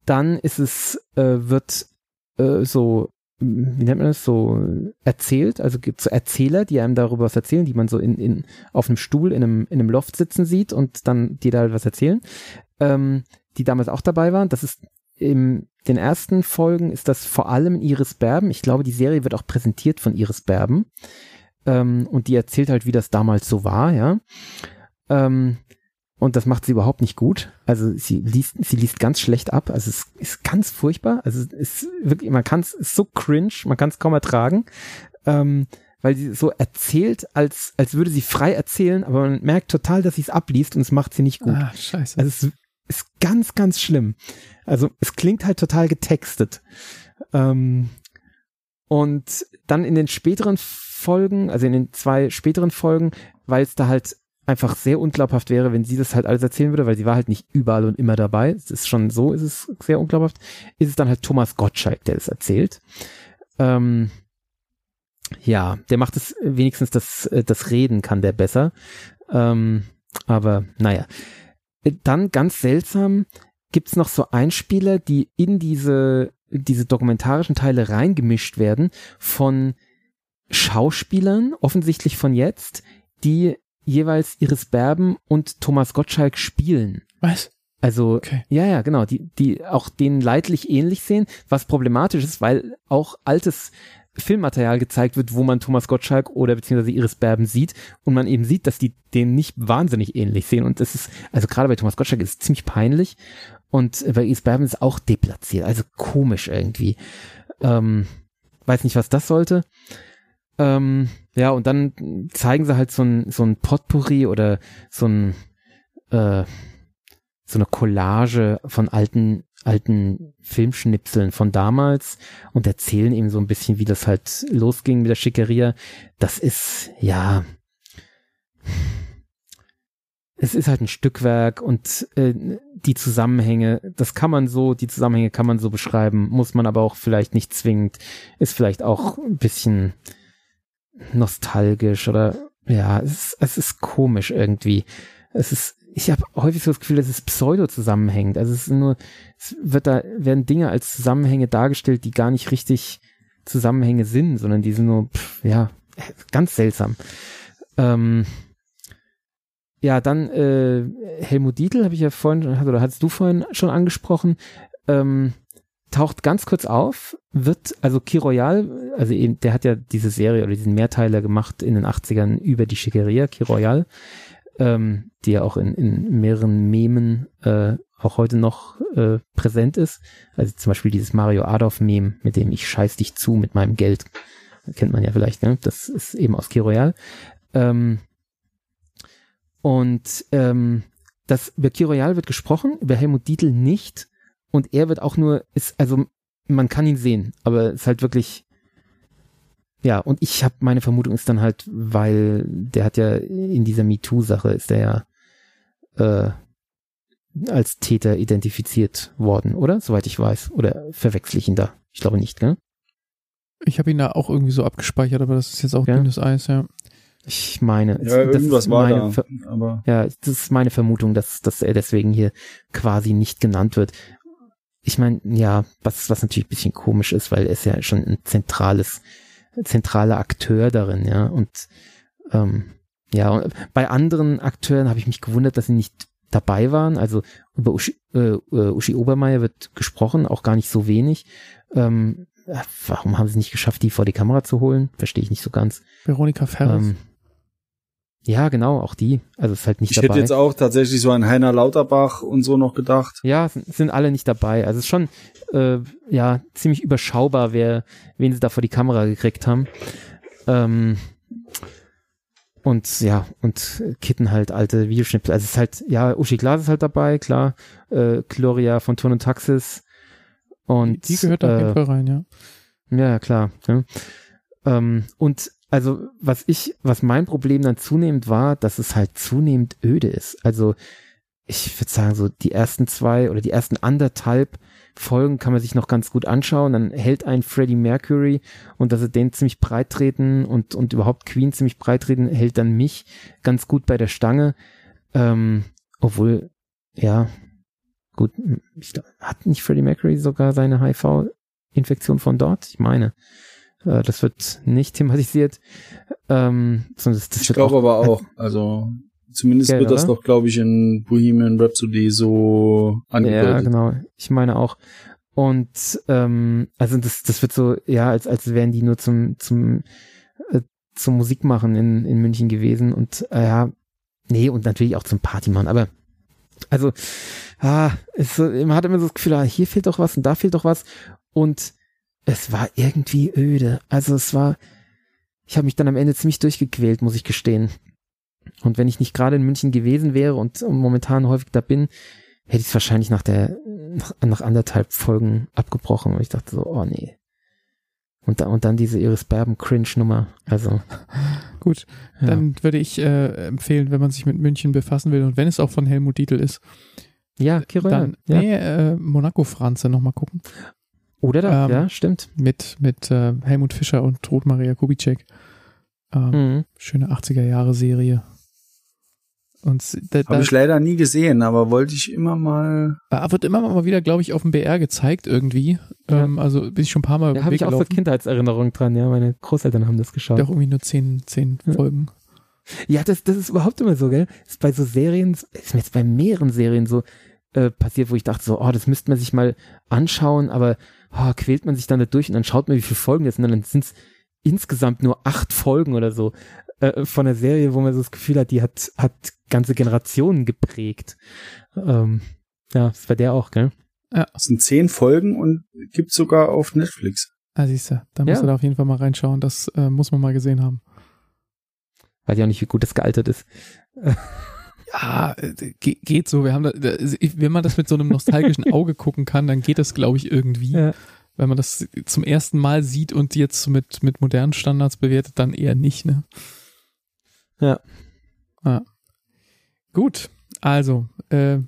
dann ist es, äh, wird äh, so, wie nennt man das, so erzählt, also gibt so Erzähler, die einem darüber was erzählen, die man so in, in auf einem Stuhl in einem, in einem Loft sitzen sieht und dann die da halt was erzählen, ähm, die damals auch dabei waren. Das ist in den ersten Folgen ist das vor allem Iris Berben. Ich glaube, die Serie wird auch präsentiert von Iris Berben. Ähm, und die erzählt halt, wie das damals so war, ja. Ähm, und das macht sie überhaupt nicht gut. Also sie liest, sie liest ganz schlecht ab. Also es ist ganz furchtbar. Also es ist wirklich, man kann es, so cringe, man kann es kaum ertragen. Ähm, weil sie so erzählt, als, als würde sie frei erzählen, aber man merkt total, dass sie es abliest und es macht sie nicht gut.
Ah, scheiße.
Also es ist ganz, ganz schlimm. Also es klingt halt total getextet. Ähm, und dann in den späteren Folgen, also in den zwei späteren Folgen, weil es da halt einfach sehr unglaubhaft wäre, wenn sie das halt alles erzählen würde, weil sie war halt nicht überall und immer dabei. Es ist schon so, ist es sehr unglaubhaft. Ist es dann halt Thomas Gottschalk, der das erzählt. Ähm, ja, der macht es wenigstens das, äh, das Reden kann der besser. Ähm, aber naja. Dann ganz seltsam gibt's noch so Einspieler, die in diese, diese dokumentarischen Teile reingemischt werden von Schauspielern, offensichtlich von jetzt, die jeweils Iris Berben und Thomas Gottschalk spielen.
Was?
Also,
Okay.
ja, ja, genau, die, die auch denen leidlich ähnlich sehen, was problematisch ist, weil auch altes Filmmaterial gezeigt wird, wo man Thomas Gottschalk oder beziehungsweise Iris Berben sieht und man eben sieht, dass die denen nicht wahnsinnig ähnlich sehen und das ist, also gerade bei Thomas Gottschalk ist es ziemlich peinlich und bei Iris Berben ist es auch deplatziert, also komisch irgendwie. Ähm, weiß nicht, was das sollte. Ähm, ja, und dann zeigen sie halt so ein, so ein Potpourri oder so ein, äh, so eine Collage von alten, alten Filmschnipseln von damals und erzählen eben so ein bisschen, wie das halt losging mit der Schickeria. Das ist, ja, es ist halt ein Stückwerk und äh, die Zusammenhänge, das kann man so, die Zusammenhänge kann man so beschreiben, muss man aber auch vielleicht nicht zwingend, ist vielleicht auch ein bisschen nostalgisch oder ja, es es ist komisch irgendwie. Es ist, ich habe häufig so das Gefühl, dass es pseudo zusammenhängt. Also es ist nur, es wird da, werden Dinge als Zusammenhänge dargestellt, die gar nicht richtig Zusammenhänge sind, sondern die sind nur, pff, ja, ganz seltsam. Ähm, ja, dann äh, Helmut Dietl habe ich ja vorhin, oder hattest du vorhin schon angesprochen, ähm, taucht ganz kurz auf, wird, also Kiroyal, also eben, der hat ja diese Serie oder diesen Mehrteiler gemacht in den 80ern über die Schickeria, Kiroyal, ähm, die ja auch in, in mehreren Memen äh, auch heute noch äh, präsent ist. Also zum Beispiel dieses Mario Adolf-Meme, mit dem ich scheiß dich zu mit meinem Geld. Kennt man ja vielleicht, ne? Das ist eben aus Kiroyal. Ähm, und ähm, das über Kiroyal wird gesprochen, über Helmut Dietl nicht. Und er wird auch nur, ist, also man kann ihn sehen, aber ist halt wirklich ja, und ich habe meine Vermutung ist dann halt, weil der hat ja in dieser MeToo-Sache ist der ja äh, als Täter identifiziert worden, oder? Soweit ich weiß. Oder verwechsel ich ihn da? Ich glaube nicht, gell?
Ich habe ihn da auch irgendwie so abgespeichert, aber das ist jetzt auch
Ja.
dünnes Eis, ja.
Ich meine,
Ja,
das
irgendwas
ist
war
meine
da. Aber
Ja, das ist meine Vermutung, dass, dass er deswegen hier quasi nicht genannt wird. Ich meine, ja, was, was natürlich ein bisschen komisch ist, weil er ist ja schon ein zentrales, zentraler Akteur darin, ja. Und ähm, ja, und bei anderen Akteuren habe ich mich gewundert, dass sie nicht dabei waren. Also über Uschi, äh, äh, Uschi Obermeier wird gesprochen, auch gar nicht so wenig. Ähm, äh, warum haben sie es nicht geschafft, die vor die Kamera zu holen? Verstehe ich nicht so ganz.
Veronika Ferris.
Ähm, ja, genau, auch die. Also ist halt nicht
ich
dabei.
hätte jetzt auch tatsächlich so an Heiner Lauterbach und so noch gedacht.
Ja, sind, sind alle nicht dabei. Also es ist schon äh, ja ziemlich überschaubar, wer wen sie da vor die Kamera gekriegt haben. Ähm, und ja, und Kitten halt alte Videoschnipsel. Also es ist halt, ja, Uschi Glas ist halt dabei, klar. Äh, Gloria von Turn und Taxis. Und
die gehört da auf jeden
äh,
Fall rein, ja.
ja, klar. Ja. Ähm, und also was ich, was mein Problem dann zunehmend war, dass es halt zunehmend öde ist. Also ich würde sagen, so die ersten zwei oder die ersten anderthalb Folgen kann man sich noch ganz gut anschauen. Dann hält ein Freddie Mercury und dass sie den ziemlich breit treten und, und überhaupt Queen ziemlich breit treten, hält dann mich ganz gut bei der Stange. Ähm, obwohl, ja, gut, ich, hat nicht Freddie Mercury sogar seine HIV-Infektion von dort? Ich meine. Äh, das wird nicht thematisiert. Ähm, das, das
Ich glaube aber auch. Also zumindest
Gell,
wird das
oder?
doch, glaube ich, in Bohemian Rhapsody so
Ja,
angedeutet.
genau. Ich meine auch. Und ähm, also das, das wird so, ja, als, als wären die nur zum, zum, äh, zum Musik machen in, in München gewesen und äh, ja, nee, und natürlich auch zum Party machen, aber also, ah, es, man hat immer so das Gefühl, ah, hier fehlt doch was und da fehlt doch was. Und es war irgendwie öde. Also es war, ich habe mich dann am Ende ziemlich durchgequält, muss ich gestehen. Und wenn ich nicht gerade in München gewesen wäre und momentan häufig da bin, hätte ich es wahrscheinlich nach der, nach, nach anderthalb Folgen abgebrochen. Und ich dachte so, oh nee. Und, da, und dann diese Iris Berben Cringe-Nummer. Also, (laughs)
Gut,
ja.
dann würde ich äh, empfehlen, wenn man sich mit München befassen will und wenn es auch von Helmut Dietl ist,
ja, Kiro,
dann
ja.
nee, äh, Monaco Franze nochmal gucken.
Oder da,
ähm,
ja, stimmt.
Mit, mit äh, Helmut Fischer und Ruth Maria Kubitschek. Ähm,
Mhm.
Schöne 80er Jahre Serie. Und s- da, da
Habe ich leider nie gesehen, aber wollte ich immer mal.
äh, wird immer mal wieder, glaube ich, auf dem BR gezeigt irgendwie.
Ja.
Ähm, also bin ich schon ein paar Mal
Da habe ich auch so. Kindheitserinnerungen dran, ja. Meine Großeltern haben das geschaut.
Doch irgendwie nur zehn, zehn
Ja.
Folgen.
Ja, das, das ist überhaupt immer so, gell? Ist bei so Serien, ist mir jetzt bei mehreren Serien so äh, passiert, wo ich dachte so, oh, das müsste man sich mal anschauen, aber oh, quält man sich dann da durch und dann schaut man, wie viele Folgen das sind, und dann sind es insgesamt nur acht Folgen oder so äh, von der Serie, wo man so das Gefühl hat, die hat, hat ganze Generationen geprägt. Ähm, ja, das war der auch, gell?
Es sind zehn Folgen und gibt sogar auf Netflix.
Ah, siehst du, da musst
Ja.
du da auf jeden Fall mal reinschauen. Das äh, muss man mal gesehen haben.
Weiß ja auch nicht, wie gut das gealtert ist. (laughs)
Ja, ge geht so. Wir haben da, wenn man das mit so einem nostalgischen (laughs) Auge gucken kann, dann geht das, glaube ich, irgendwie.
Ja.
Wenn man das zum ersten Mal sieht und jetzt mit, mit modernen Standards bewertet, dann eher nicht, ne?
Ja.
Ah. Gut, also, äh,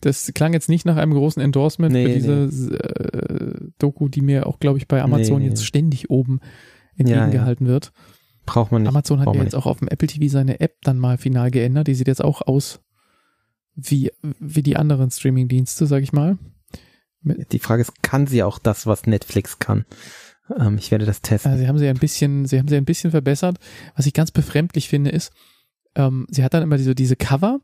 das klang jetzt nicht nach einem großen Endorsement
Nee,
für diese äh, Doku, die mir auch, glaube ich, bei Amazon
Nee, nee.
jetzt ständig oben entgegengehalten wird.
Braucht man nicht.
Amazon hat ja jetzt auch auf dem Apple TV seine App dann mal final geändert. Die sieht jetzt auch aus wie, wie die anderen Streaming-Dienste, sag ich mal.
Die Frage ist, kann sie auch das, was Netflix kann? Ähm, ich werde das testen.
Äh, sie haben sie ein bisschen, sie haben sie ein bisschen verbessert. Was ich ganz befremdlich finde, ist, ähm, sie hat dann immer diese, diese Cover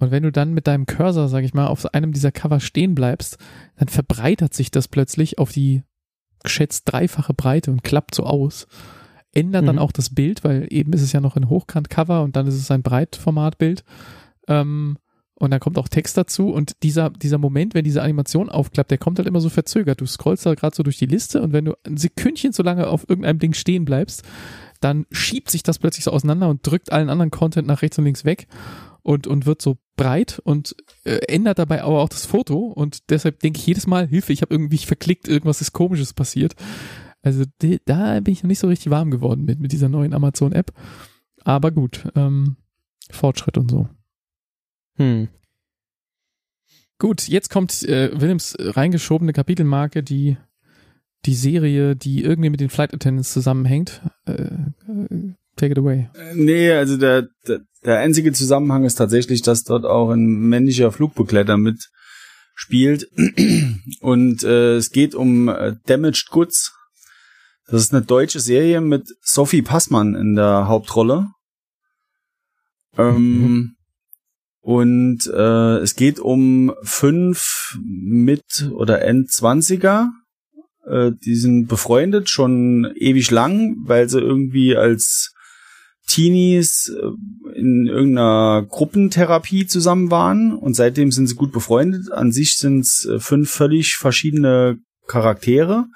und wenn du dann mit deinem Cursor, sag ich mal, auf einem dieser Cover stehen bleibst, dann verbreitert sich das plötzlich auf die geschätzt dreifache Breite und klappt so aus. Ändert dann
Mhm.
auch das Bild, weil eben ist es ja noch ein Hochkant-Cover und dann ist es ein Breitformatbild. Ähm, und dann kommt auch Text dazu und dieser, dieser Moment, wenn diese Animation aufklappt, der kommt halt immer so verzögert. Du scrollst da gerade so durch die Liste und wenn du ein Sekündchen so lange auf irgendeinem Ding stehen bleibst, dann schiebt sich das plötzlich so auseinander und drückt allen anderen Content nach rechts und links weg und, und wird so breit und äh, ändert dabei aber auch das Foto und deshalb denke ich jedes Mal, Hilfe, ich habe irgendwie verklickt, irgendwas ist komisches passiert. Also die, da bin ich noch nicht so richtig warm geworden mit, mit dieser neuen Amazon-App. Aber gut, ähm, Fortschritt und so.
Hm.
Gut, jetzt kommt äh, Willems reingeschobene Kapitelmarke, die die Serie, die irgendwie mit den Flight Attendants zusammenhängt. Äh, äh, take it away.
Äh, Nee, also der, der, der einzige Zusammenhang ist tatsächlich, dass dort auch ein männlicher Flugbegleiter mitspielt. Und äh, es geht um äh, Damaged Goods. Das ist eine deutsche Serie mit Sophie Passmann in der Hauptrolle. Ähm, Und äh, es geht um fünf Mit- oder Endzwanziger. Äh, die sind befreundet schon ewig lang, weil sie irgendwie als Teenies äh, in irgendeiner Gruppentherapie zusammen waren und seitdem sind sie gut befreundet. An sich sind es äh, fünf völlig verschiedene Charaktere.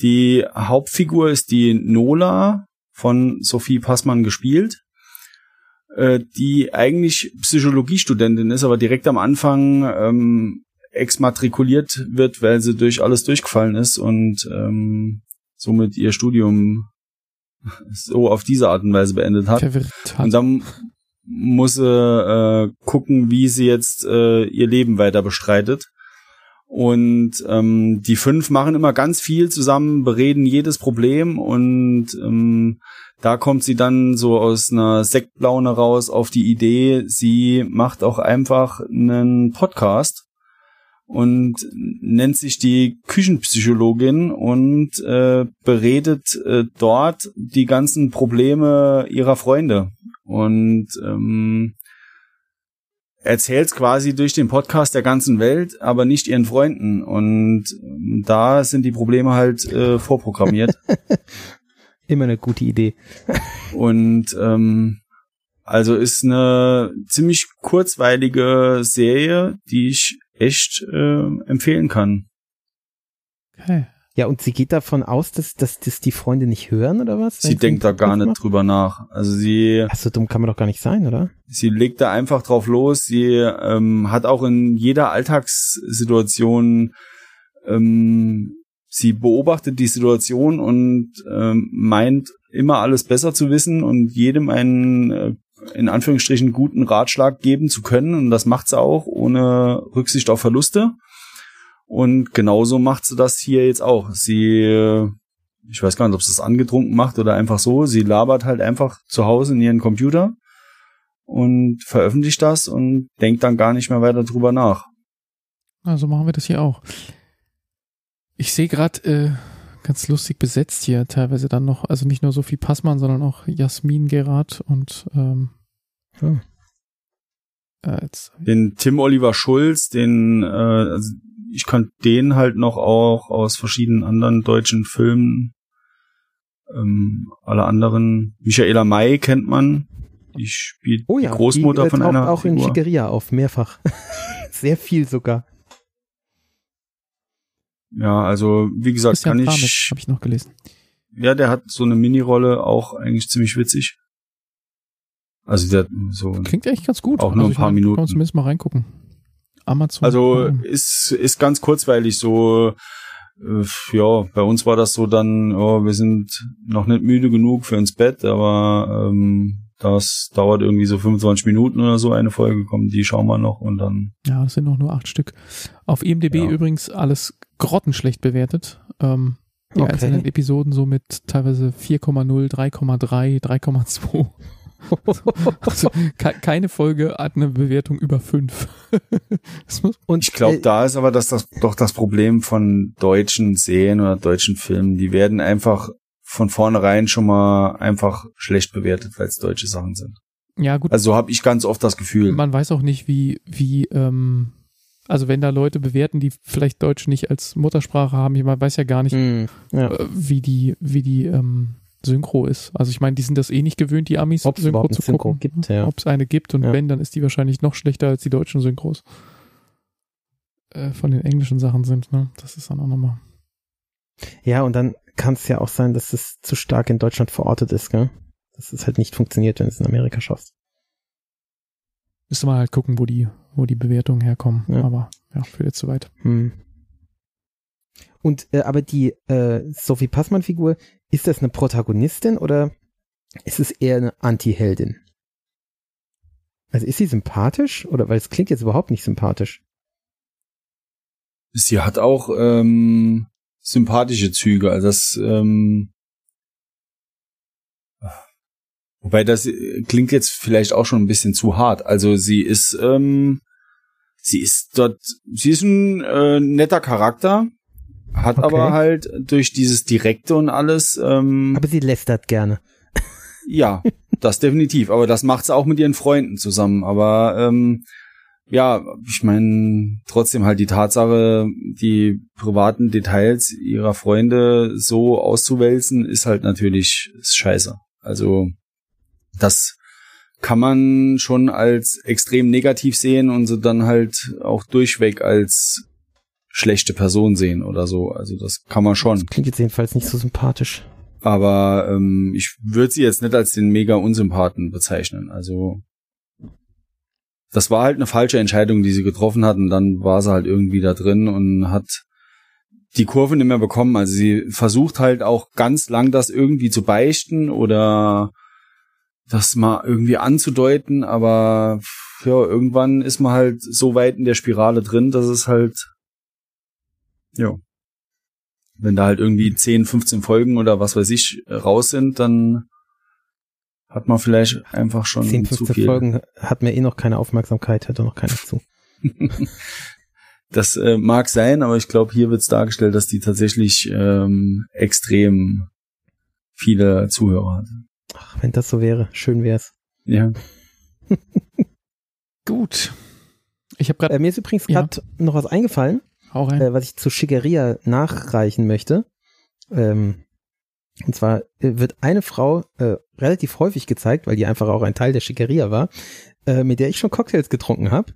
Die Hauptfigur ist die Nola von Sophie Passmann gespielt, äh, die eigentlich Psychologiestudentin ist, aber direkt am Anfang ähm, exmatrikuliert wird, weil sie durch alles durchgefallen ist und ähm, somit ihr Studium (laughs) so auf diese Art und Weise beendet hat.
Hat.
Und dann muss sie äh, gucken, wie sie jetzt äh, ihr Leben weiter bestreitet. Und ähm, die fünf machen immer ganz viel zusammen, bereden jedes Problem und ähm, da kommt sie dann so aus einer Sektlaune raus auf die Idee, sie macht auch einfach einen Podcast und nennt sich die Küchenpsychologin und äh, beredet äh, dort die ganzen Probleme ihrer Freunde. Und ähm, erzählt quasi durch den Podcast der ganzen Welt, aber nicht ihren Freunden und da sind die Probleme halt äh, vorprogrammiert (laughs)
Immer eine gute Idee. (laughs)
und ähm, also ist eine ziemlich kurzweilige Serie, die ich echt äh, empfehlen kann.
Okay.
Ja, und sie geht davon aus, dass, dass, dass die Freunde nicht hören, oder was?
Sie denkt da gar nicht
macht?
drüber nach. Also sie,
Ach, so dumm kann man doch gar nicht sein, oder?
sie legt da einfach drauf los. Sie ähm, hat auch in jeder Alltagssituation, ähm, sie beobachtet die Situation und ähm, meint immer alles besser zu wissen und jedem einen äh, in Anführungsstrichen guten Ratschlag geben zu können. Und das macht sie auch ohne Rücksicht auf Verluste. Und genauso macht sie das hier jetzt auch. Sie, äh, ich weiß gar nicht, ob sie es angetrunken macht oder einfach so. Sie labert halt einfach zu Hause in ihren Computer und veröffentlicht das und denkt dann gar nicht mehr weiter drüber nach.
Also machen wir das hier auch. Ich sehe gerade äh, ganz lustig besetzt hier teilweise dann noch, also nicht nur Sophie Passmann, sondern auch Jasmin Gerard und ähm,
Hm.
äh, jetzt,
Den Tim Oliver Schulz, den, äh, also ich kann den halt noch auch aus verschiedenen anderen deutschen Filmen. Ähm, alle anderen, Michaela May kennt man. Die spielt
Oh ja,
die Großmutter
die, äh,
von einer
auch in
Figur.
Schickeria auf, mehrfach. (laughs) Sehr viel sogar.
Ja, also wie gesagt,
Christian
kann
Pramitz
ich.
habe ich noch gelesen.
Ja, der hat so eine Minirolle, auch eigentlich ziemlich witzig. Also der hat so.
Klingt echt ganz gut.
Auch nur
also
ein paar
meine,
Minuten.
Kann man zumindest mal reingucken. Amazon.
Also ist ist ganz kurzweilig so. äh, Ja, bei uns war das so dann, oh, wir sind noch nicht müde genug für ins Bett, aber ähm, das dauert irgendwie so 25 Minuten oder so eine Folge, kommen die schauen wir noch und dann
Ja, das sind noch nur acht Stück. Auf IMDb
Ja.
übrigens alles grottenschlecht bewertet. Ähm, die
Okay.
einzelnen Episoden so mit teilweise 4,0, 3,3, 3,2. (laughs) Also ke keine Folge hat eine Bewertung über 5. (laughs) das muss,
Und
Ich glaube,
äh,
da ist aber das, das doch das Problem von deutschen Serien oder deutschen Filmen. Die werden einfach von vornherein schon mal einfach schlecht bewertet, weil es deutsche Sachen sind.
ja, gut,
Also so habe ich ganz oft das Gefühl.
man weiß auch nicht, wie, wie, ähm, also wenn da Leute bewerten, die vielleicht Deutsch nicht als Muttersprache haben, ich man weiß ja gar nicht,
mh, ja.
äh, wie die, wie die ähm, Synchro ist. Also ich meine, die sind das eh nicht gewöhnt, die Amis
Ob es
Synchro zu
eine Synchro
gucken.
gibt, ja.
Ob es eine gibt und
Ja.
wenn, dann ist die wahrscheinlich noch schlechter als die deutschen Synchros. Äh, von den englischen Sachen sind, ne? Das ist dann auch nochmal.
Ja, und dann kann es ja auch sein, dass es zu stark in Deutschland verortet ist, gell? Dass es halt nicht funktioniert, wenn es in Amerika schaffst.
Müsste man halt gucken, wo die, wo die Bewertungen herkommen.
Ja.
Aber ja, führt jetzt zu weit.
Hm. Und äh, aber die äh, Sophie Passmann-Figur, ist das eine Protagonistin oder ist es eher eine Anti-Heldin? Also ist sie sympathisch oder weil es klingt jetzt überhaupt nicht sympathisch?
Sie hat auch ähm, sympathische Züge, also das ähm, wobei das äh, klingt jetzt vielleicht auch schon ein bisschen zu hart. Also sie ist ähm, sie ist dort sie ist ein äh, netter Charakter, hat
Okay.
aber halt durch dieses Direkte und alles ähm,
Aber sie lästert gerne.
Ja, das definitiv. Aber das macht sie auch mit ihren Freunden zusammen. Aber ähm, ja, ich meine, trotzdem halt die Tatsache, die privaten Details ihrer Freunde so auszuwälzen, ist halt natürlich ist scheiße. Also das kann man schon als extrem negativ sehen und so dann halt auch durchweg als schlechte Person sehen oder so. Also das kann man schon.
Klingt jetzt jedenfalls nicht so sympathisch.
Aber ähm, ich würde sie jetzt nicht als den mega Unsympathen bezeichnen. Also das war halt eine falsche Entscheidung, die sie getroffen hat und dann war sie halt irgendwie da drin und hat die Kurve nicht mehr bekommen. Also sie versucht halt auch ganz lang das irgendwie zu beichten oder das mal irgendwie anzudeuten, aber ja, irgendwann ist man halt so weit in der Spirale drin, dass es halt ja, wenn da halt irgendwie 10, 15 Folgen oder was weiß ich äh, raus sind, dann hat man vielleicht einfach schon
10,
zu
15
viel.
Folgen hat mir eh noch keine Aufmerksamkeit, hat doch noch keiner zu. (laughs)
Das äh, mag sein, aber ich glaube, hier wird es dargestellt, dass die tatsächlich ähm, extrem viele Zuhörer hat.
Ach, wenn das so wäre, schön wär's.
Ja. (laughs)
Gut. Ich habe gerade
Äh, mir ist übrigens
Ja.
gerade noch was eingefallen.
Auch
äh, was ich zu Shigeria nachreichen möchte. Ähm, und zwar äh, wird eine Frau äh, relativ häufig gezeigt, weil die einfach auch ein Teil der Shigeria war, äh, mit der ich schon Cocktails getrunken habe.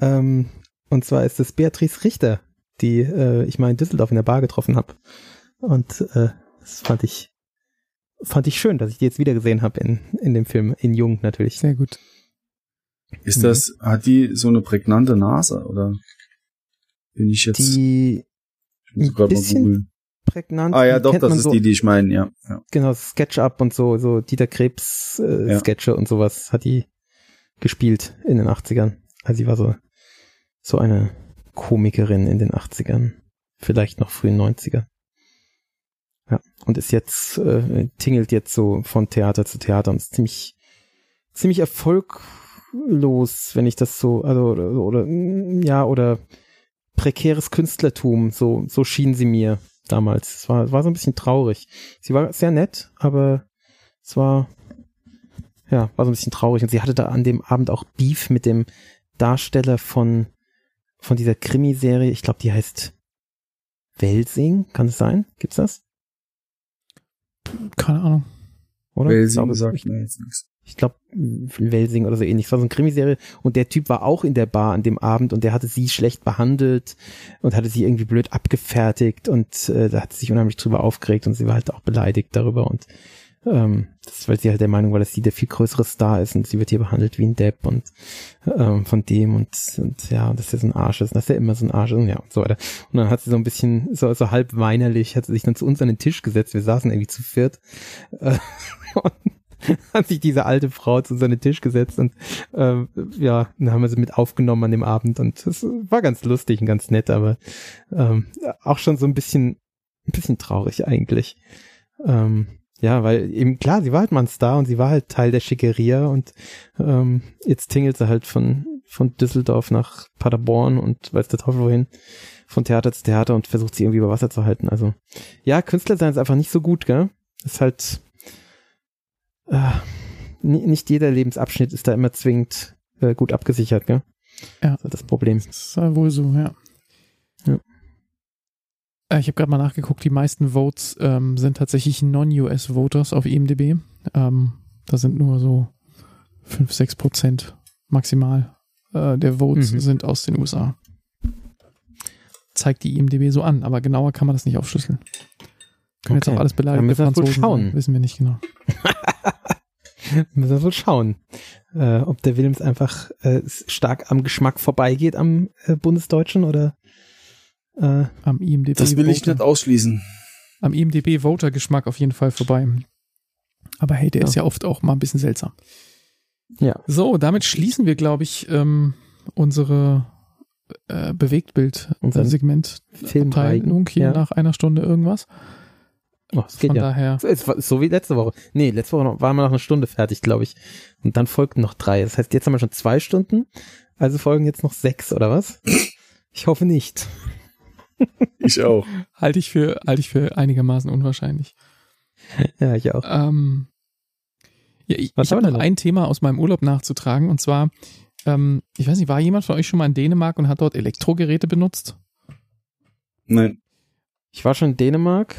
Ähm, und zwar ist es Beatrice Richter, die äh, ich mal in Düsseldorf in der Bar getroffen habe. Und äh, das fand ich fand ich schön, dass ich die jetzt wieder gesehen habe in, in dem Film, in Jung natürlich.
Sehr gut.
Ist
Mhm.
das, hat die so eine prägnante Nase oder bin ich jetzt,
Die
ich
ein bisschen prägnant.
Ah ja, doch, das ist
so,
die, die ich meine, ja. ja.
genau, Sketchup und so, so Dieter Krebs äh,
Ja.
Sketche und sowas hat die gespielt in den 80ern. Also sie war so, so eine Komikerin in den 80ern, vielleicht noch frühen 90er. Ja, und ist jetzt, äh, tingelt jetzt so von Theater zu Theater und ist ziemlich, ziemlich erfolglos, wenn ich das so, also, oder, oder ja, oder prekäres Künstlertum, so, so schien sie mir damals. Es war, war so ein bisschen traurig. Sie war sehr nett, aber es war, ja, war so ein bisschen traurig. Und sie hatte da an dem Abend auch Beef mit dem Darsteller von, von dieser Krimiserie. Ich glaube, die heißt Welsing. Kann es sein? Gibt's das?
Keine Ahnung.
Oder?
Welsing sagt mir jetzt nichts.
Ich glaube, Welsing oder so ähnlich. Es war so eine Krimiserie und der Typ war auch in der Bar an dem Abend und der hatte sie schlecht behandelt und hatte sie irgendwie blöd abgefertigt und äh, da hat sie sich unheimlich drüber aufgeregt und sie war halt auch beleidigt darüber und ähm, das weil sie halt der Meinung war, dass sie der viel größere Star ist und sie wird hier behandelt wie ein Depp und ähm, von dem und, und ja, dass er so ein Arsch ist, und dass er immer so ein Arsch ist und ja und so weiter. Und dann hat sie so ein bisschen, so, so halb weinerlich, hat sie sich dann zu uns an den Tisch gesetzt, wir saßen irgendwie zu viert äh, (laughs) und (laughs) hat sich diese alte Frau zu den Tisch gesetzt und ähm, ja, dann haben wir sie mit aufgenommen an dem Abend und es war ganz lustig und ganz nett, aber ähm, auch schon so ein bisschen, ein bisschen traurig eigentlich. Ähm, ja, weil eben klar, sie war halt mal ein Star und sie war halt Teil der Schickeria und ähm, jetzt tingelt sie halt von, von Düsseldorf nach Paderborn und weiß der Teufel wohin, von Theater zu Theater und versucht sie irgendwie über Wasser zu halten. Also ja, Künstler sein ist einfach nicht so gut, gell? Ist halt äh, ni- nicht jeder Lebensabschnitt ist da immer zwingend äh, gut abgesichert, gell?
Ja.
Das ist das Problem.
Das ist äh, wohl so, ja.
Ja.
Äh, Ich habe gerade mal nachgeguckt, die meisten Votes ähm, sind tatsächlich Non-US-Voters auf IMDb. Ähm, da sind nur so 5, 6 Prozent maximal äh, der Votes
Mhm.
sind aus den USA. Zeigt die IMDb so an, aber genauer kann man das nicht aufschlüsseln. Können jetzt
Okay.
auch alles
Dann
beleidigte
müssen wir wohl
Franzosen
schauen.
sein, wissen wir nicht genau. (laughs)
Müssen wir wohl schauen, äh, ob der Willems einfach äh, stark am Geschmack vorbeigeht am äh, Bundesdeutschen oder Äh,
Am IMDb.
Das will ich
Voter-
nicht ausschließen.
Am IMDb Voter Geschmack auf jeden Fall vorbei. Aber hey, der
Ja.
ist ja oft auch mal ein bisschen seltsam.
ja.
So, damit schließen wir, glaube ich, ähm, unsere äh,
Unseren
Bewegtbild-Segment
Filmreigen.
hier
Ja.
nach einer Stunde irgendwas.
Oh,
Von
ja.
daher,
Es war so wie letzte Woche. Nee, letzte Woche noch, waren wir nach einer Stunde fertig, glaube ich. Und dann folgten noch drei. Das heißt, jetzt haben wir schon zwei Stunden. Also folgen jetzt noch sechs, oder was? Ich hoffe nicht.
Ich auch. (laughs)
halte ich für halte ich für einigermaßen unwahrscheinlich. (laughs)
Ja, ich auch.
Ähm, ja, ich
Was
ich habe noch
denn
ein Thema aus meinem Urlaub nachzutragen und zwar, ähm, ich weiß nicht, war jemand von euch schon mal in Dänemark und hat dort Elektrogeräte benutzt?
Nein.
Ich war schon in Dänemark,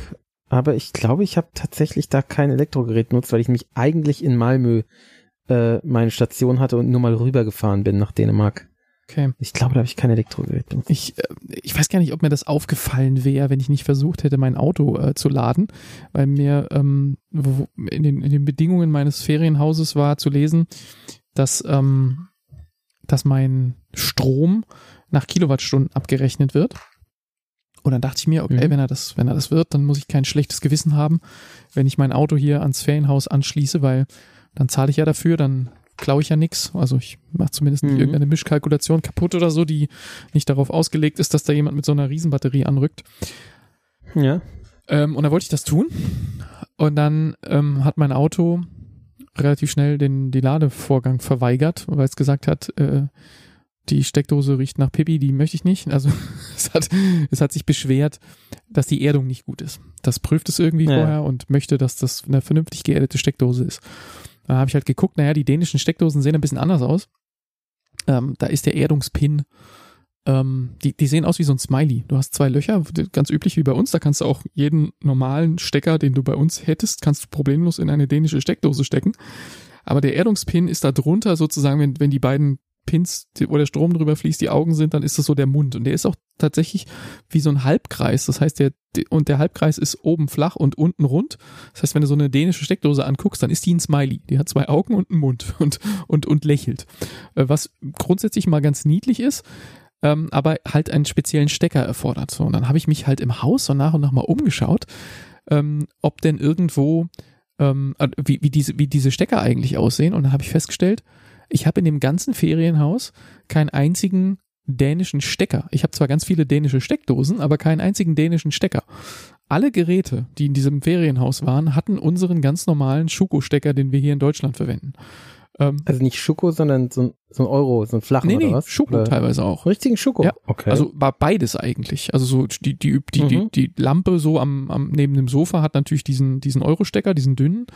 aber ich glaube, ich habe tatsächlich da kein Elektrogerät benutzt, weil ich mich eigentlich in Malmö äh, meine Station hatte und nur mal rübergefahren bin nach Dänemark.
Okay.
Ich glaube, da habe ich kein Elektrogerät benutzt.
Ich, äh, ich weiß gar nicht, ob mir das aufgefallen wäre, wenn ich nicht versucht hätte, mein Auto äh, zu laden, weil mir ähm, wo, in, den, in den Bedingungen meines Ferienhauses war zu lesen, dass, ähm, dass mein Strom nach Kilowattstunden abgerechnet wird. Und dann dachte ich mir, okay,
Mhm.
wenn er das, wenn er das wird, dann muss ich kein schlechtes Gewissen haben, wenn ich mein Auto hier ans Ferienhaus anschließe, weil dann zahle ich ja dafür, dann klaue ich ja nichts. Also ich mache zumindest nicht
Mhm.
irgendeine Mischkalkulation kaputt oder so, die nicht darauf ausgelegt ist, dass da jemand mit so einer Riesenbatterie anrückt.
Ja.
Ähm, und da wollte ich das tun. Und dann ähm, hat mein Auto relativ schnell den die Ladevorgang verweigert, weil es gesagt hat, äh, die Steckdose riecht nach Pipi, die möchte ich nicht. Also (laughs) es hat, es hat sich beschwert, dass die Erdung nicht gut ist. Das prüft es irgendwie
Ja.
vorher und möchte, dass das eine vernünftig geerdete Steckdose ist. Da habe ich halt geguckt, naja, die dänischen Steckdosen sehen ein bisschen anders aus. Ähm, da ist der Erdungspin, ähm, die, die sehen aus wie so ein Smiley. Du hast zwei Löcher, ganz üblich wie bei uns. Da kannst du auch jeden normalen Stecker, den du bei uns hättest, kannst du problemlos in eine dänische Steckdose stecken. Aber der Erdungspin ist da drunter sozusagen, wenn, wenn die beiden Pins, wo der Strom drüber fließt, die Augen sind, dann ist das so der Mund. Und der ist auch tatsächlich wie so ein Halbkreis. Das heißt, der, und der Halbkreis ist oben flach und unten rund. Das heißt, wenn du so eine dänische Steckdose anguckst, dann ist die ein Smiley. Die hat zwei Augen und einen Mund und, und, und lächelt. Äh, Was grundsätzlich mal ganz niedlich ist, ähm, aber halt einen speziellen Stecker erfordert. Und dann habe ich mich halt im Haus so nach und nach mal umgeschaut, ähm, ob denn irgendwo, ähm, äh, wie, wie, diese, wie diese Stecker eigentlich aussehen. Und dann habe ich festgestellt, ich habe in dem ganzen Ferienhaus keinen einzigen dänischen Stecker. Ich habe zwar ganz viele dänische Steckdosen, aber keinen einzigen dänischen Stecker. Alle Geräte, die in diesem Ferienhaus waren, hatten unseren ganz normalen Schuko-Stecker, den wir hier in Deutschland verwenden. Ähm,
Also nicht Schuko, sondern so ein, so ein Euro, so ein flachen
nee,
oder
nee,
was?
Schuko
Oder
teilweise auch.
Richtigen Schuko?
Ja,
okay.
Also war beides eigentlich. Also so die die die die,
Mhm.
die Lampe so am, am neben dem Sofa hat natürlich diesen diesen Euro-Stecker, diesen dünnen,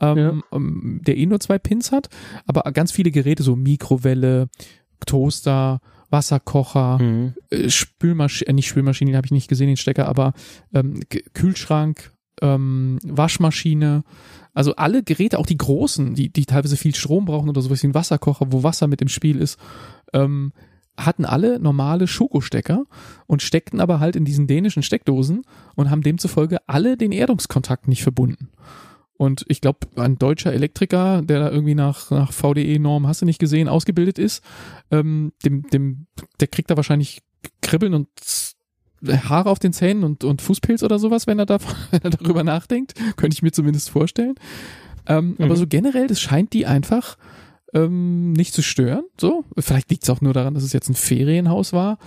ähm,
Ja.
ähm, der eh nur zwei Pins hat, aber ganz viele Geräte so Mikrowelle, Toaster, Wasserkocher,
Mhm.
äh, Spülmaschine, äh, nicht Spülmaschine, den habe ich nicht gesehen, den Stecker, aber ähm, Kühlschrank, ähm, Waschmaschine, also alle Geräte, auch die großen, die, die teilweise viel Strom brauchen oder sowas wie ein Wasserkocher, wo Wasser mit im Spiel ist, ähm, hatten alle normale Schokostecker und steckten aber halt in diesen dänischen Steckdosen und haben demzufolge alle den Erdungskontakt nicht verbunden. Und ich glaube, ein deutscher Elektriker, der da irgendwie nach, nach VDE-Norm, hast du nicht gesehen, ausgebildet ist, ähm, dem, dem, der kriegt da wahrscheinlich Kribbeln und Haare auf den Zähnen und, und Fußpilz oder sowas, wenn er, da, (laughs) wenn er darüber nachdenkt. Könnte ich mir zumindest vorstellen. Ähm,
Mhm.
Aber so generell, das scheint die einfach ähm, nicht zu stören. So, vielleicht liegt es auch nur daran, dass es jetzt ein Ferienhaus war,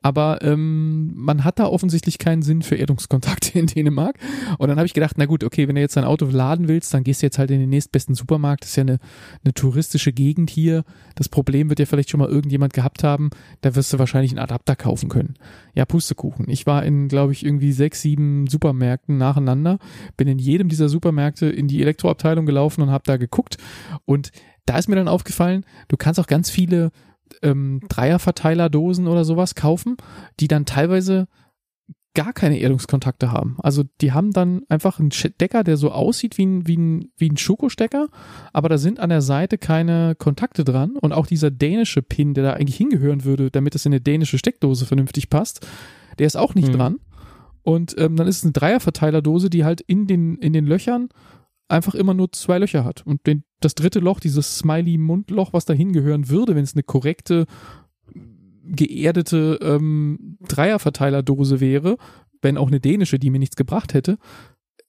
aber ähm, man hat da offensichtlich keinen Sinn für Erdungskontakte in Dänemark. Und dann habe ich gedacht, na gut, okay, wenn du jetzt dein Auto laden willst, dann gehst du jetzt halt in den nächstbesten Supermarkt. Das ist ja eine, eine touristische Gegend hier. Das Problem wird ja vielleicht schon mal irgendjemand gehabt haben. Da wirst du wahrscheinlich einen Adapter kaufen können. Ja, Pustekuchen. Ich war in, glaube ich, irgendwie sechs, sieben Supermärkten nacheinander, bin in jedem dieser Supermärkte in die Elektroabteilung gelaufen und habe da geguckt. Und da ist mir dann aufgefallen, du kannst auch ganz viele ähm, Dreierverteilerdosen oder sowas kaufen, die dann teilweise gar keine Erdungskontakte haben. Also die haben dann einfach einen Stecker, der so aussieht wie ein, wie ein, wie ein Schokostecker, aber da sind an der Seite keine Kontakte dran und auch dieser dänische Pin, der da eigentlich hingehören würde, damit es in eine dänische Steckdose vernünftig passt, der ist auch nicht
Mhm.
dran. Und ähm, dann ist es eine Dreierverteilerdose, die halt in den, in den Löchern einfach immer nur zwei Löcher hat. Und den, das dritte Loch, dieses Smiley-Mundloch, was da hingehören würde, wenn es eine korrekte geerdete ähm, Dreierverteilerdose wäre, wenn auch eine dänische, die mir nichts gebracht hätte,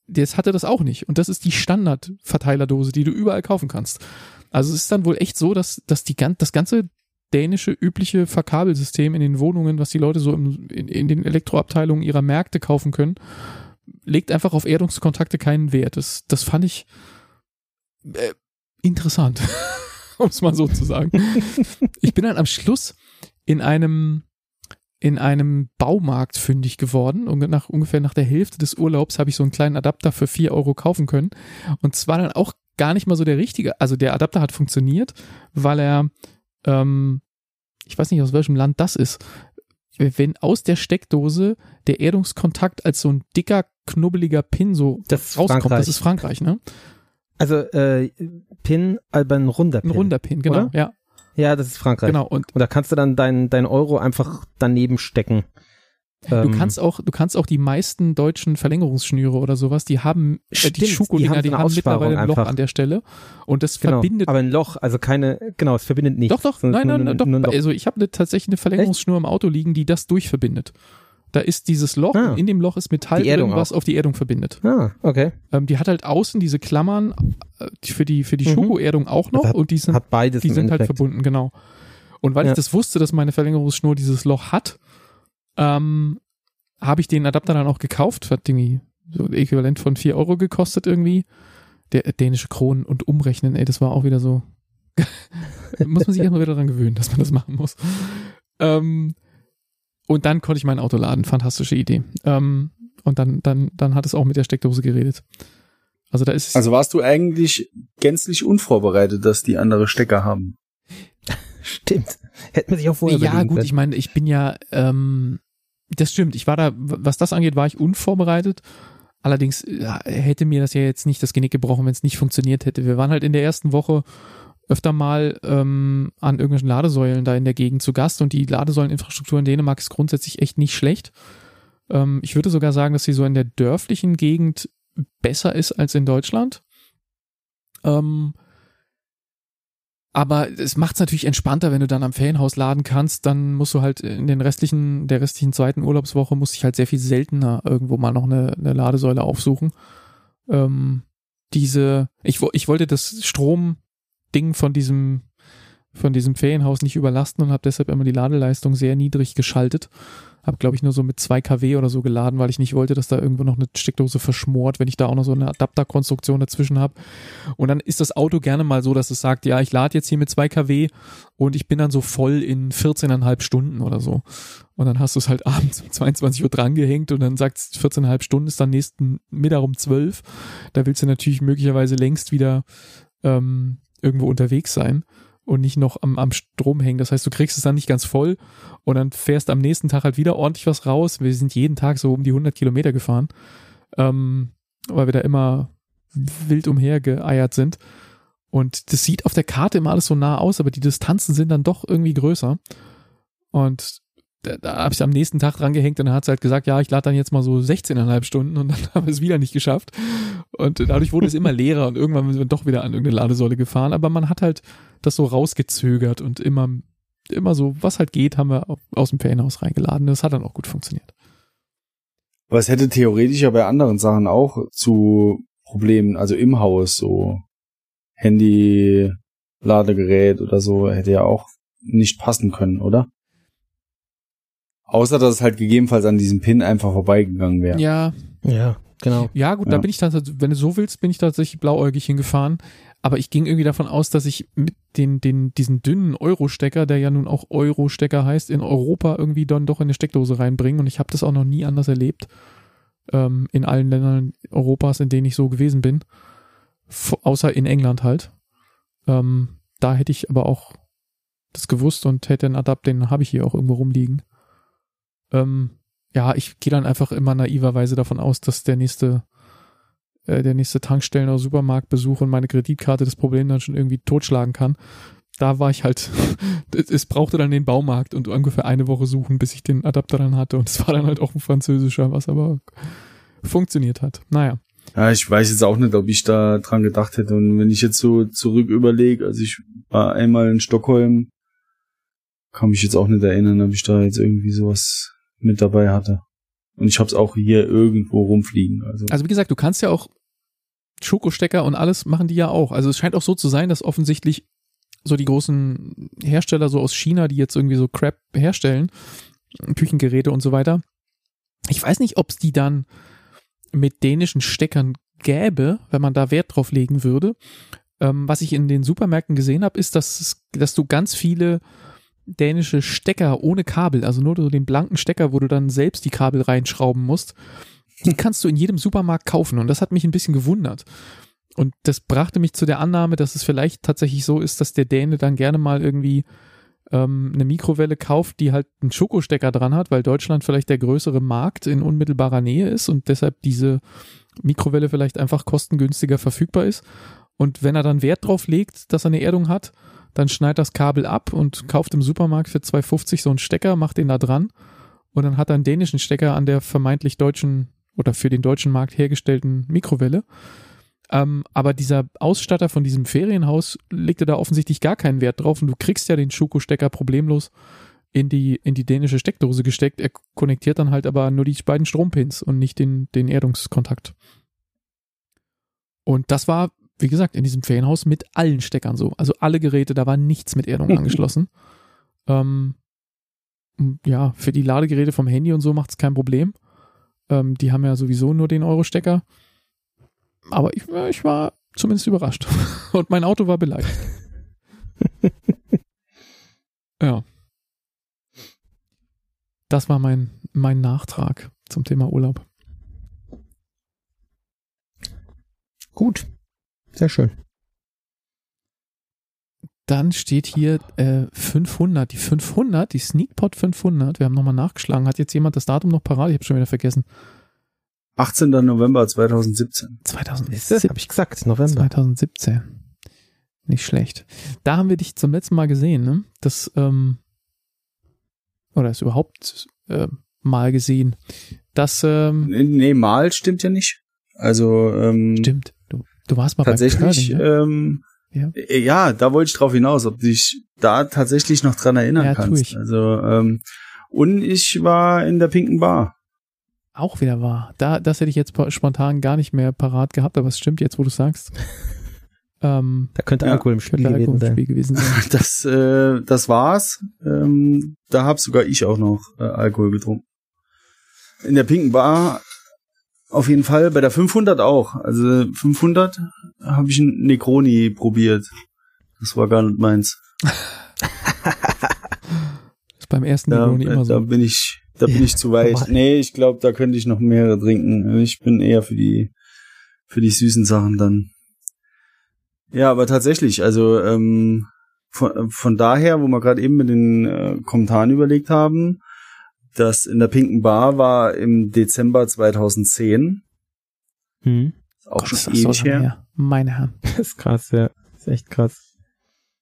das hatte das auch nicht. Und das ist die Standardverteilerdose, die du überall kaufen kannst. Also es ist dann wohl echt so, dass, dass die, das ganze dänische übliche Verkabelsystem in den Wohnungen, was die Leute so im, in, in den Elektroabteilungen ihrer Märkte kaufen können, legt einfach auf Erdungskontakte keinen Wert. Das, das fand ich äh, interessant, (laughs) um es mal so zu sagen. (laughs) ich bin dann am Schluss in einem in einem Baumarkt fündig geworden und nach ungefähr nach der Hälfte des Urlaubs habe ich so einen kleinen Adapter für vier Euro kaufen können und zwar dann auch gar nicht mal so der richtige. Also der Adapter hat funktioniert, weil er ähm, ich weiß nicht aus welchem Land das ist, wenn aus der Steckdose der Erdungskontakt als so ein dicker, knubbeliger Pin so
das
rauskommt.
Frankreich.
Das ist Frankreich, ne?
Also äh, Pin, aber ein runder Pin.
Ein runder Pin, genau,
oder?
ja.
Ja, das ist Frankreich.
Genau. Und
Und da kannst du dann dein, dein Euro einfach daneben stecken.
Du
Ähm,
kannst auch, du kannst auch die meisten deutschen Verlängerungsschnüre oder sowas, die haben äh,
Stimmt,
die
die
Schuko-Dinger,
haben
die
so eine
haben mittlerweile ein Loch
einfach.
an der Stelle und das
genau,
verbindet.
aber ein Loch, also keine, genau, es verbindet nichts.
doch, doch, nein, nein,
nur-
doch.
nur.
Also ich habe eine, tatsächlich eine Verlängerungsschnur im Auto liegen, die das durchverbindet. Da ist dieses Loch,
Ah.
in dem Loch ist Metall
Die
drin, was auf die Erdung verbindet.
Ah, okay.
Ähm, die hat halt außen diese Klammern äh, für die, für die
Mhm.
Schuko-Erdung auch noch
Das
und die sind,
Hat beides
die sind halt
Endeffekt.
verbunden, genau. Und weil
Ja.
ich das wusste, dass meine Verlängerungsschnur dieses Loch hat, ähm, habe ich den Adapter dann auch gekauft. Hat irgendwie so ein Äquivalent von 4 Euro gekostet irgendwie. Der äh, dänische Kronen und umrechnen, ey, das war auch wieder so. (laughs) muss man sich erstmal wieder daran gewöhnen, dass man das machen muss. Ähm, und dann konnte ich mein Auto laden. Fantastische Idee. Ähm, und dann, dann, dann hat es auch mit der Steckdose geredet. Also da ist
Also warst du eigentlich gänzlich unvorbereitet, dass die andere Stecker haben? (laughs)
Stimmt. Hätten wir sich auch vorher
Ja, gut,
können.
ich meine, ich bin ja, ähm, das stimmt. Ich war da, was das angeht, war ich unvorbereitet. Allerdings hätte mir das ja jetzt nicht das Genick gebrochen, wenn es nicht funktioniert hätte. Wir waren halt in der ersten Woche öfter mal ähm, an irgendwelchen Ladesäulen da in der Gegend zu Gast und die Ladesäuleninfrastruktur in Dänemark ist grundsätzlich echt nicht schlecht. Ähm, ich würde sogar sagen, dass sie so in der dörflichen Gegend besser ist als in Deutschland. Ähm, aber es macht es natürlich entspannter, wenn du dann am Ferienhaus laden kannst, dann musst du halt in den restlichen, der restlichen zweiten Urlaubswoche muss ich halt sehr viel seltener irgendwo mal noch eine, eine Ladesäule aufsuchen. Ähm, diese, ich, ich wollte das Stromding von diesem, von diesem Ferienhaus nicht überlasten und habe deshalb immer die Ladeleistung sehr niedrig geschaltet. Habe, glaube ich, nur so mit 2 kW oder so geladen, weil ich nicht wollte, dass da irgendwo noch eine Steckdose verschmort, wenn ich da auch noch so eine Adapterkonstruktion dazwischen habe. Und dann ist das Auto gerne mal so, dass es sagt, ja, ich lade jetzt hier mit 2 kW und ich bin dann so voll in 14,5 Stunden oder so. Und dann hast du es halt (laughs) abends um 22 Uhr drangehängt und dann sagt es 14,5 Stunden ist dann nächsten Mittag um 12. Da willst du natürlich möglicherweise längst wieder ähm, irgendwo unterwegs sein und nicht noch am, am Strom hängen. Das heißt, du kriegst es dann nicht ganz voll und dann fährst am nächsten Tag halt wieder ordentlich was raus. Wir sind jeden Tag so um die 100 Kilometer gefahren, ähm, weil wir da immer wild umhergeeiert sind. Und das sieht auf der Karte immer alles so nah aus, aber die Distanzen sind dann doch irgendwie größer. Und da, da habe ich am nächsten Tag dran gehängt und dann hat sie halt gesagt, ja, ich lade dann jetzt mal so 16,5 Stunden und dann (laughs) haben wir es wieder nicht geschafft. Und dadurch wurde es immer leerer und irgendwann sind wir doch wieder an irgendeine Ladesäule gefahren. Aber man hat halt das so rausgezögert und immer, immer so, was halt geht, haben wir aus dem Ferienhaus reingeladen. Das hat dann auch gut funktioniert.
Aber es hätte theoretisch ja bei anderen Sachen auch zu Problemen, also im Haus, so Handy, Ladegerät oder so, hätte ja auch nicht passen können, oder? Außer, dass es halt gegebenenfalls an diesem Pin einfach vorbeigegangen wäre.
Ja,
Ja, genau.
Ja, gut, da
Ja.
bin ich tatsächlich, wenn du so willst, bin ich tatsächlich blauäugig hingefahren. Aber ich ging irgendwie davon aus, dass ich mit den, den, diesen dünnen Euro-Stecker, der ja nun auch Euro-Stecker heißt, in Europa irgendwie dann doch in eine Steckdose reinbringen. Und ich habe das auch noch nie anders erlebt. Ähm, in allen Ländern Europas, in denen ich so gewesen bin. V außer in England halt. Ähm, da hätte ich aber auch das gewusst und hätte einen Adapt, den habe ich hier auch irgendwo rumliegen. Ähm, ja, ich gehe dann einfach immer naiverweise davon aus, dass der nächste, äh, der nächste Tankstellen- oder Supermarktbesuch und meine Kreditkarte das Problem dann schon irgendwie totschlagen kann. Da war ich halt, (laughs) es- brauchte dann den Baumarkt und ungefähr eine Woche suchen, bis ich den Adapter dann hatte. Und es war dann halt auch ein französischer, was aber funktioniert hat. Naja.
Ja, ich weiß jetzt auch nicht, ob ich da dran gedacht hätte. Und wenn ich jetzt so zurück überlege, also ich war einmal in Stockholm, kann mich jetzt auch nicht erinnern, ob ich da jetzt irgendwie sowas mit dabei hatte. Und ich habe es auch hier irgendwo rumfliegen. Also.
Also wie gesagt, du kannst ja auch Schokostecker und alles machen die ja auch. Also es scheint auch so zu sein, dass offensichtlich so die großen Hersteller so aus China, die jetzt irgendwie so Crap herstellen, Küchengeräte und so weiter. Ich weiß nicht, ob es die dann mit dänischen Steckern gäbe, wenn man da Wert drauf legen würde. Ähm, was ich in den Supermärkten gesehen habe, ist, dass, dass du ganz viele dänische Stecker ohne Kabel, also nur so den blanken Stecker, wo du dann selbst die Kabel reinschrauben musst, die (laughs) kannst du in jedem Supermarkt kaufen. Und das hat mich ein bisschen gewundert. Und das brachte mich zu der Annahme, dass es vielleicht tatsächlich so ist, dass der Däne dann gerne mal irgendwie ähm, eine Mikrowelle kauft, die halt einen Schokostecker dran hat, weil Deutschland vielleicht der größere Markt in unmittelbarer Nähe ist und deshalb diese Mikrowelle vielleicht einfach kostengünstiger verfügbar ist. Und wenn er dann Wert drauf legt, dass er eine Erdung hat, dann schneidet das Kabel ab und kauft im Supermarkt für 2,50 so einen Stecker, macht den da dran und dann hat er einen dänischen Stecker an der vermeintlich deutschen oder für den deutschen Markt hergestellten Mikrowelle. Ähm, aber dieser Ausstatter von diesem Ferienhaus legte da offensichtlich gar keinen Wert drauf und du kriegst ja den Schokostecker problemlos in die, in die dänische Steckdose gesteckt. Er konnektiert dann halt aber nur die beiden Strompins und nicht den, den Erdungskontakt. Und das war, wie gesagt, in diesem Ferienhaus mit allen Steckern so. Also alle Geräte, da war nichts mit Erdung (laughs) angeschlossen. ähm, ja, für die Ladegeräte vom Handy und so macht es kein Problem. Ähm, die haben ja sowieso nur den Euro-Stecker. Aber ich, ich war zumindest überrascht. (laughs) Und mein Auto war beleidigt. (laughs) ja. Das war mein, mein Nachtrag zum Thema Urlaub.
Gut. Sehr schön.
Dann steht hier äh, 500. Die 500, die Sneakpot 500. Wir haben nochmal nachgeschlagen. Hat jetzt jemand das Datum noch parat? Ich habe schon wieder vergessen.
18. November 2017.
2017.
Habe ich gesagt, November.
2017. Nicht schlecht. Da haben wir dich zum letzten Mal gesehen, ne? Das, ähm, oder ist überhaupt äh, mal gesehen. Das, ähm,
Nee, nee, mal stimmt ja nicht. Also, ähm,
stimmt. Du, warst mal
tatsächlich,
bei Curling, ne?
ähm,
Ja.
ja, da wollte ich drauf hinaus, ob du dich da tatsächlich noch dran erinnern
Ja, tu
kannst.
ich.
Also, ähm, und ich war in der Pinken Bar.
Auch wieder wahr. Da, das hätte ich jetzt spontan gar nicht mehr parat gehabt, aber es stimmt jetzt, wo du sagst. (laughs) ähm,
Da könnte
Ja,
Alkohol im Spiel
könnte Alkohol
gewesen
im
sein.
Spiel gewesen sein. (laughs)
Das, äh, das war's. Ähm, da hab sogar ich auch noch äh, Alkohol getrunken. In der Pinken Bar auf jeden Fall, bei der 500 auch. Also 500 habe ich einen Necroni probiert. Das war gar nicht meins. (laughs)
ist beim ersten
Da,
Negroni
äh,
immer
da
so.
bin ich, da bin
Ja,
ich zu weit.
normal.
Nee, ich glaube, da könnte ich noch mehrere trinken. Ich bin eher für die, für die süßen Sachen dann. Ja, aber tatsächlich, also ähm, von, von daher, wo wir gerade eben mit den äh, Kommentaren überlegt haben, das in der Pinken Bar war im Dezember 2010.
Hm.
Ist auch
Gott,
schon
ist
ewig her.
her. Meine Herren. (laughs)
Das ist krass, ja. Das ist echt krass.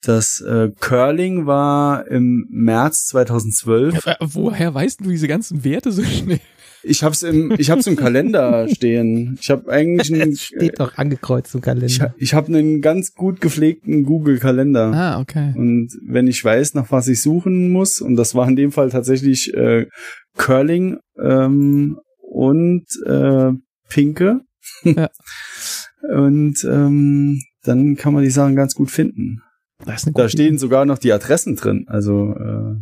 Das äh, Curling war im März 2012.
Äh, woher weißt du diese ganzen Werte so schnell?
Ich hab's im, ich hab's im Kalender (laughs) stehen. Ich habe eigentlich einen,
Es steht doch angekreuzt im
ich,
Kalender.
ich habe einen ganz gut gepflegten Google-Kalender.
Ah, okay.
Und wenn ich weiß, nach was ich suchen muss, und das war in dem Fall tatsächlich äh, Curling ähm, und äh, Pinke.
Ja. (laughs)
Und ähm, dann kann man die Sachen ganz gut finden.
Das ist
Da stehen sogar noch die Adressen drin. Also, äh,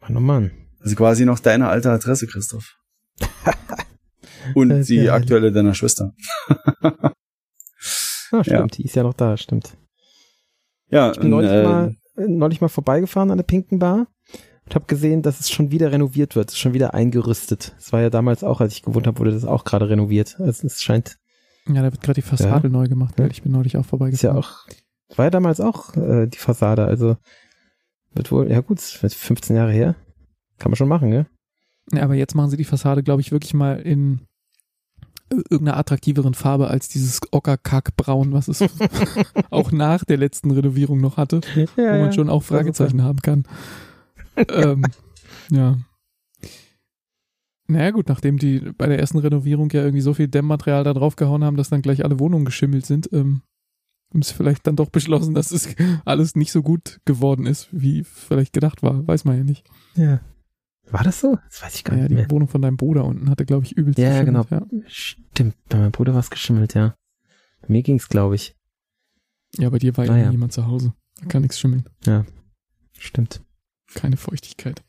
Mann, oh Mann.
also quasi noch deine alte Adresse, Christoph. (laughs) und die
ja
aktuelle deiner Schwester.
Ah, stimmt,
Ja.
die ist ja noch da, stimmt.
Ja,
Ich bin neulich,
äh,
mal, neulich mal vorbeigefahren an der Pinken Bar und habe gesehen, dass es schon wieder renoviert wird, es ist schon wieder eingerüstet. Es war ja damals auch, als ich gewohnt habe, wurde das auch gerade renoviert. Also es scheint,
Ja, da wird gerade die Fassade neu gemacht, weil
Ja.
ich bin neulich auch
ist ja
vorbeigefahren.
auch, war ja damals auch äh, die Fassade, also wird wohl, ja gut, es wird 15 Jahre her. Kann man schon machen, ne?
Ja, aber jetzt machen sie die Fassade, glaube ich, wirklich mal in ir- irgendeiner attraktiveren Farbe als dieses Ockerkackbraun, was es (laughs) auch nach der letzten Renovierung noch hatte,
Ja,
wo man schon auch Fragezeichen haben kann. (laughs) ähm, ja. Naja gut, nachdem die bei der ersten Renovierung ja irgendwie so viel Dämmmaterial da draufgehauen haben, dass dann gleich alle Wohnungen geschimmelt sind, ähm, haben sie vielleicht dann doch beschlossen, dass es alles nicht so gut geworden ist, wie vielleicht gedacht war. Weiß man ja nicht.
Ja. War das so? Das weiß ich gar
Ja,
nicht
die
mehr.
Wohnung von deinem Bruder unten hatte, glaube ich, übelst
Ja, genau.
geschimmelt, Ja.
Stimmt, bei meinem Bruder war es geschimmelt, ja. Bei mir ging's, glaube ich.
ja, bei dir war ja
Naja.
niemand zu Hause. Da kann nichts schimmeln.
Stimmt.
Keine Feuchtigkeit.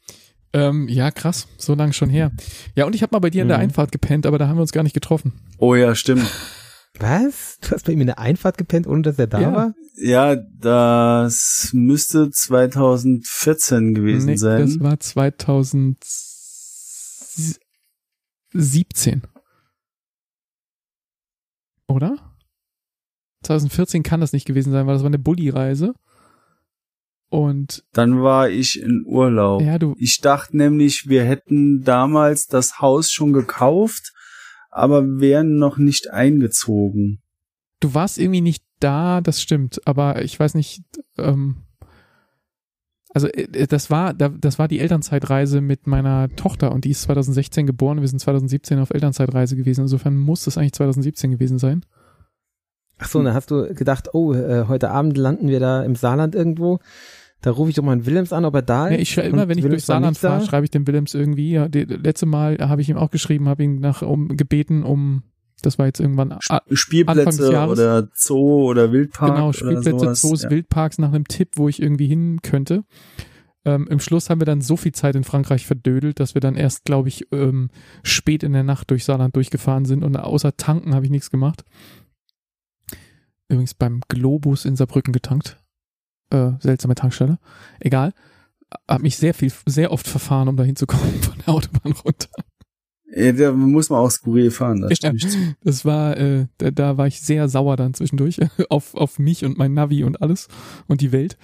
Ähm, ja, krass. So lange schon her. Ja, und ich habe mal bei dir in der
Mhm.
Einfahrt gepennt, aber da haben wir uns gar nicht getroffen.
Oh ja, stimmt. (laughs)
Was? Du hast bei ihm in der Einfahrt gepennt, ohne dass er da
Ja.
war?
Ja, das müsste 2014 gewesen
Nee,
sein.
Das war 2017. Oder? 2014 kann das nicht gewesen sein, weil das war eine Bulli-Reise. Und
Dann war ich in Urlaub.
ja, du,
Ich dachte nämlich, wir hätten damals das Haus schon gekauft, aber wären noch nicht eingezogen.
du warst irgendwie nicht da, das stimmt, aber ich weiß nicht, ähm, also äh, das war, da- das war die Elternzeitreise mit meiner Tochter und die ist 2016 geboren, wir sind 2017 auf Elternzeitreise gewesen, insofern muss es eigentlich 2017 gewesen sein.
Ach so, und dann hast du gedacht, oh, äh, heute Abend landen wir da im Saarland irgendwo. Da rufe ich doch mal einen Willems an, ob er da ist.
Ja, ich schreibe immer, wenn ich
Willems
durch Saarland fahre, schreibe ich dem Willems irgendwie. Ja, die, letzte Mal habe ich ihm auch geschrieben, habe ihn nach um gebeten, um das war jetzt irgendwann Anfang des
Spielplätze
Jahres.
oder Zoo oder Wildpark.
genau
oder
Spielplätze,
sowas.
Zoos,
ja.
Wildparks nach einem Tipp, wo ich irgendwie hin könnte. Ähm, Im Schluss haben wir dann so viel Zeit in Frankreich verdödelt, dass wir dann erst, glaube ich, ähm, spät in der Nacht durch Saarland durchgefahren sind und außer tanken habe ich nichts gemacht. Übrigens beim Globus in Saarbrücken getankt. Äh, seltsame Tankstelle. Egal. Hab mich sehr viel, sehr oft verfahren, um da hinzukommen (laughs) von der Autobahn runter.
Ja, da muss man auch skurril fahren. Das
Ja. Das war, äh, da, da war ich sehr sauer dann zwischendurch (laughs) auf, auf mich und mein Navi und alles und die Welt.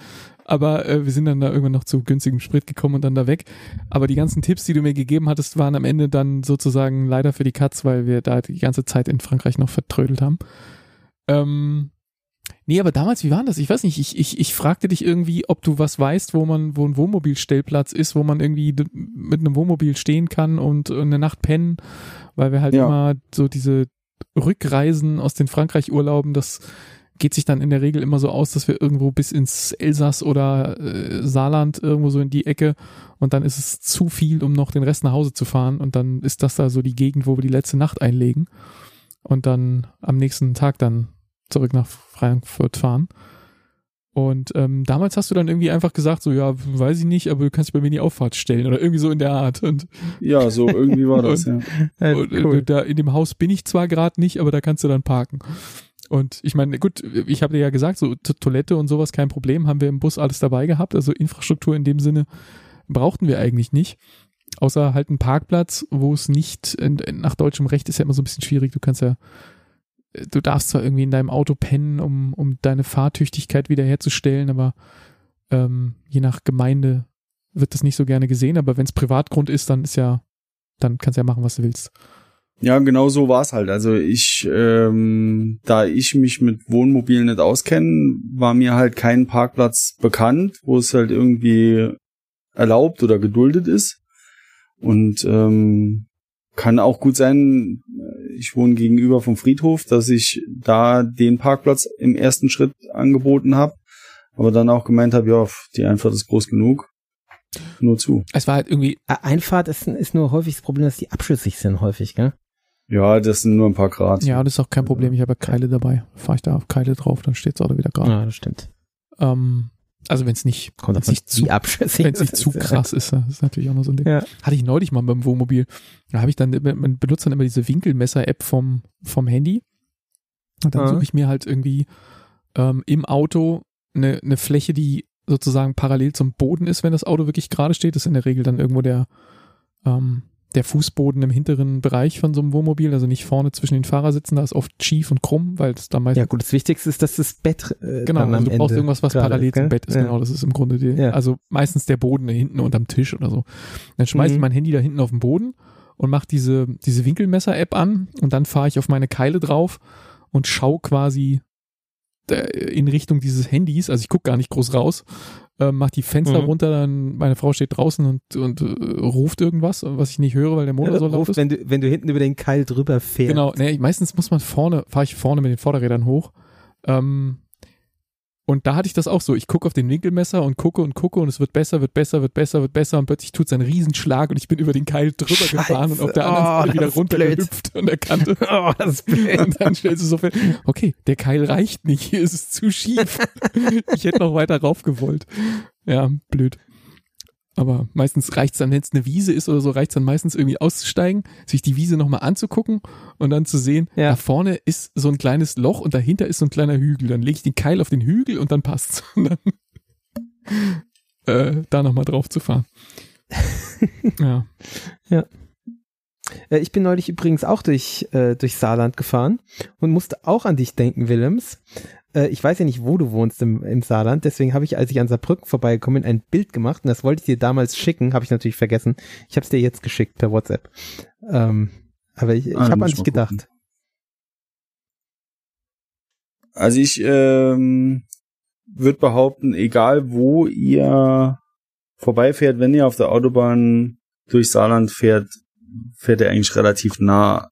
Aber äh, wir sind dann da irgendwann noch zu günstigem Sprit gekommen und dann da weg. Aber die ganzen Tipps, die du mir gegeben hattest, waren am Ende dann sozusagen leider für die Katz, weil wir da die ganze Zeit in Frankreich noch vertrödelt haben. Ähm, nee, aber damals, wie war das? Ich weiß nicht, ich, ich, ich fragte dich irgendwie, ob du was weißt, wo man, wo ein Wohnmobilstellplatz ist, wo man irgendwie mit einem Wohnmobil stehen kann und eine Nacht pennen, weil wir halt
Ja.
immer so diese Rückreisen aus den Frankreich-Urlauben, das geht sich dann in der Regel immer so aus, dass wir irgendwo bis ins Elsass oder äh, Saarland irgendwo so in die Ecke und dann ist es zu viel, um noch den Rest nach Hause zu fahren und dann ist das da so die Gegend, wo wir die letzte Nacht einlegen und dann am nächsten Tag dann zurück nach Frankfurt fahren. Und ähm, damals hast du dann irgendwie einfach gesagt, so ja, weiß ich nicht, aber du kannst dich bei mir in die Auffahrt stellen oder irgendwie so in der Art. Und,
Ja, so irgendwie war (laughs) das, ja.
Äh,
und
cool.
äh, da in dem Haus bin ich zwar gerade nicht, aber da kannst du dann parken. Und ich meine, gut, ich habe dir ja gesagt, so To- Toilette und sowas kein Problem, haben wir im Bus alles dabei gehabt. Also Infrastruktur in dem Sinne brauchten wir eigentlich nicht. Außer halt einen Parkplatz, wo es nicht, in, in, nach deutschem Recht ist ja immer so ein bisschen schwierig. Du kannst ja, du darfst zwar irgendwie in deinem Auto pennen, um, um deine Fahrtüchtigkeit wiederherzustellen, aber ähm, je nach Gemeinde wird das nicht so gerne gesehen. Aber wenn es Privatgrund ist, dann ist ja, dann kannst du ja machen, was du willst.
Ja, genau so war's halt. Also ich, ähm, da ich mich mit Wohnmobilen nicht auskenne, war mir halt kein Parkplatz bekannt, wo es halt irgendwie erlaubt oder geduldet ist. Und ähm, kann auch gut sein, ich wohne gegenüber vom Friedhof, dass ich da den Parkplatz im ersten Schritt angeboten habe, aber dann auch gemeint habe, ja, die Einfahrt ist groß genug, nur zu.
Es war halt irgendwie,
Einfahrt ist, ist nur häufig das Problem, dass die abschüssig sind häufig, gell?
Ja, das sind nur ein paar Grad.
ja, das ist auch kein Problem. Ich habe ja Keile dabei. Fahre ich da auf Keile drauf, dann steht's auch wieder gerade.
Ja, das stimmt.
Ähm, also wenn es nicht, wenn's nicht zu,
wie abschüssig
wenn es nicht zu (laughs) krass ist, das ist natürlich auch noch so ein Ding.
Ja.
Hatte ich neulich mal beim Wohnmobil. Da habe ich dann, man benutzt dann immer diese Winkelmesser-App vom, vom Handy. Und dann
Ja.
suche ich mir halt irgendwie ähm, im Auto eine, eine Fläche, die sozusagen parallel zum Boden ist, wenn das Auto wirklich gerade steht. Das ist in der Regel dann irgendwo der, ähm, der Fußboden im hinteren Bereich von so einem Wohnmobil, also nicht vorne zwischen den Fahrersitzen, da ist oft schief und krumm, weil es da meistens
Ja gut, das Wichtigste ist, dass das Bett äh,
Genau, also du brauchst
Ende
irgendwas, was parallel
ist,
zum Bett ist.
Ja.
Genau, das ist im Grunde die,
Ja.
also meistens der Boden hinten unterm Tisch oder so. Dann schmeiße ich
Mhm.
mein Handy da hinten auf den Boden und mache diese, diese Winkelmesser-App an und dann fahre ich auf meine Keile drauf und schau quasi äh, in Richtung dieses Handys, also ich gucke gar nicht groß raus, äh, mach die Fenster
Mhm.
runter, dann meine Frau steht draußen und, und äh, ruft irgendwas, was ich nicht höre, weil der Motor so laut ist.
wenn du, wenn du hinten über den Keil drüber fährst.
Genau, nee, meistens muss man vorne, fahre ich vorne mit den Vorderrädern hoch. Ähm, Und da hatte ich das auch so. Ich gucke auf den Winkelmesser und gucke und gucke und es wird besser, wird besser, wird besser, wird besser und plötzlich tut es einen Riesenschlag und ich bin über den Keil drüber
Scheiße.
gefahren und auf der anderen
Oh,
Seite wieder runtergehüpft an der Kante. (laughs)
Oh, das ist blöd.
Und dann stellst du so fest, okay, der Keil reicht nicht, hier ist es zu schief. (laughs) Ich hätte noch weiter rauf gewollt. Ja, blöd. Aber meistens reicht's dann, wenn es eine Wiese ist oder so, reicht's dann meistens irgendwie auszusteigen, sich die Wiese nochmal anzugucken und dann zu sehen,
Ja.
da vorne ist so ein kleines Loch und dahinter ist so ein kleiner Hügel. Dann lege ich den Keil auf den Hügel und dann passt's. (laughs) Und dann äh, da nochmal drauf zu fahren. (laughs) ja.
Äh, Ich bin neulich übrigens auch durch, äh, durch Saarland gefahren und musste auch an dich denken, Willems. Äh, ich weiß ja nicht, wo du wohnst im, im Saarland, deswegen habe ich, als ich an Saarbrücken vorbeigekommen bin, ein Bild gemacht und das wollte ich dir damals schicken, habe ich natürlich vergessen. Ich habe es dir jetzt geschickt per WhatsApp. Ähm, aber ich, ich
Ah,
habe an
ich
dich gedacht.
gucken. Also ich ähm, würde behaupten, egal wo ihr vorbeifährt, wenn ihr auf der Autobahn durch Saarland fährt, fährt er eigentlich relativ nah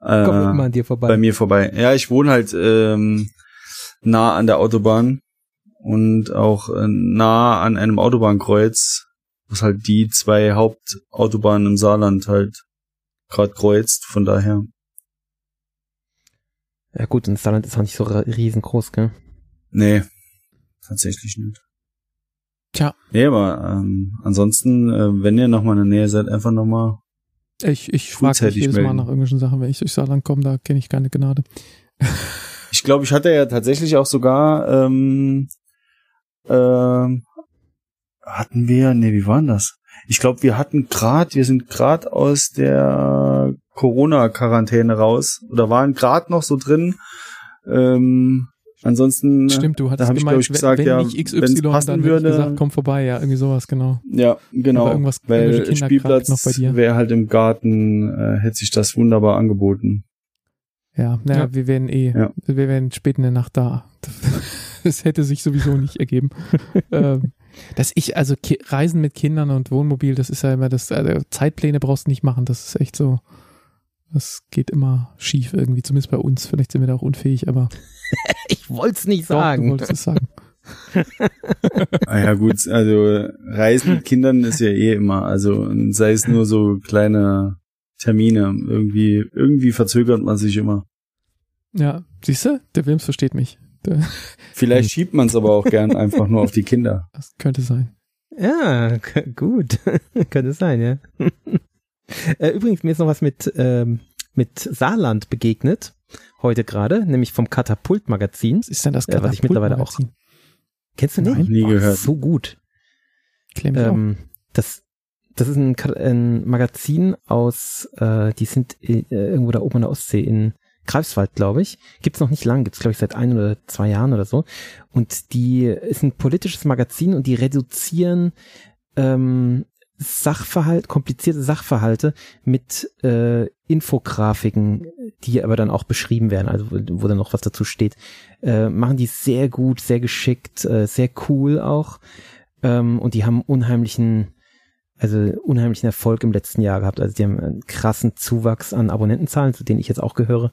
äh,
immer an dir vorbei.
bei mir vorbei. Ja, ich wohne halt ähm, nah an der Autobahn und auch äh, nah an einem Autobahnkreuz, was halt die zwei Hauptautobahnen im Saarland halt gerade kreuzt. Von daher,
Ja gut, und Saarland ist auch nicht so riesengroß, gell?
nee, tatsächlich nicht.
Tja,
Nee, aber ähm, ansonsten, äh, wenn ihr nochmal in der Nähe seid, einfach nochmal.
ich, ich frage jedes Mal
melden.
nach irgendwelchen Sachen, wenn ich durch Saarland komme, da kenne ich keine Gnade. (laughs)
Ich glaube, ich hatte ja tatsächlich auch sogar, ähm, ähm, hatten wir, nee, wie war denn das? Ich glaube, wir hatten grad, wir sind grad aus der Corona-Quarantäne raus oder waren grad noch so drin. Ähm, ansonsten,
Stimmt, du
da
hattest
hab ich,
gemeint,
glaub ich, gesagt,
wenn
ja,
nicht
wenn's
XY,
passen
ich
würde-
gesagt, komm vorbei, ja, irgendwie sowas, genau.
ja, genau,
Aber irgendwas-
weil Spielplatz wäre halt im Garten, äh, hätte sich das wunderbar angeboten.
Ja, naja,
Ja.
wir wären eh,
Ja.
wir wären spät in der Nacht da. (laughs) Das hätte sich sowieso nicht ergeben. (laughs) ähm, dass ich, also Ki Reisen mit Kindern und Wohnmobil, das ist ja immer das, also Zeitpläne brauchst du nicht machen, das ist echt so, das geht immer schief irgendwie, zumindest bei uns. Vielleicht sind wir da auch unfähig, aber (laughs)
Ich wollte es nicht
doch, du
sagen.
wolltest es sagen.
Ah ja gut, also Reisen mit Kindern ist ja eh immer, also sei es nur so kleine Termine, irgendwie irgendwie verzögert man sich immer.
Ja, siehst du, der Wilms versteht mich. Der, (laughs)
Vielleicht schiebt man es aber auch gern einfach nur auf die Kinder. (laughs)
das könnte sein.
Ja, gut. (laughs) Könnte sein, ja. Äh, Übrigens, mir ist noch was mit, ähm, mit Saarland begegnet. Heute gerade, nämlich vom Katapult-Magazin.
Was ist denn das
Ja, was ich mittlerweile auch-? Kennst du nicht?
Nein, nie
Oh,
gehört.
So gut. Ähm, das, das ist ein, ein Magazin aus, äh, die sind äh, irgendwo da oben an der Ostsee in Greifswald, glaube ich. Gibt's noch nicht lang, gibt's glaube ich seit ein oder zwei Jahren oder so. Und die ist ein politisches Magazin und die reduzieren ähm, Sachverhalt, komplizierte Sachverhalte mit äh, Infografiken, die aber dann auch beschrieben werden, also wo, wo dann noch was dazu steht. Äh, machen die sehr gut, sehr geschickt, äh, sehr cool auch. Ähm, und die haben unheimlichen, also unheimlichen Erfolg im letzten Jahr gehabt. Also die haben einen krassen Zuwachs an Abonnentenzahlen, zu denen ich jetzt auch gehöre.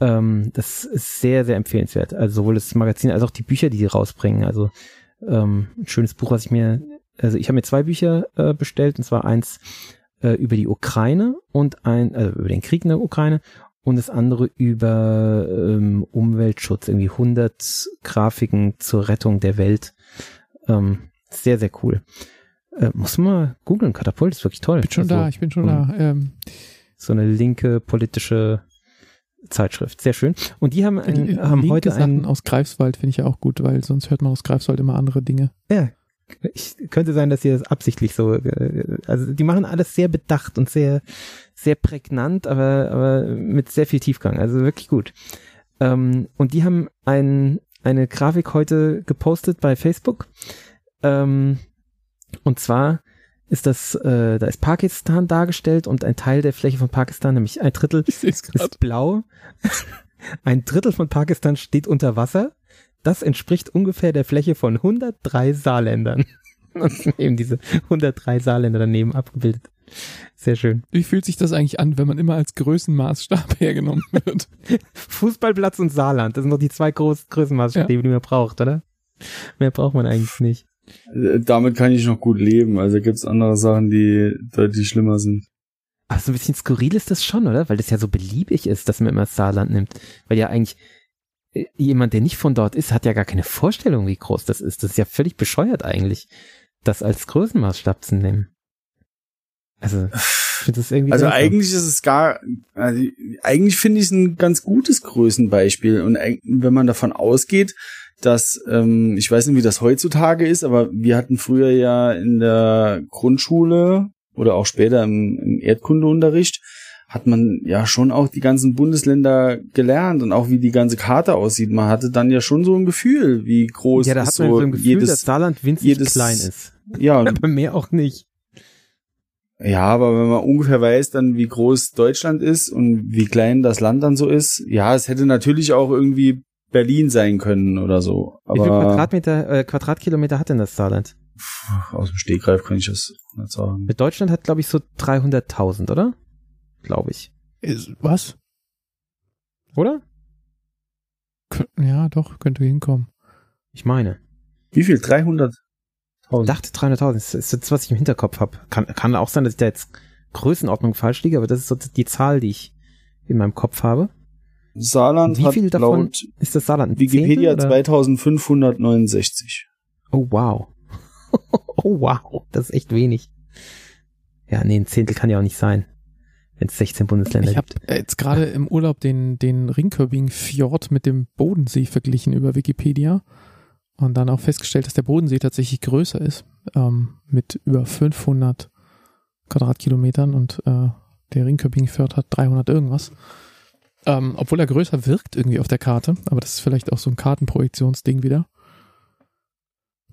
Ähm, das ist sehr, sehr empfehlenswert. Also sowohl das Magazin als auch die Bücher, die die rausbringen. Also ähm, ein schönes Buch, was ich mir, also ich habe mir zwei Bücher äh, bestellt, und zwar eins äh, über die Ukraine und ein, also über den Krieg in der Ukraine und das andere über ähm, Umweltschutz, irgendwie 100 Grafiken zur Rettung der Welt. Ähm, sehr, sehr cool. Äh, muss man googeln, Katapult ist wirklich toll.
Ich bin schon
Also,
da, ich bin schon da. Ähm,
So eine linke politische Zeitschrift. Sehr schön. Und die haben, ein,
die-
haben
linke
heute
Sachen
einen,
aus Greifswald finde ich ja auch gut, weil sonst hört man aus Greifswald immer andere Dinge.
ja, ich, könnte sein, dass sie das absichtlich so, äh, also die machen alles sehr bedacht und sehr, sehr prägnant, aber, aber mit sehr viel Tiefgang. Also wirklich gut. Ähm, und die haben ein, eine Grafik heute gepostet bei Facebook. Ähm, und zwar ist das, äh, da ist Pakistan dargestellt und ein Teil der Fläche von Pakistan, nämlich ein Drittel, ist blau. (laughs) Ein Drittel von Pakistan steht unter Wasser. Das entspricht ungefähr der Fläche von 103 Saarländern. (laughs) Und eben diese 103 Saarländer daneben abgebildet. Sehr schön.
Wie fühlt sich das eigentlich an, wenn man immer als Größenmaßstab (laughs) hergenommen wird?
Fußballplatz und Saarland, das sind doch die zwei Groß Größenmaßstäbe, die man braucht, oder? Mehr braucht man eigentlich nicht.
Äh, Damit kann ich noch gut leben. Also gibt's andere Sachen, die deutlich schlimmer sind.
Aber so ein bisschen skurril ist das schon, oder? Weil das ja so beliebig ist, dass man immer das Saarland nimmt. Weil ja eigentlich äh, jemand, der nicht von dort ist, hat ja gar keine Vorstellung, wie groß das ist. Das ist ja völlig bescheuert eigentlich, das als Größenmaßstab zu nehmen. Also, das irgendwie.
Also eigentlich ist es gar, also eigentlich finde ich es ein ganz gutes Größenbeispiel. Und wenn man davon ausgeht, dass, ähm, ich weiß nicht, wie das heutzutage ist, aber wir hatten früher ja in der Grundschule oder auch später im, im Erdkundeunterricht, hat man ja schon auch die ganzen Bundesländer gelernt und auch wie die ganze Karte aussieht. Man hatte dann ja schon so ein Gefühl, wie groß
Ja, da
ist
hat man
so
so ein Gefühl,
jedes,
dass Saarland winzig
jedes-
klein ist.
ja, (laughs)
Aber mehr auch nicht.
Ja, aber wenn man ungefähr weiß dann, wie groß Deutschland ist und wie klein das Land dann so ist, ja, es hätte natürlich auch irgendwie Berlin sein können oder so.
Wie viel
Aber
Quadratmeter, äh, Quadratkilometer hat denn das Saarland?
aus dem Stegreif kann ich das nicht sagen.
Mit Deutschland hat, glaube ich, so 300.000, oder? Glaube ich.
Ist, was?
Oder?
Ja, doch, könnte hinkommen.
Ich meine.
Wie viel? 300?
Ich dachte 300.000. Das ist das, was ich im Hinterkopf habe. Kann, kann auch sein, dass ich da jetzt Größenordnung falsch liege, aber das ist so die Zahl, die ich in meinem Kopf habe.
Saarland
Wie
hat
viel davon
laut
ist das Saarland?
Wikipedia
Zehntel, oder?
2569.
Oh, wow. (laughs) oh, wow. Das ist echt wenig. Ja, nee, ein Zehntel kann ja auch nicht sein, wenn es 16 Bundesländer
Ich habe
gibt.
jetzt gerade im Urlaub den, den Ringköbing-Fjord mit dem Bodensee verglichen über Wikipedia und dann auch festgestellt, dass der Bodensee tatsächlich größer ist, ähm, mit über 500 Quadratkilometern und äh, der Ringköbing-Fjord hat 300 irgendwas. Ähm, obwohl er größer wirkt irgendwie auf der Karte, aber das ist vielleicht auch so ein Kartenprojektionsding wieder,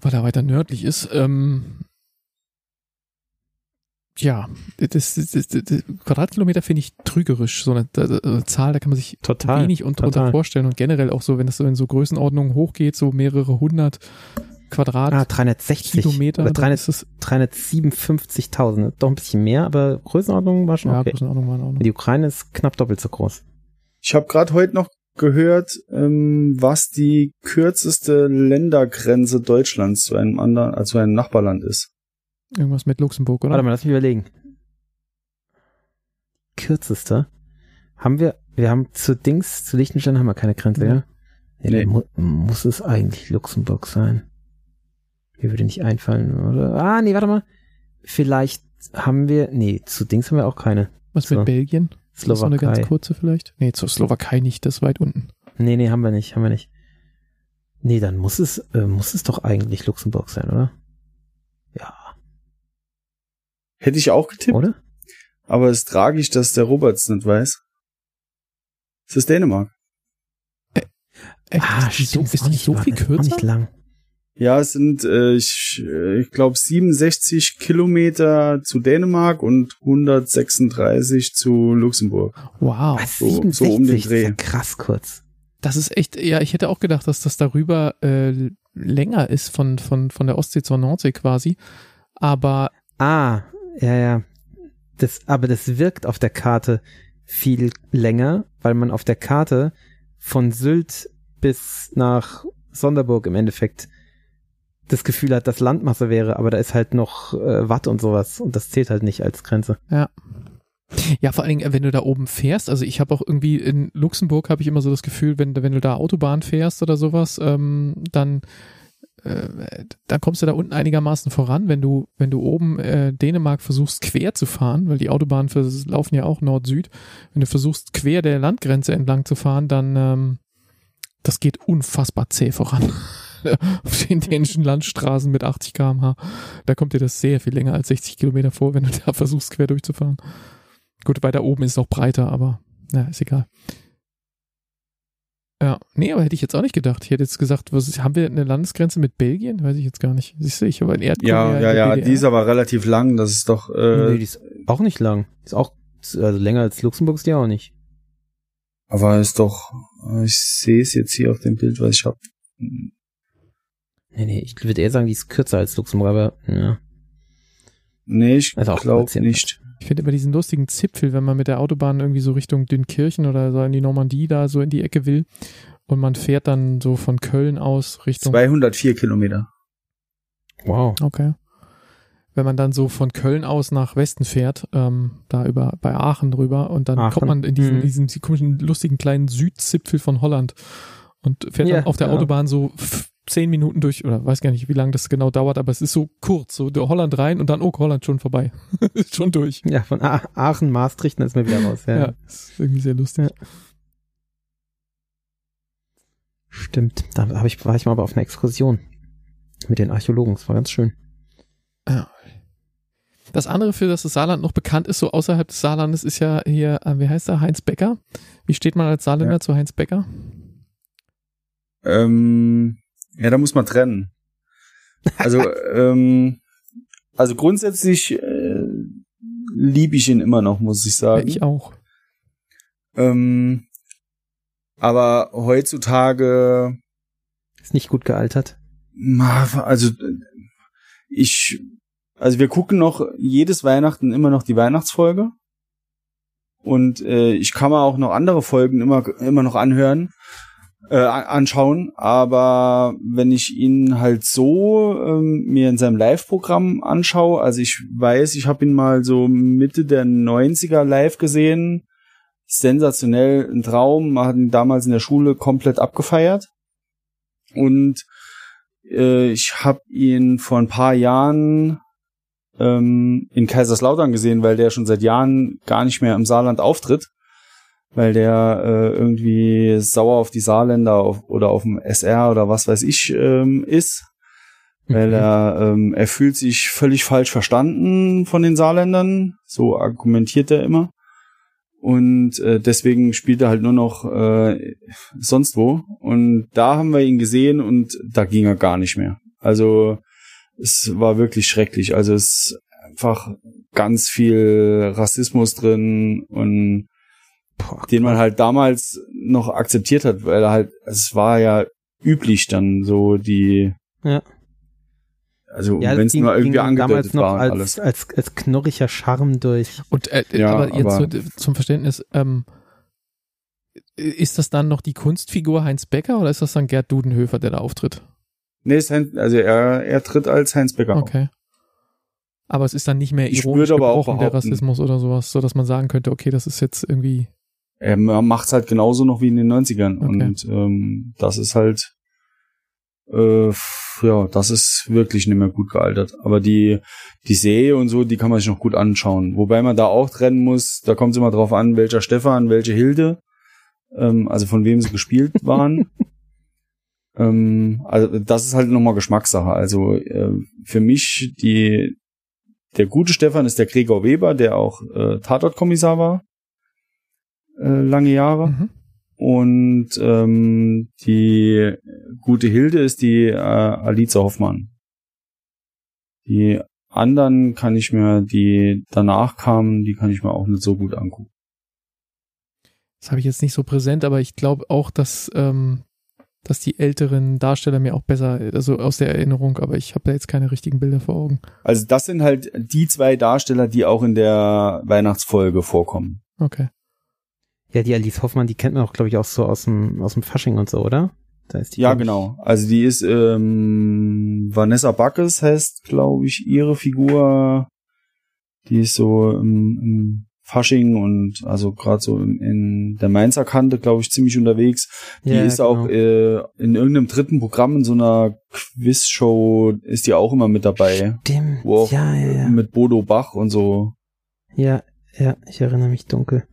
weil er weiter nördlich ist. Ähm, ja, das, das, das, das Quadratkilometer finde ich trügerisch, so eine, eine, Zahl, da kann man sich
Total.
wenig und drunter vorstellen und generell auch so, wenn das so in so Größenordnungen hochgeht, so mehrere hundert Quadrat
Ah, 360
Kilometer,
oder
dann
300,
ist es,
357.000. Doch ein bisschen mehr, aber Größenordnung war schon
ja,
okay.
Größenordnung waren auch noch.
Die Ukraine ist knapp doppelt so groß.
Ich habe gerade heute noch gehört, ähm, was die kürzeste Ländergrenze Deutschlands zu einem anderen, also zu einem Nachbarland ist.
Irgendwas mit Luxemburg, oder?
Warte mal, lass mich überlegen. Kürzeste. Haben wir, wir haben zu Dings, zu Liechtenstein haben wir keine Grenze,
Nee.
ja? Nee,
Nee.
dann Mu muss es eigentlich Luxemburg sein. Mir würde nicht einfallen, oder? Ah, nee, warte mal. Vielleicht haben wir, nee, zu Dings haben wir auch keine.
Was mit
so.
Belgien? Ist das so eine
Slowakei.
ganz kurze vielleicht? Nee, zur Slowakei nicht, das ist weit unten.
Nee, nee, haben wir nicht, haben wir nicht. Nee, dann muss es, äh, muss es doch eigentlich Luxemburg sein, oder? Ja,
Hätte ich auch getippt,
oder?
aber es ist tragisch, dass der Roberts nicht weiß. Es ist Dänemark.
Echt?
ah,
ist die so,
stimmt,
ist
nicht
so viel
ist auch
kürzer?
nicht lang.
Ja, es sind, äh, ich, äh, ich glaube, 67 Kilometer zu Dänemark und 136 zu Luxemburg.
Wow.
Was,
so-
67?
so um den
Das ist
Dreh.
ja krass kurz.
Das ist echt, ja, ich hätte auch gedacht, dass das darüber äh, länger ist von, von, von der Ostsee zur Nordsee quasi. Aber
Ah, ja, ja. Das, aber das wirkt auf der Karte viel länger, weil man auf der Karte von Sylt bis nach Sonderburg im Endeffekt das Gefühl hat, dass Landmasse wäre, aber da ist halt noch äh, Watt und sowas und das zählt halt nicht als Grenze.
Ja, vor allen Dingen, wenn du da oben fährst, also ich habe auch irgendwie in Luxemburg habe ich immer so das Gefühl, wenn, wenn du da Autobahn fährst oder sowas, ähm, dann, äh, dann kommst du da unten einigermaßen voran, wenn du, wenn du oben äh, Dänemark versuchst quer zu fahren, weil die Autobahnen vers- laufen ja auch Nord-Süd, wenn du versuchst quer der Landgrenze entlang zu fahren, dann ähm, das geht unfassbar zäh voran. (laughs) Auf den dänischen Landstraßen mit 80 km/h. Da kommt dir das sehr viel länger als 60 Kilometer vor, wenn du da versuchst, quer durchzufahren. Gut, weiter oben ist es auch breiter, aber ja, ist egal. Ja, nee, aber hätte ich jetzt auch nicht gedacht. Ich hätte jetzt gesagt, was haben wir eine Landesgrenze mit Belgien? Weiß ich jetzt gar nicht. Siehst du, ich habe ein Erdkunde.
Ja, ja, ja,
DDR.
die ist aber relativ lang. Das ist doch,
nee,
äh,
die ist auch nicht lang. Ist auch also länger als Luxemburg ist die auch nicht.
aber ist doch, äh, ich sehe es jetzt hier auf dem Bild, was ich habe.
Nee, nee, ich würde eher sagen, die ist kürzer als Luxemburg, aber ja.
Nee, ich
Also
glaube nicht.
Ich finde immer diesen lustigen Zipfel, wenn man mit der Autobahn irgendwie so Richtung Dünkirchen oder so in die Normandie da so in die Ecke will und man fährt dann so von Köln aus Richtung.
204 Kilometer.
Wow.
Okay. Wenn man dann so von Köln aus nach Westen fährt, ähm, da über bei Aachen drüber und dann
Aachen.
kommt man in diesen,
Mhm.
diesen komischen lustigen kleinen Südzipfel von Holland und fährt
Ja,
dann auf der
ja.
Autobahn so zehn Minuten durch oder weiß gar nicht, wie lange das genau dauert, aber es ist so kurz, so der Holland rein und dann oh Holland schon vorbei, (laughs) ist schon durch.
Ja, von A Aachen, Maastricht, dann ist man wieder raus. Ja.
Ja, ist irgendwie sehr lustig.
Stimmt. Da hab ich, war ich mal aber auf einer Exkursion mit den Archäologen. Das war ganz schön.
Das andere, für das das Saarland noch bekannt ist, so außerhalb des Saarlandes, ist ja hier, äh, wie heißt er, Heinz Becker. Wie steht man als Saarländer
Ja.
zu Heinz Becker?
Ähm, ja, da muss man trennen. Also, (laughs) ähm, also grundsätzlich äh, liebe ich ihn immer noch, muss ich
Ja,
sagen.
ich auch.
Ähm, aber heutzutage,
Ist nicht gut gealtert.
also ich, also wir gucken noch jedes Weihnachten immer noch die Weihnachtsfolge. Und äh, ich kann mir auch noch andere Folgen immer, immer noch anhören, äh, an- anschauen. Aber wenn ich ihn halt so ähm, mir in seinem Live-Programm anschaue, also ich weiß, ich habe ihn mal so Mitte der 90er live gesehen. Sensationell, ein Traum. Man hat ihn damals in der Schule komplett abgefeiert. Und äh, ich habe ihn vor ein paar Jahren ähm, in Kaiserslautern gesehen, weil der schon seit Jahren gar nicht mehr im Saarland auftritt, weil der äh, irgendwie sauer auf die Saarländer auf, oder auf dem SR oder was weiß ich ähm, ist, weil
Mhm.
er ähm, er fühlt sich völlig falsch verstanden von den Saarländern, so argumentiert er immer. Und äh, deswegen spielt er halt nur noch äh, sonst wo. Und da haben wir ihn gesehen und da ging er gar nicht mehr. Also es war wirklich schrecklich. Also es ist einfach ganz viel Rassismus drin und
Boah,
den man halt damals noch akzeptiert hat, weil er halt, es war ja üblich dann so die,
Ja.
also
ja,
wenn es nur irgendwie angedeutet
damals noch
war
als,
alles.
Als, als knorriger Charme durch.
Und äh,
Ja,
aber jetzt
aber-
so, zum Verständnis, ähm, ist das dann noch die Kunstfigur Heinz Becker oder ist das dann Gerd Dudenhöfer, der da auftritt?
Nee, Heinz, also er, er tritt als Heinz Becker auf.
Okay. Aber es ist dann nicht mehr
Ich
ironisch
aber auch
gebrochen, der Rassismus oder sowas, so dass man sagen könnte, okay, das ist jetzt irgendwie,
Er macht's halt genauso noch wie in den 90ern.
Okay.
Und ähm, das ist halt, äh, ja, das ist wirklich nicht mehr gut gealtert. Aber die, die Serie und so, die kann man sich noch gut anschauen. Wobei man da auch trennen muss, da kommt es immer drauf an, welcher Stefan, welche Hilde, ähm, also von wem sie gespielt (laughs) waren. ähm, also das ist halt nochmal Geschmackssache. Also äh, für mich, die, der gute Stefan ist der Gregor Weber, der auch äh, Tatortkommissar war äh, lange Jahre.
mhm.
Und ähm, die gute Hilde ist die äh, Alice Hoffmann. Die anderen kann ich mir, die danach kamen, die kann ich mir auch nicht so gut angucken.
das habe ich jetzt nicht so präsent, aber ich glaube auch, dass, ähm, dass die älteren Darsteller mir auch besser, also aus der Erinnerung, aber ich habe da jetzt keine richtigen Bilder vor Augen.
Also das sind halt die zwei Darsteller, die auch in der Weihnachtsfolge vorkommen.
Okay.
Ja, die Alice Hoffmann, die kennt man auch, glaube ich, auch so aus dem, aus dem Fasching und so, oder? Da ist die,
Ja, genau. Also die ist ähm, Vanessa Backes heißt, glaube ich, ihre Figur. Die ist so im, im Fasching und also gerade so in, in der Mainzer Kante, glaube ich, ziemlich unterwegs. Die
Ja,
ist
genau.
auch äh, in irgendeinem dritten Programm in so einer Quizshow ist die auch immer mit dabei.
Stimmt.
Wo auch
ja, ja, ja.
mit Bodo Bach und so.
Ja, ja, ich erinnere mich dunkel.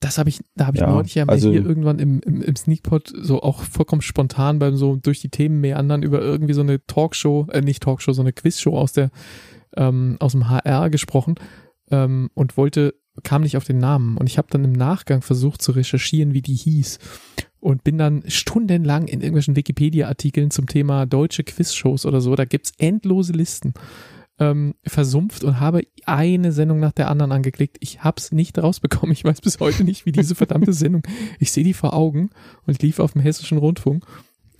Das habe ich, da habe ich
Ja,
neulich ja mal
also-
hier irgendwann im, im, im Sneakpot so auch vollkommen spontan beim so durch die Themen meandern über irgendwie so eine Talkshow, äh, nicht Talkshow, so eine Quizshow aus der, ähm, aus dem HR gesprochen ähm, und wollte, kam nicht auf den Namen. Und ich habe dann im Nachgang versucht zu recherchieren, wie die hieß. Und bin dann stundenlang in irgendwelchen Wikipedia-Artikeln zum Thema deutsche Quizshows oder so, da gibt's endlose Listen ähm, versumpft und habe eine Sendung nach der anderen angeklickt. Ich hab's nicht rausbekommen. Ich weiß bis heute nicht, wie diese verdammte (laughs) Sendung. Ich sehe die vor Augen und ich lief auf dem hessischen Rundfunk.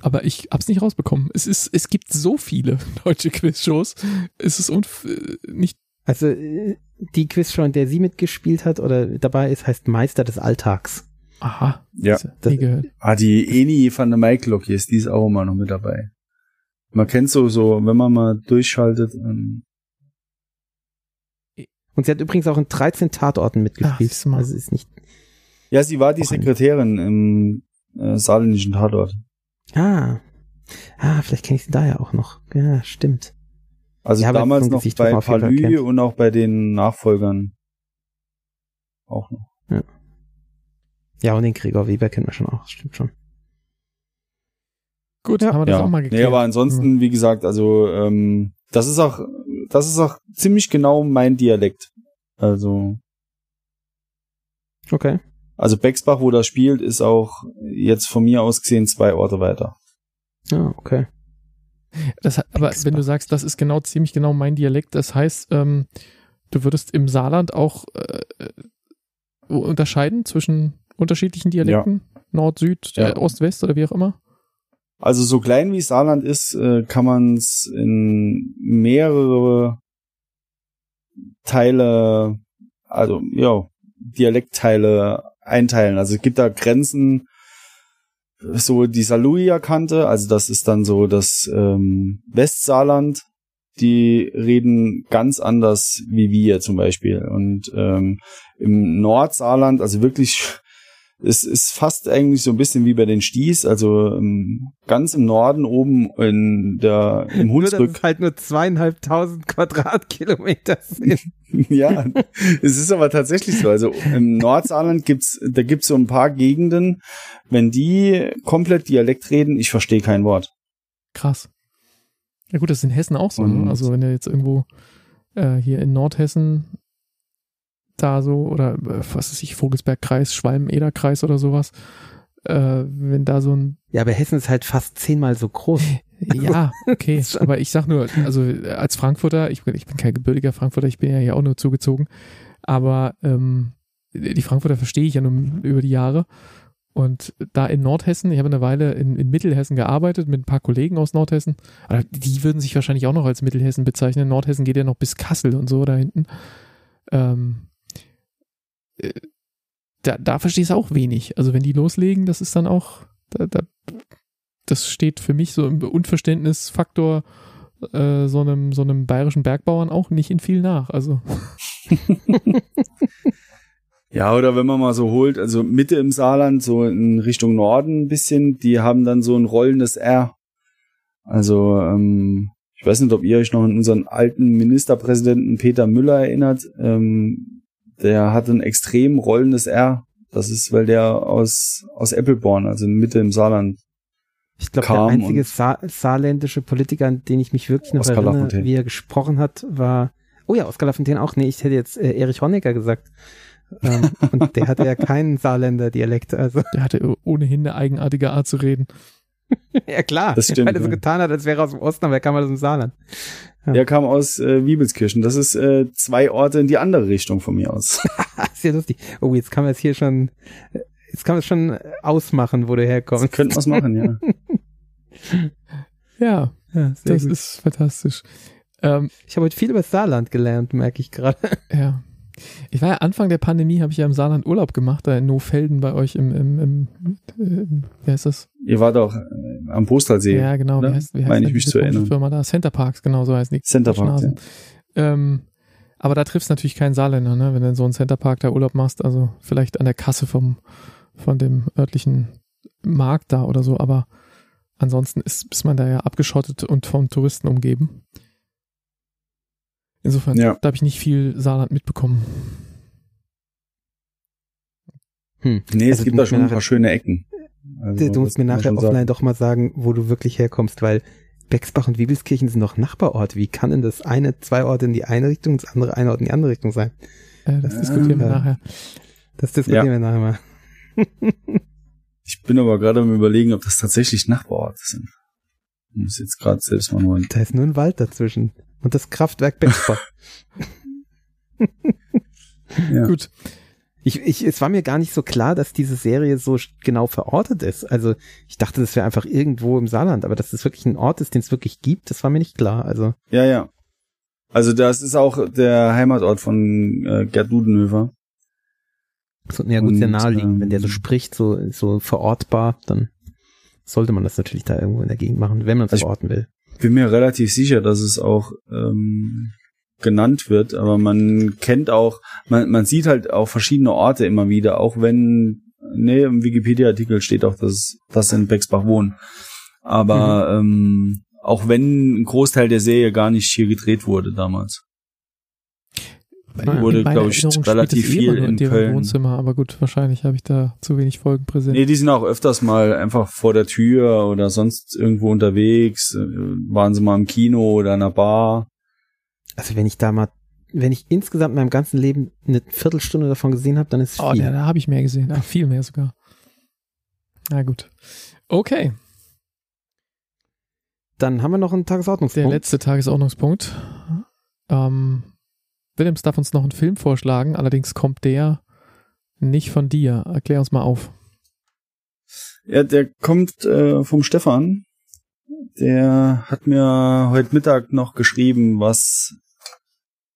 Aber ich hab's nicht rausbekommen. Es ist, es gibt so viele (laughs) deutsche Quizshows. Es ist unf äh, nicht,
Also äh, die Quizshow, in der sie mitgespielt hat oder dabei ist, heißt Meister des Alltags.
Aha.
Ja.
Das, nie gehört.
Ah, die Eni van der Maiklok ist, die ist auch immer noch mit dabei. Man kennt so, so, wenn man mal durchschaltet, ähm,
Und sie hat übrigens auch in 13 Tatorten mitgespielt.
Ach, siehst du mal.
also ist nicht.
ja, sie war die Sekretärin im äh, saarländischen Tatort.
Ah. Ah, vielleicht kenne ich sie daher auch noch. Ja, stimmt.
Also
Ja,
damals noch
Gesicht,
bei Palü und auch bei den Nachfolgern auch noch.
Ja, und den Gregor Weber kennen wir schon auch. Stimmt schon.
Gut,
Ja.
haben wir das
ja.
auch mal geklärt.
Nee, aber ansonsten, wie gesagt, also ähm, das ist auch, das ist auch ziemlich genau mein Dialekt. Also,
Okay.
also Bexbach, wo das spielt, ist auch jetzt von mir aus gesehen zwei Orte weiter.
Ja, okay.
Das, aber
Pixbach.
wenn du sagst, das ist genau ziemlich genau mein Dialekt, das heißt, ähm, du würdest im Saarland auch äh, äh, unterscheiden zwischen unterschiedlichen Dialekten? Nord, Süd,
Ja.
äh, Ost, West oder wie auch immer?
Also so klein wie Saarland ist, äh, kann man es in mehrere Teile, also ja, Dialektteile einteilen. Also es gibt da Grenzen, so die Saluja-Kante, also das ist dann so das ähm, Westsaarland, die reden ganz anders wie wir zum Beispiel. Und ähm, im Nordsaarland, also wirklich es ist fast eigentlich so ein bisschen wie bei den Sties, also ähm, ganz im Norden oben in der im
Nur, dass
Hunsrück.
halt nur zweieinhalbtausend Quadratkilometer sind. (laughs)
ja, es ist aber tatsächlich so. Also im Nordsaarland gibt's, da gibt's so ein paar Gegenden, wenn die komplett Dialekt reden, ich verstehe kein Wort.
Krass. Ja gut, das ist in Hessen auch so.
Und-
Ne? Also wenn du jetzt irgendwo äh, hier in Nordhessen da so oder äh, was weiß ich, Vogelsbergkreis, Schwalm-Eder-Kreis oder sowas, äh, wenn da so ein
Ja, aber Hessen ist halt fast zehnmal so groß. (laughs)
Ja, okay.
Ist schon-
Aber ich sag nur, also äh, als Frankfurter, ich bin, ich bin kein gebürtiger Frankfurter, ich bin ja hier auch nur zugezogen, aber ähm, die Frankfurter verstehe ich ja nun über die Jahre. Und da in Nordhessen, ich habe eine Weile in, in Mittelhessen gearbeitet mit ein paar Kollegen aus Nordhessen. Aber die würden sich wahrscheinlich auch noch als Mittelhessen bezeichnen. Nordhessen geht ja noch bis Kassel und so da hinten. Ähm, äh, da, da verstehe ich es auch wenig. Also wenn die loslegen, das ist dann auch, da, da, das steht für mich so im Unverständnisfaktor äh, so einem so einem bayerischen Bergbauern auch nicht in viel nach. Also (laughs)
Ja, oder wenn man mal so holt, also Mitte im Saarland, so in Richtung Norden ein bisschen, die haben dann so ein rollendes R. Also, ähm, ich weiß nicht, ob ihr euch noch an unseren alten Ministerpräsidenten Peter Müller erinnert. Ähm, der hat ein extrem rollendes R. Das ist, weil der aus, aus Appleborn, also Mitte im Saarland.
Ich glaube, der einzige Sa saarländische Politiker, an den ich mich wirklich noch
Oskar
erinnere,
Lafontaine.
wie er gesprochen hat, war, oh ja, Oskar Lafontaine auch, nee, ich hätte jetzt äh, Erich Honecker gesagt. ähm, und der hatte ja keinen Saarländer-Dialekt, also.
der hatte ohnehin eine eigenartige Art zu reden. (laughs)
ja, klar.
Das stimmt,
Weil er so
ja.
getan hat, als wäre er aus dem Osten, aber er kam aus dem Saarland. Ja.
Der kam aus äh, Wiebelskirchen. Das ist äh, zwei Orte in die andere Richtung von mir aus. (laughs)
Ist ja lustig. Oh, jetzt kann man es hier schon, äh, jetzt kann man es schon ausmachen, wo du
Das
herkommst.
könnten wir's machen, ja.
Ja,
Ja,
das
gut.
ist fantastisch. Ähm,
Ich habe heute viel über das Saarland gelernt, merke ich gerade.
ja. (laughs) Ich war ja Anfang der Pandemie, habe ich ja im Saarland Urlaub gemacht, da in Nofelden bei euch im, im, im, im wie heißt das?
Ihr wart auch äh, am Postalsee.
Ja, genau.
ne?
Wie heißt, wie heißt
Meine ich mich zu erinnern.
Firma da? Center Parks, genau so heißt die.
Center Park. Ja.
Ähm, aber da triffst natürlich keinen Saarländer, ne? wenn du in so einem Centerpark da Urlaub machst. Also vielleicht an der Kasse vom, von dem örtlichen Markt da oder so. Aber ansonsten ist, ist man da ja abgeschottet und von Touristen umgeben. Insofern,
Ja.
da habe ich nicht viel Saarland mitbekommen.
Hm.
Nee, es
Also,
gibt
du
da schon ein paar schöne Ecken. Also,
Du, musst mir nachher
schon sagen.
offline doch mal sagen, wo du wirklich herkommst, weil Bexbach und Wiebelskirchen sind doch Nachbarorte. Wie kann denn das eine zwei Orte in die eine Richtung, das andere eine Ort in die andere Richtung sein?
Äh, das
Ja.
diskutieren wir nachher.
Das diskutieren wir nachher mal. (laughs)
Ich bin aber gerade am überlegen, ob das tatsächlich Nachbarorte sind. Ich muss jetzt gerade selbst mal nur.
Da ist nur ein Wald dazwischen. Und das Kraftwerk Bexbach. (laughs) (laughs)
Ja.
Gut.
Ich, ich, es war mir gar nicht so klar, dass diese Serie so genau verortet ist. Also ich dachte, das wäre einfach irgendwo im Saarland, aber dass das wirklich ein Ort ist, den es wirklich gibt, das war mir nicht klar. Also
ja, ja. Also das ist auch der Heimatort von äh, Gerd Dudenhöfer.
So, ja gut,
Und,
sehr naheliegend.
ähm,
Wenn der so spricht, so, so verortbar, dann sollte man das natürlich da irgendwo in der Gegend machen, wenn man es
Also
verorten will.
Bin mir relativ sicher, dass es auch ähm, genannt wird, aber man kennt auch, man, man sieht halt auch verschiedene Orte immer wieder, auch wenn, nee, im Wikipedia-Artikel steht auch, dass das in Bexbach wohnen. Aber ähm, auch wenn ein Großteil der Serie gar nicht hier gedreht wurde damals.
In
wurde,
meiner
glaub ich, relativ
eh
viel in
deren
Köln.
Wohnzimmer, aber gut, wahrscheinlich habe ich da zu wenig Folgen präsent.
Nee, die sind auch öfters mal einfach vor der Tür oder sonst irgendwo unterwegs. Äh, Waren sie mal im Kino oder in einer Bar.
Also wenn ich da mal, wenn ich insgesamt in meinem ganzen Leben eine Viertelstunde davon gesehen habe, dann ist es
Oh,
viel.
ja, da habe ich mehr gesehen. Ach, viel mehr sogar. Na gut. Okay,
Dann haben wir noch einen
der
Tagesordnungspunkt.
letzte Tagesordnungspunkt. Ähm, Williams darf uns noch einen Film vorschlagen, allerdings kommt der nicht von dir. Erklär uns mal auf.
Ja, der kommt äh, vom Stefan. Der hat mir heute Mittag noch geschrieben, was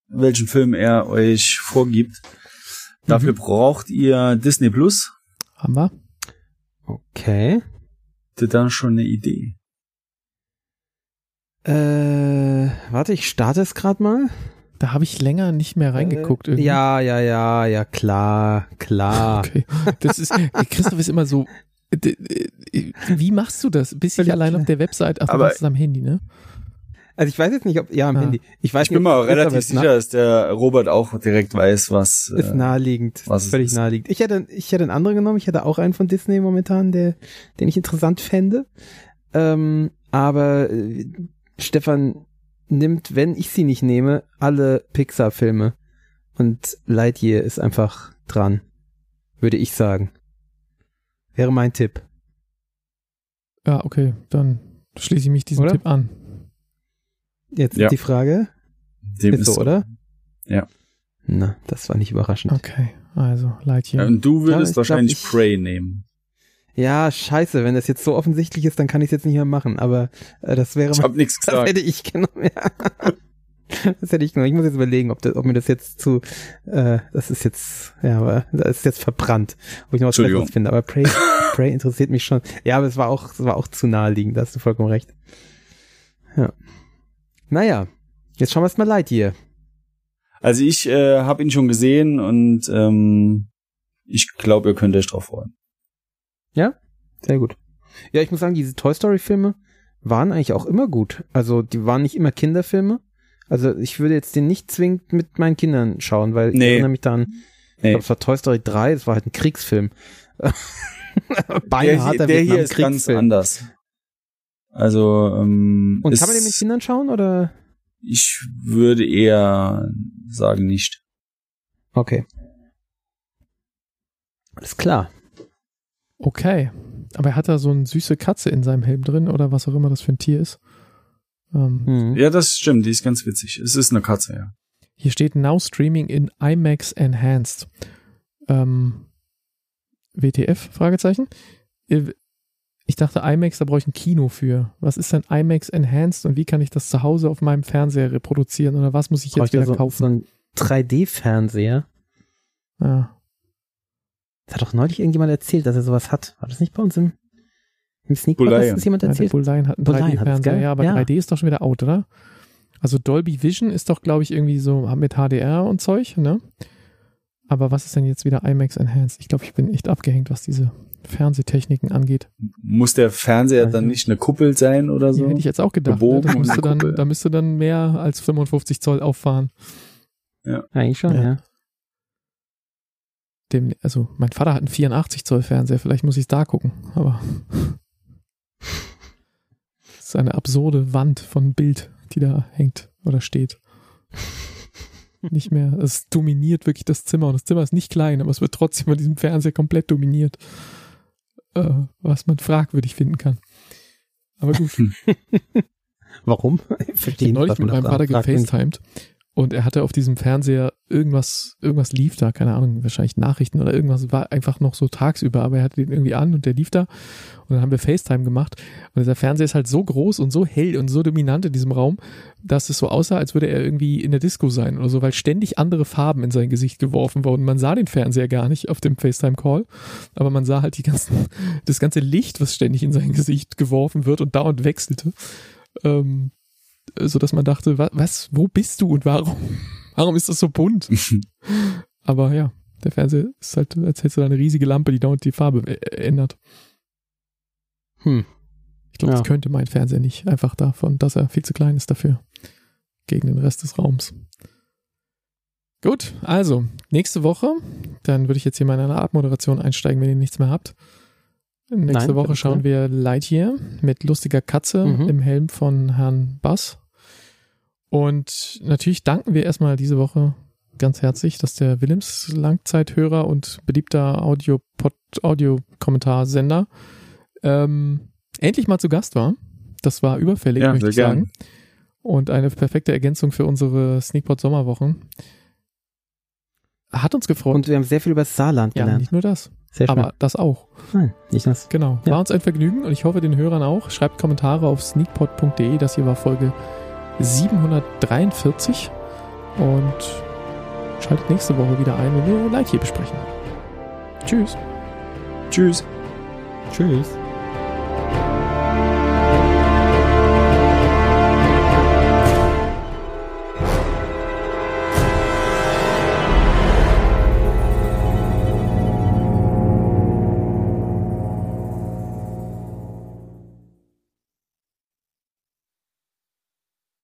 welchen Film er euch vorgibt. Dafür
Mhm.
braucht ihr Disney Plus.
Haben wir?
Okay.
Habt ihr da schon eine Idee?
Äh, warte, ich starte es gerade mal.
Da habe ich länger nicht mehr reingeguckt.
Äh,
irgendwie.
ja, ja, ja, ja, klar, klar. (laughs)
Okay. Das ist, Christoph ist immer so. Wie machst du das? Bist du allein auf der Website? Ach, du
Aber-
machst es am Handy, ne?
Also ich weiß jetzt nicht, ob, ja, am
Ah.
Handy. Ich weiß
Ich bin mir auch relativ
Christoph
sicher, dass der Robert auch direkt weiß, was.
Ist
äh,
naheliegend.
was es
völlig
ist.
naheliegend. Ich hätte, ich hätte einen anderen genommen. Ich hätte auch einen von Disney momentan, der, den ich interessant fände. Ähm, aber äh, Stefan nimmt, wenn ich sie nicht nehme, alle Pixar-Filme. Und Lightyear ist einfach dran. Würde ich sagen. Wäre mein Tipp.
Ja, okay. Dann schließe ich mich diesem
Oder?
Tipp an.
Jetzt
Ja.
die Frage.
dem
Ist so, oder?
Ja.
Na, das war nicht überraschend.
Okay, also Lightyear.
Ja, und du
Ja,
würdest
glaub,
wahrscheinlich
ich-
Prey nehmen.
Ja, scheiße, wenn das jetzt so offensichtlich ist, dann kann ich es jetzt nicht mehr machen. Aber äh, das wäre
Ich habe nichts (laughs)
Das
gesagt.
hätte ich genommen, ja. (laughs) Das hätte ich genommen. Ich muss jetzt überlegen, ob, das, ob mir das jetzt zu, äh, das ist jetzt, ja, aber das ist jetzt verbrannt, ob ich noch was. Besseres finde. Aber Prey, (laughs) Prey interessiert mich schon. Ja, aber es war auch, es war auch zu naheliegend, da hast du vollkommen recht. Ja. Naja, jetzt schauen wir uns mal Lightyear.
Also ich äh, habe ihn schon gesehen und ähm, ich glaube, ihr könnt euch drauf freuen.
Sehr gut. Ja, ich muss sagen, diese Toy Story Filme waren eigentlich auch immer gut. Also, die waren nicht immer Kinderfilme. Also, ich würde jetzt den nicht zwingend mit meinen Kindern schauen, weil ich
Nee.
erinnere mich Ich
Nee.
glaube, es war Toy Story 3, das war halt ein Kriegsfilm. (laughs)
Der,
Beinharter
hier- der hier ist ganz anders. Also ähm,
Und kann man den mit Kindern schauen oder?
ich würde eher sagen nicht.
Okay. Alles klar.
Okay. Aber er hat da so eine süße Katze in seinem Helm drin oder was auch immer das für ein Tier ist. Ähm,
Mhm.
Ja, das stimmt, die ist ganz witzig. Es ist eine Katze, ja.
Hier steht Now Streaming in IMAX Enhanced. Ähm, WTF? Fragezeichen. Äh, Ich dachte IMAX, da brauche ich ein Kino für. Was ist denn IMAX Enhanced und wie kann ich das zu Hause auf meinem Fernseher reproduzieren oder was muss ich
Brauche
jetzt
ich
wieder
so,
kaufen?
so einen 3D-Fernseher.
Ja.
Das hat doch neulich irgendjemand erzählt, dass er sowas hat. War das nicht bei uns im, im Sneak Peek,
Buleien.
dass das jemand
Ja,
erzählt?
Bullline hat einen
Bullline hat's,
3D-Fernseher,
gell?
ja, aber
Ja.
3D ist doch schon wieder out, oder? Also Dolby Vision ist doch, glaube ich, irgendwie so mit HDR und Zeug, ne? Aber was ist denn jetzt wieder IMAX Enhanced? Ich glaube, ich bin echt abgehängt, was diese Fernsehtechniken angeht.
Muss der Fernseher
Also-
dann nicht eine Kuppel sein oder
Die
so?
hätte ich jetzt auch gedacht. Ne?
Gebogen
Da,
um
müsste
die
dann, da müsste dann mehr als 55 Zoll auffahren.
Eigentlich schon,
Ja.
ja.
Dem, also mein Vater hat einen 84 Zoll Fernseher, vielleicht muss ich es da gucken, aber (laughs) das ist eine absurde Wand von Bild, die da hängt oder steht. Nicht mehr, es dominiert wirklich das Zimmer und das Zimmer ist nicht klein, aber es wird trotzdem von diesem Fernseher komplett dominiert, äh, was man fragwürdig finden kann. Aber gut, (laughs)
Warum?
ich habe neulich mit meinem Vater gefacetimed Und er hatte auf diesem Fernseher irgendwas, irgendwas lief da, keine Ahnung, wahrscheinlich Nachrichten oder irgendwas war einfach noch so tagsüber, aber er hatte den irgendwie an und der lief da. Und dann haben wir FaceTime gemacht. Und dieser Fernseher ist halt so groß und so hell und so dominant in diesem Raum, dass es so aussah, als würde er irgendwie in der Disco sein oder so, weil ständig andere Farben in sein Gesicht geworfen wurden. Man sah den Fernseher gar nicht auf dem FaceTime-Call, aber man sah halt die ganzen, (laughs) das ganze Licht, was ständig in sein Gesicht geworfen wird und dauernd wechselte. Ähm, so dass man dachte, was, wo bist du und warum? (laughs) Warum ist das so bunt? (laughs) Aber ja, der Fernseher ist halt, als hättest du da eine riesige Lampe, die dauernd die Farbe ändert.
Hm.
Ich glaube,
Ja.
das könnte mein Fernseher nicht. Einfach davon, dass er viel zu klein ist dafür. Gegen den Rest des Raums. Gut, also, nächste Woche, dann würde ich jetzt hier mal in eine Abmoderation einsteigen, wenn ihr nichts mehr habt. Nächste
Nein,
Woche schauen wir Lightyear mit lustiger Katze
Mhm.
im Helm von Herrn Bass. Und natürlich danken wir erstmal diese Woche ganz herzlich, dass der Willems Langzeithörer und beliebter Audio-Kommentarsender ähm, endlich mal zu Gast war. Das war überfällig,
Ja,
möchte ich
gern.
sagen. Und eine perfekte Ergänzung für unsere Sneakpot Sommerwochen. Hat uns gefreut.
Und wir haben sehr viel über das Saarland
ja,
gelernt.
nicht nur das,
Sehr schön.
aber das auch.
Nein, nicht das.
Genau.
Ja.
War uns ein Vergnügen und ich hoffe den Hörern auch. Schreibt Kommentare auf sneakpot.de. Das hier war Folge 743 und schaltet nächste Woche wieder ein, wenn wir Lightyear besprechen. Tschüss.
Tschüss.
Tschüss.